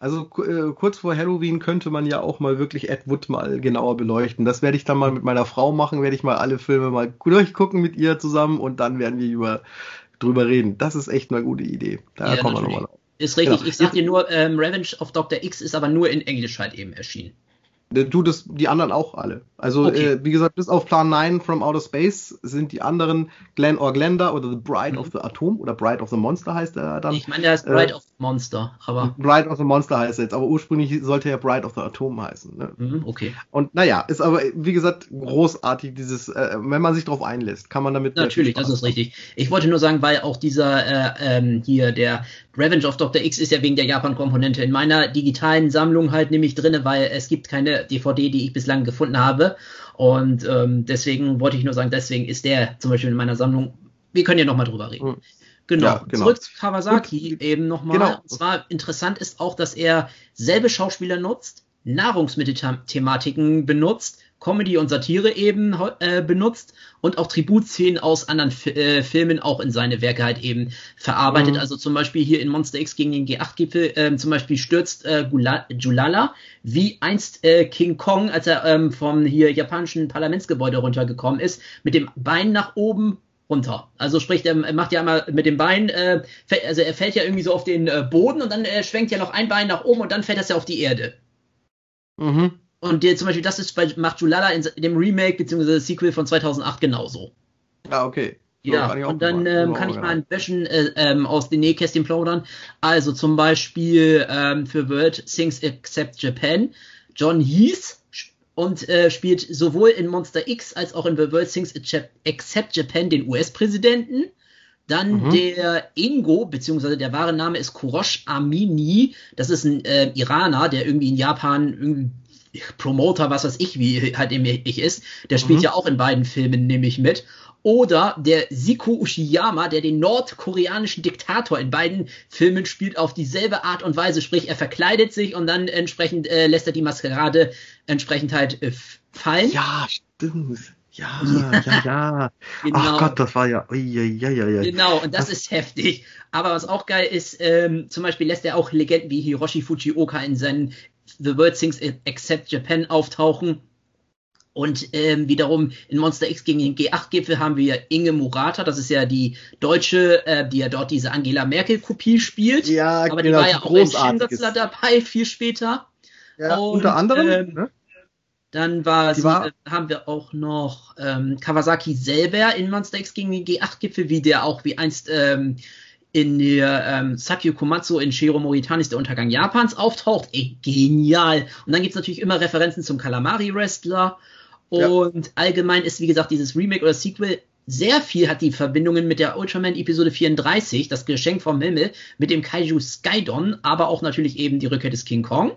Also äh, kurz vor Halloween könnte man ja auch mal wirklich Ed Wood mal genauer beleuchten. Das werde ich dann mal mit meiner Frau machen, werde ich mal alle Filme mal durchgucken mit ihr zusammen und dann werden wir über, drüber reden. Das ist echt eine gute Idee. Da ja, kommen wir nochmal drauf. Ist richtig. Genau. Ich sag dir nur, ähm, Revenge of Dr. X ist aber nur in Englisch halt eben erschienen. Du das die anderen auch alle. Also okay. äh, wie gesagt, bis auf Plan 9 from Outer Space sind die anderen Glenn or Glenda oder The Bride mhm. of the Atom oder Bride of the Monster heißt er dann. Ich meine, der heißt Bride äh, of the Monster, aber. Bride of the Monster heißt er jetzt, aber ursprünglich sollte er Bride of the Atom heißen. Ne? Mhm, okay. Und naja, ist aber wie gesagt großartig dieses, äh, wenn man sich darauf einlässt, kann man damit. Natürlich, das ist richtig. Ich wollte nur sagen, weil auch dieser äh, ähm, hier der Revenge of Dr. X ist ja wegen der Japan-Komponente in meiner digitalen Sammlung halt nämlich drinne, weil es gibt keine DVD, die ich bislang gefunden habe. Und ähm, deswegen wollte ich nur sagen, deswegen ist der zum Beispiel in meiner Sammlung. Wir können ja nochmal drüber reden. Mhm. Genau. Ja, genau. Zurück zu Kawasaki Und, eben nochmal. Genau. Und zwar interessant ist auch, dass er selbe Schauspieler nutzt, Nahrungsmittelthematiken benutzt, Comedy und Satire eben äh, benutzt und auch Tributszenen aus anderen F äh, Filmen auch in seine Werke halt eben verarbeitet. Mhm. Also zum Beispiel hier in Monster X gegen den G8-Gipfel äh, zum Beispiel stürzt äh, Julala wie einst äh, King Kong, als er ähm, vom hier japanischen Parlamentsgebäude runtergekommen ist, mit dem Bein nach oben runter. Also sprich, er macht ja einmal mit dem Bein, äh, also er fällt ja irgendwie so auf den äh, Boden und dann äh, schwenkt ja noch ein Bein nach oben und dann fällt das ja auf die Erde. Mhm. Und der, zum Beispiel, das ist bei, macht Julala in, dem Remake bzw. Sequel von 2008 genauso. Ja, okay. So, ja, und dann ähm, kann ich mal ein bisschen äh, ähm, aus den Nähkästchen plaudern. Also zum Beispiel ähm, für World Things Except Japan. John Heath und äh, spielt sowohl in Monster X als auch in The World Things Except Japan den US-Präsidenten. Dann mhm. der Ingo, beziehungsweise der wahre Name ist Kurosh Amini. Das ist ein äh, Iraner, der irgendwie in Japan irgendwie Promoter, was weiß ich, wie halt eben ich ist. Der spielt mhm. ja auch in beiden Filmen, nehme ich mit. Oder der Siko Ushiyama, der den nordkoreanischen Diktator in beiden Filmen spielt, auf dieselbe Art und Weise. Sprich, er verkleidet sich und dann entsprechend äh, lässt er die Maskerade entsprechend halt äh, fallen. Ja, stimmt. Ja, ja, ja. genau. Ach Gott, das war ja. ja, ja, ja. Genau, und das, das, ist heftig. Aber was auch geil ist, ähm, zum Beispiel lässt er auch Legenden wie Hiroshi Fujioka in seinen The World Sings Except Japan auftauchen. Und ähm, wiederum in Monster X gegen den G8-Gipfel haben wir Inge Murata, das ist ja die Deutsche, äh, die ja dort diese Angela Merkel-Kopie spielt. Ja, Aber genau, die war ja auch in Schindler dabei, viel später. Ja, Und, unter anderem. Ähm, ne? Dann war, sie, war äh, haben wir auch noch ähm, Kawasaki selber in Monster X gegen den G8-Gipfel, wie der auch wie einst ähm, in der ähm, Sakyo Komatsu in Shiro Moritanis der Untergang Japans auftaucht. Ey, genial. Und dann gibt's natürlich immer Referenzen zum Kalamari-Wrestler. Und ja. allgemein ist, wie gesagt, dieses Remake oder Sequel sehr viel hat die Verbindungen mit der Ultraman Episode 34, das Geschenk vom Himmel, mit dem Kaiju Skydon, aber auch natürlich eben die Rückkehr des King Kong.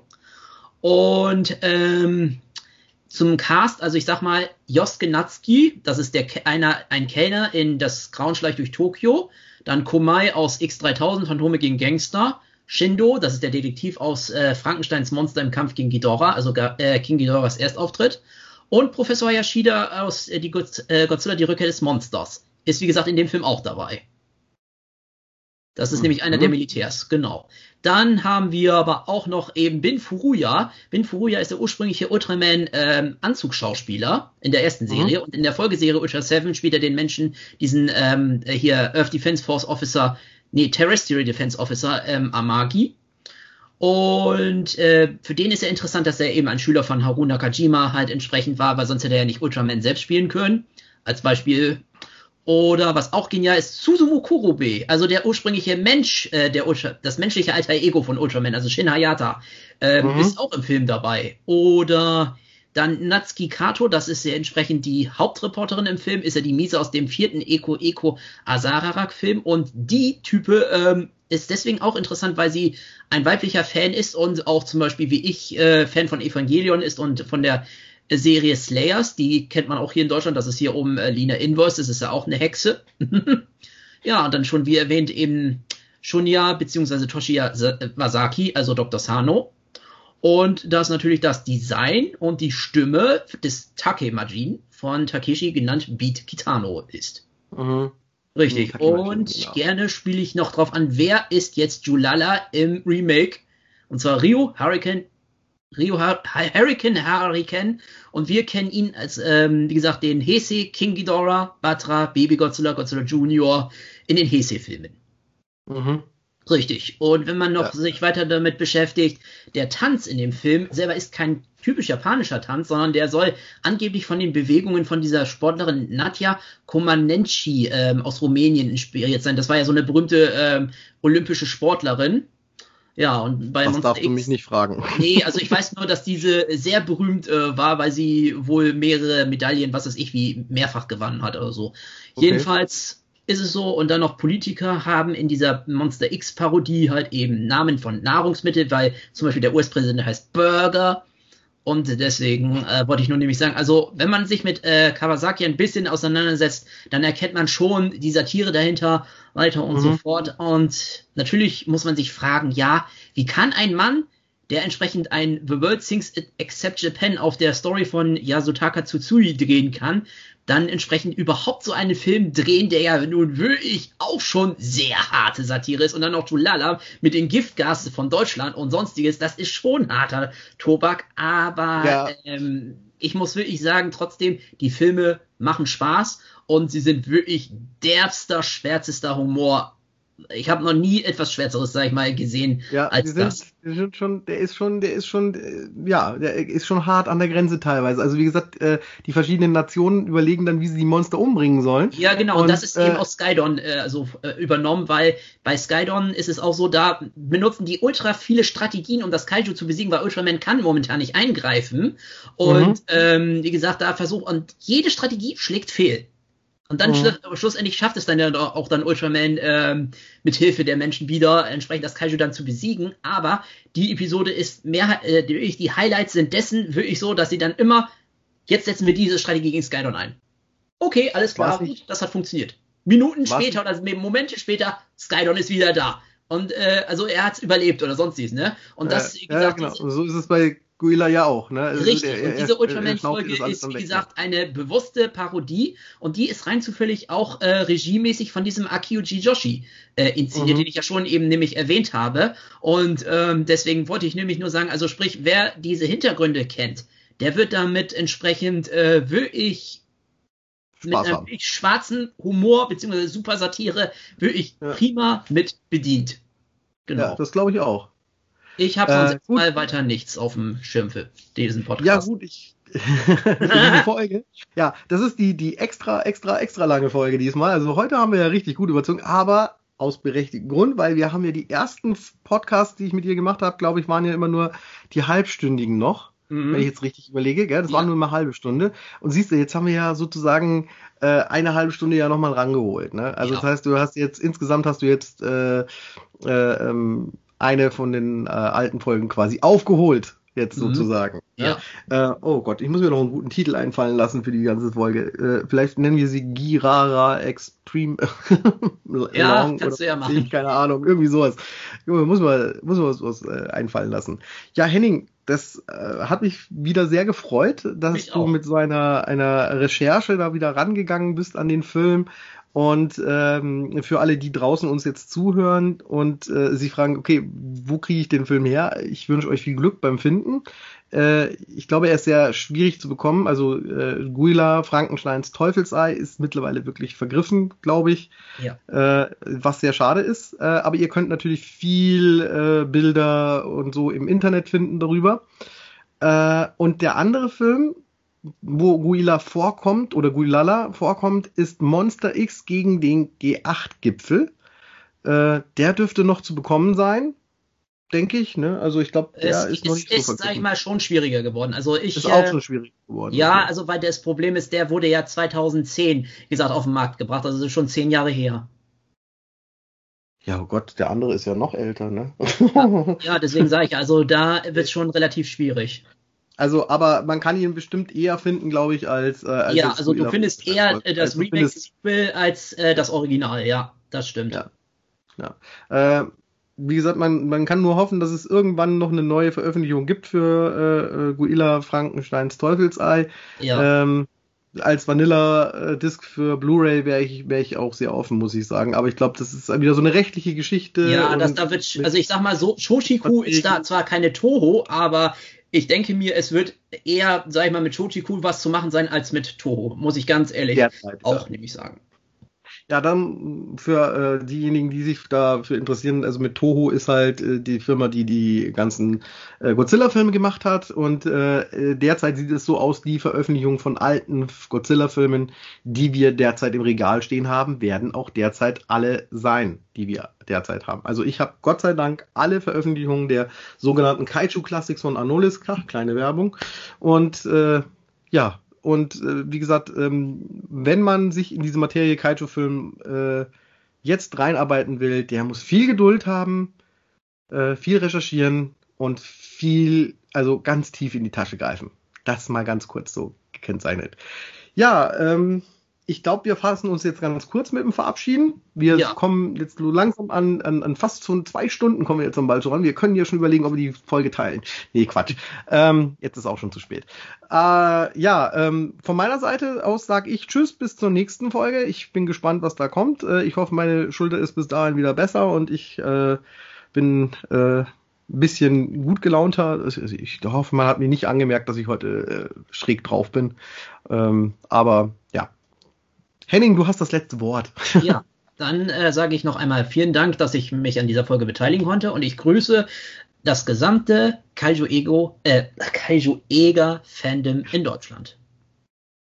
Und ähm, zum Cast, also ich sag mal, Josuke Natsuki, das ist der einer, ein Kellner in das Grauenschleich durch Tokio. Dann Komai aus X3000, Phantome gegen Gangster. Shindo, das ist der Detektiv aus äh, Frankensteins Monster im Kampf gegen Ghidorah, also äh, King Ghidorahs Erstauftritt. Und Professor Yashida aus äh, die äh, Godzilla, die Rückkehr des Monsters. Ist wie gesagt in dem Film auch dabei. Das ist mhm. nämlich einer der Militärs, genau. Dann haben wir aber auch noch eben Bin Furuya. Bin Furuya ist der ursprüngliche Ultraman ähm, in der ersten Serie mhm. und in der Folgeserie Ultra 7 spielt er den Menschen, diesen ähm, hier Earth Defense Force Officer, nee, Terrestrial Defense Officer ähm, Amagi. Und äh, für den ist ja interessant, dass er eben ein Schüler von Haru Nakajima halt entsprechend war, weil sonst hätte er ja nicht Ultraman selbst spielen können. Als Beispiel oder was auch genial ist, Susumu Kurobe, also der ursprüngliche Mensch, äh, der Ultra, das menschliche alter Ego von Ultraman, also Shin Hayata, äh, mhm. ist auch im Film dabei. Oder dann Natsuki Kato, das ist ja entsprechend die Hauptreporterin im Film, ist ja die Miese aus dem vierten Eko Eko Asararak-Film. Und die Type ähm, ist deswegen auch interessant, weil sie ein weiblicher Fan ist und auch zum Beispiel wie ich äh, Fan von Evangelion ist und von der Serie Slayers, die kennt man auch hier in Deutschland, das ist hier um äh, Lina Inverse, das ist ja auch eine Hexe. ja, und dann schon wie erwähnt eben Shunya bzw. Toshiya Wasaki, also Dr. Sano. Und das natürlich das Design und die Stimme des Take-Majin von Takeshi genannt Beat Kitano ist. Mhm. Richtig. Und genau. gerne spiele ich noch drauf an, wer ist jetzt Julala im Remake? Und zwar Ryu Hurricane Rio Hurricane Hurricane und wir kennen ihn als, ähm, wie gesagt, den Heisei, King Ghidorah, Batra, Baby Godzilla, Godzilla Junior in den Heisei-Filmen. Mhm. Richtig. Und wenn man noch ja. sich weiter damit beschäftigt, der Tanz in dem Film selber ist kein typisch japanischer Tanz, sondern der soll angeblich von den Bewegungen von dieser Sportlerin Nadja Komanenci ähm, aus Rumänien inspiriert sein. Das war ja so eine berühmte ähm, olympische Sportlerin. Ja, und bei das Monster darfst X, du mich nicht fragen. Nee, also ich weiß nur, dass diese sehr berühmt äh, war, weil sie wohl mehrere Medaillen, was weiß ich, wie mehrfach gewonnen hat oder so. Okay. Jedenfalls ist es so, und dann noch Politiker haben in dieser Monster X-Parodie halt eben Namen von Nahrungsmitteln, weil zum Beispiel der US-Präsident heißt Burger. Und deswegen äh, wollte ich nur nämlich sagen, also wenn man sich mit äh, Kawasaki ein bisschen auseinandersetzt, dann erkennt man schon die Satire dahinter, weiter und mhm. so fort. Und natürlich muss man sich fragen, ja, wie kann ein Mann, der entsprechend ein The World Sings Except Japan auf der Story von Yasutaka Tsutsui drehen kann, dann entsprechend überhaupt so einen Film drehen, der ja nun wirklich auch schon sehr harte Satire ist. Und dann noch Tulala mit den Giftgasen von Deutschland und sonstiges, das ist schon harter Tobak, aber ja. ähm, ich muss wirklich sagen, trotzdem, die Filme machen Spaß. Und sie sind wirklich derbster, schwärzester Humor ich habe noch nie etwas Schwärzeres, sag ich mal, gesehen ja, als sind, das. Sind schon, der ist schon, der ist schon, äh, ja, der ist schon hart an der Grenze teilweise. Also wie gesagt, äh, die verschiedenen Nationen überlegen dann, wie sie die Monster umbringen sollen. Ja, genau. Und, und das ist äh, eben aus Skydon äh, also äh, übernommen, weil bei Skydon ist es auch so, da benutzen die ultra viele Strategien, um das Kaiju zu besiegen, weil Ultraman kann momentan nicht eingreifen. Und mhm. ähm, wie gesagt, da versucht und jede Strategie schlägt fehl. Und dann mhm. schlussendlich schafft es dann ja auch dann Ultraman ähm, mit Hilfe der Menschen wieder entsprechend das Kaiju dann zu besiegen. Aber die Episode ist mehr, äh, die, die Highlights sind dessen wirklich so, dass sie dann immer, jetzt setzen wir diese Strategie gegen Skydon ein. Okay, alles klar, gut, das hat funktioniert. Minuten Was? später oder Momente später, Skydon ist wieder da. Und äh, also er hat es überlebt oder sonstiges, ne? Und das, wie gesagt, ja, genau. so ist es bei Guila ja auch, ne? Also richtig, der, und diese Ultraman-Folge ist, wie gesagt, eine bewusste Parodie und die ist rein zufällig auch äh, regiemäßig von diesem Akiuji Joshi äh, inszeniert, mhm. den ich ja schon eben nämlich erwähnt habe. Und ähm, deswegen wollte ich nämlich nur sagen, also sprich, wer diese Hintergründe kennt, der wird damit entsprechend äh, wirklich mit einem wirklich schwarzen Humor beziehungsweise Super Satire wirklich ja. prima mit bedient. Genau. Ja, das glaube ich auch. Ich habe sonst äh, mal weiter nichts auf dem Schirm für diesen Podcast. Ja, gut, ich. Folge. Ja, das ist die, die extra, extra, extra lange Folge diesmal. Also heute haben wir ja richtig gut überzogen, aber aus berechtigtem Grund, weil wir haben ja die ersten Podcasts, die ich mit dir gemacht habe, glaube ich, waren ja immer nur die halbstündigen noch. Mhm. Wenn ich jetzt richtig überlege, gell? das ja. war nur eine halbe Stunde. Und siehst du, jetzt haben wir ja sozusagen äh, eine halbe Stunde ja nochmal rangeholt. Ne? Also ja. das heißt, du hast jetzt insgesamt hast du jetzt äh, äh, ähm, eine von den äh, alten Folgen quasi aufgeholt, jetzt mhm. sozusagen. Ja. Äh, oh Gott, ich muss mir noch einen guten Titel einfallen lassen für die ganze Folge. Äh, vielleicht nennen wir sie Girara Extreme. ja, kannst du ja machen. Ich, keine Ahnung, irgendwie sowas. Junge, muss man, muss man was, was äh, einfallen lassen. Ja, Henning, das äh, hat mich wieder sehr gefreut, dass mich du auch. mit so einer, einer Recherche da wieder rangegangen bist an den Film und ähm, für alle, die draußen uns jetzt zuhören und äh, sich fragen, okay, wo kriege ich den Film her? Ich wünsche euch viel Glück beim Finden. Äh, ich glaube, er ist sehr schwierig zu bekommen. Also äh, Guila Frankensteins Teufelsei ist mittlerweile wirklich vergriffen, glaube ich. Ja. Äh, was sehr schade ist. Äh, aber ihr könnt natürlich viel äh, Bilder und so im Internet finden darüber. Äh, und der andere Film, wo Guila vorkommt oder Guilala vorkommt, ist Monster X gegen den G8-Gipfel. Äh, der dürfte noch zu bekommen sein, denke ich. Ne? Also ich glaube, der es, ist noch nicht ist, so ist, sag ich mal, schon schwieriger geworden. Also ich ist auch äh, schon schwierig geworden. Ja, also weil das Problem ist, der wurde ja 2010, wie gesagt, auf den Markt gebracht. Also schon zehn Jahre her. Ja, oh Gott, der andere ist ja noch älter, ne? ja, ja deswegen sage ich, also da wird es schon relativ schwierig. Also, aber man kann ihn bestimmt eher finden, glaube ich, als, äh, als Ja, also du findest eher äh, das also Remake-Sequel als äh, das Original, ja, das stimmt. Ja. ja. Äh, wie gesagt, man, man kann nur hoffen, dass es irgendwann noch eine neue Veröffentlichung gibt für äh, Guilla Frankensteins Teufelsei. Ja. Ähm, als Vanilla-Disc für Blu-ray wäre ich, wär ich auch sehr offen, muss ich sagen. Aber ich glaube, das ist wieder so eine rechtliche Geschichte. Ja, das, da wird, also ich sag mal so, Shoshiku ist da zwar keine Toho, aber ich denke mir, es wird eher, sag ich mal, mit Shochiku was zu machen sein als mit Toho, muss ich ganz ehrlich Derzeit, auch ja. nämlich sagen. Ja, dann für äh, diejenigen, die sich dafür interessieren, also mit Toho ist halt äh, die Firma, die die ganzen äh, Godzilla-Filme gemacht hat und äh, derzeit sieht es so aus, die Veröffentlichung von alten Godzilla-Filmen, die wir derzeit im Regal stehen haben, werden auch derzeit alle sein, die wir derzeit haben. Also ich habe Gott sei Dank alle Veröffentlichungen der sogenannten Kaiju Classics von Anolis, kleine Werbung und äh, ja, und äh, wie gesagt, ähm, wenn man sich in diese Materie Kaiju-Film äh, jetzt reinarbeiten will, der muss viel Geduld haben, äh, viel recherchieren und viel, also ganz tief in die Tasche greifen. Das mal ganz kurz so gekennzeichnet. Ja, ähm, ich glaube, wir fassen uns jetzt ganz kurz mit dem Verabschieden. Wir ja. kommen jetzt so langsam an, an, an fast schon zwei Stunden kommen wir jetzt am Ball ran. Wir können ja schon überlegen, ob wir die Folge teilen. Nee, Quatsch. Ähm, jetzt ist auch schon zu spät. Äh, ja, ähm, von meiner Seite aus sage ich Tschüss bis zur nächsten Folge. Ich bin gespannt, was da kommt. Äh, ich hoffe, meine Schulter ist bis dahin wieder besser und ich äh, bin äh, bisschen gut gelaunter. Also ich hoffe, man hat mir nicht angemerkt, dass ich heute äh, schräg drauf bin. Ähm, aber ja, Henning, du hast das letzte Wort. Ja, dann äh, sage ich noch einmal vielen Dank, dass ich mich an dieser Folge beteiligen konnte und ich grüße das gesamte Kaiju Ego, äh, Kaiju Eger Fandom in Deutschland.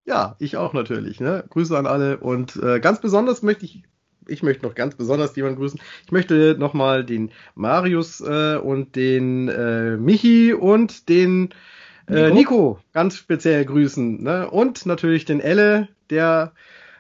Ja, ich auch natürlich. Ne? Grüße an alle und äh, ganz besonders möchte ich ich möchte noch ganz besonders jemanden grüßen. Ich möchte nochmal den Marius äh, und den äh, Michi und den äh, Nico. Nico ganz speziell grüßen. Ne? Und natürlich den Elle, der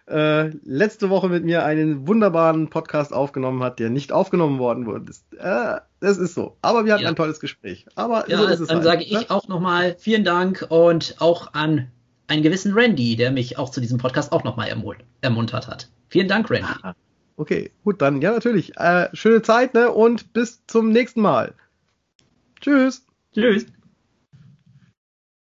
äh, letzte Woche mit mir einen wunderbaren Podcast aufgenommen hat, der nicht aufgenommen worden wurde. Das, äh, das ist so. Aber wir hatten ja. ein tolles Gespräch. Aber ja, so ist es dann halt, sage ne? ich auch nochmal vielen Dank und auch an einen gewissen Randy, der mich auch zu diesem Podcast auch nochmal ermuntert hat. Vielen Dank, Randy. Ah, okay, gut, dann ja natürlich. Äh, schöne Zeit ne? und bis zum nächsten Mal. Tschüss. Tschüss.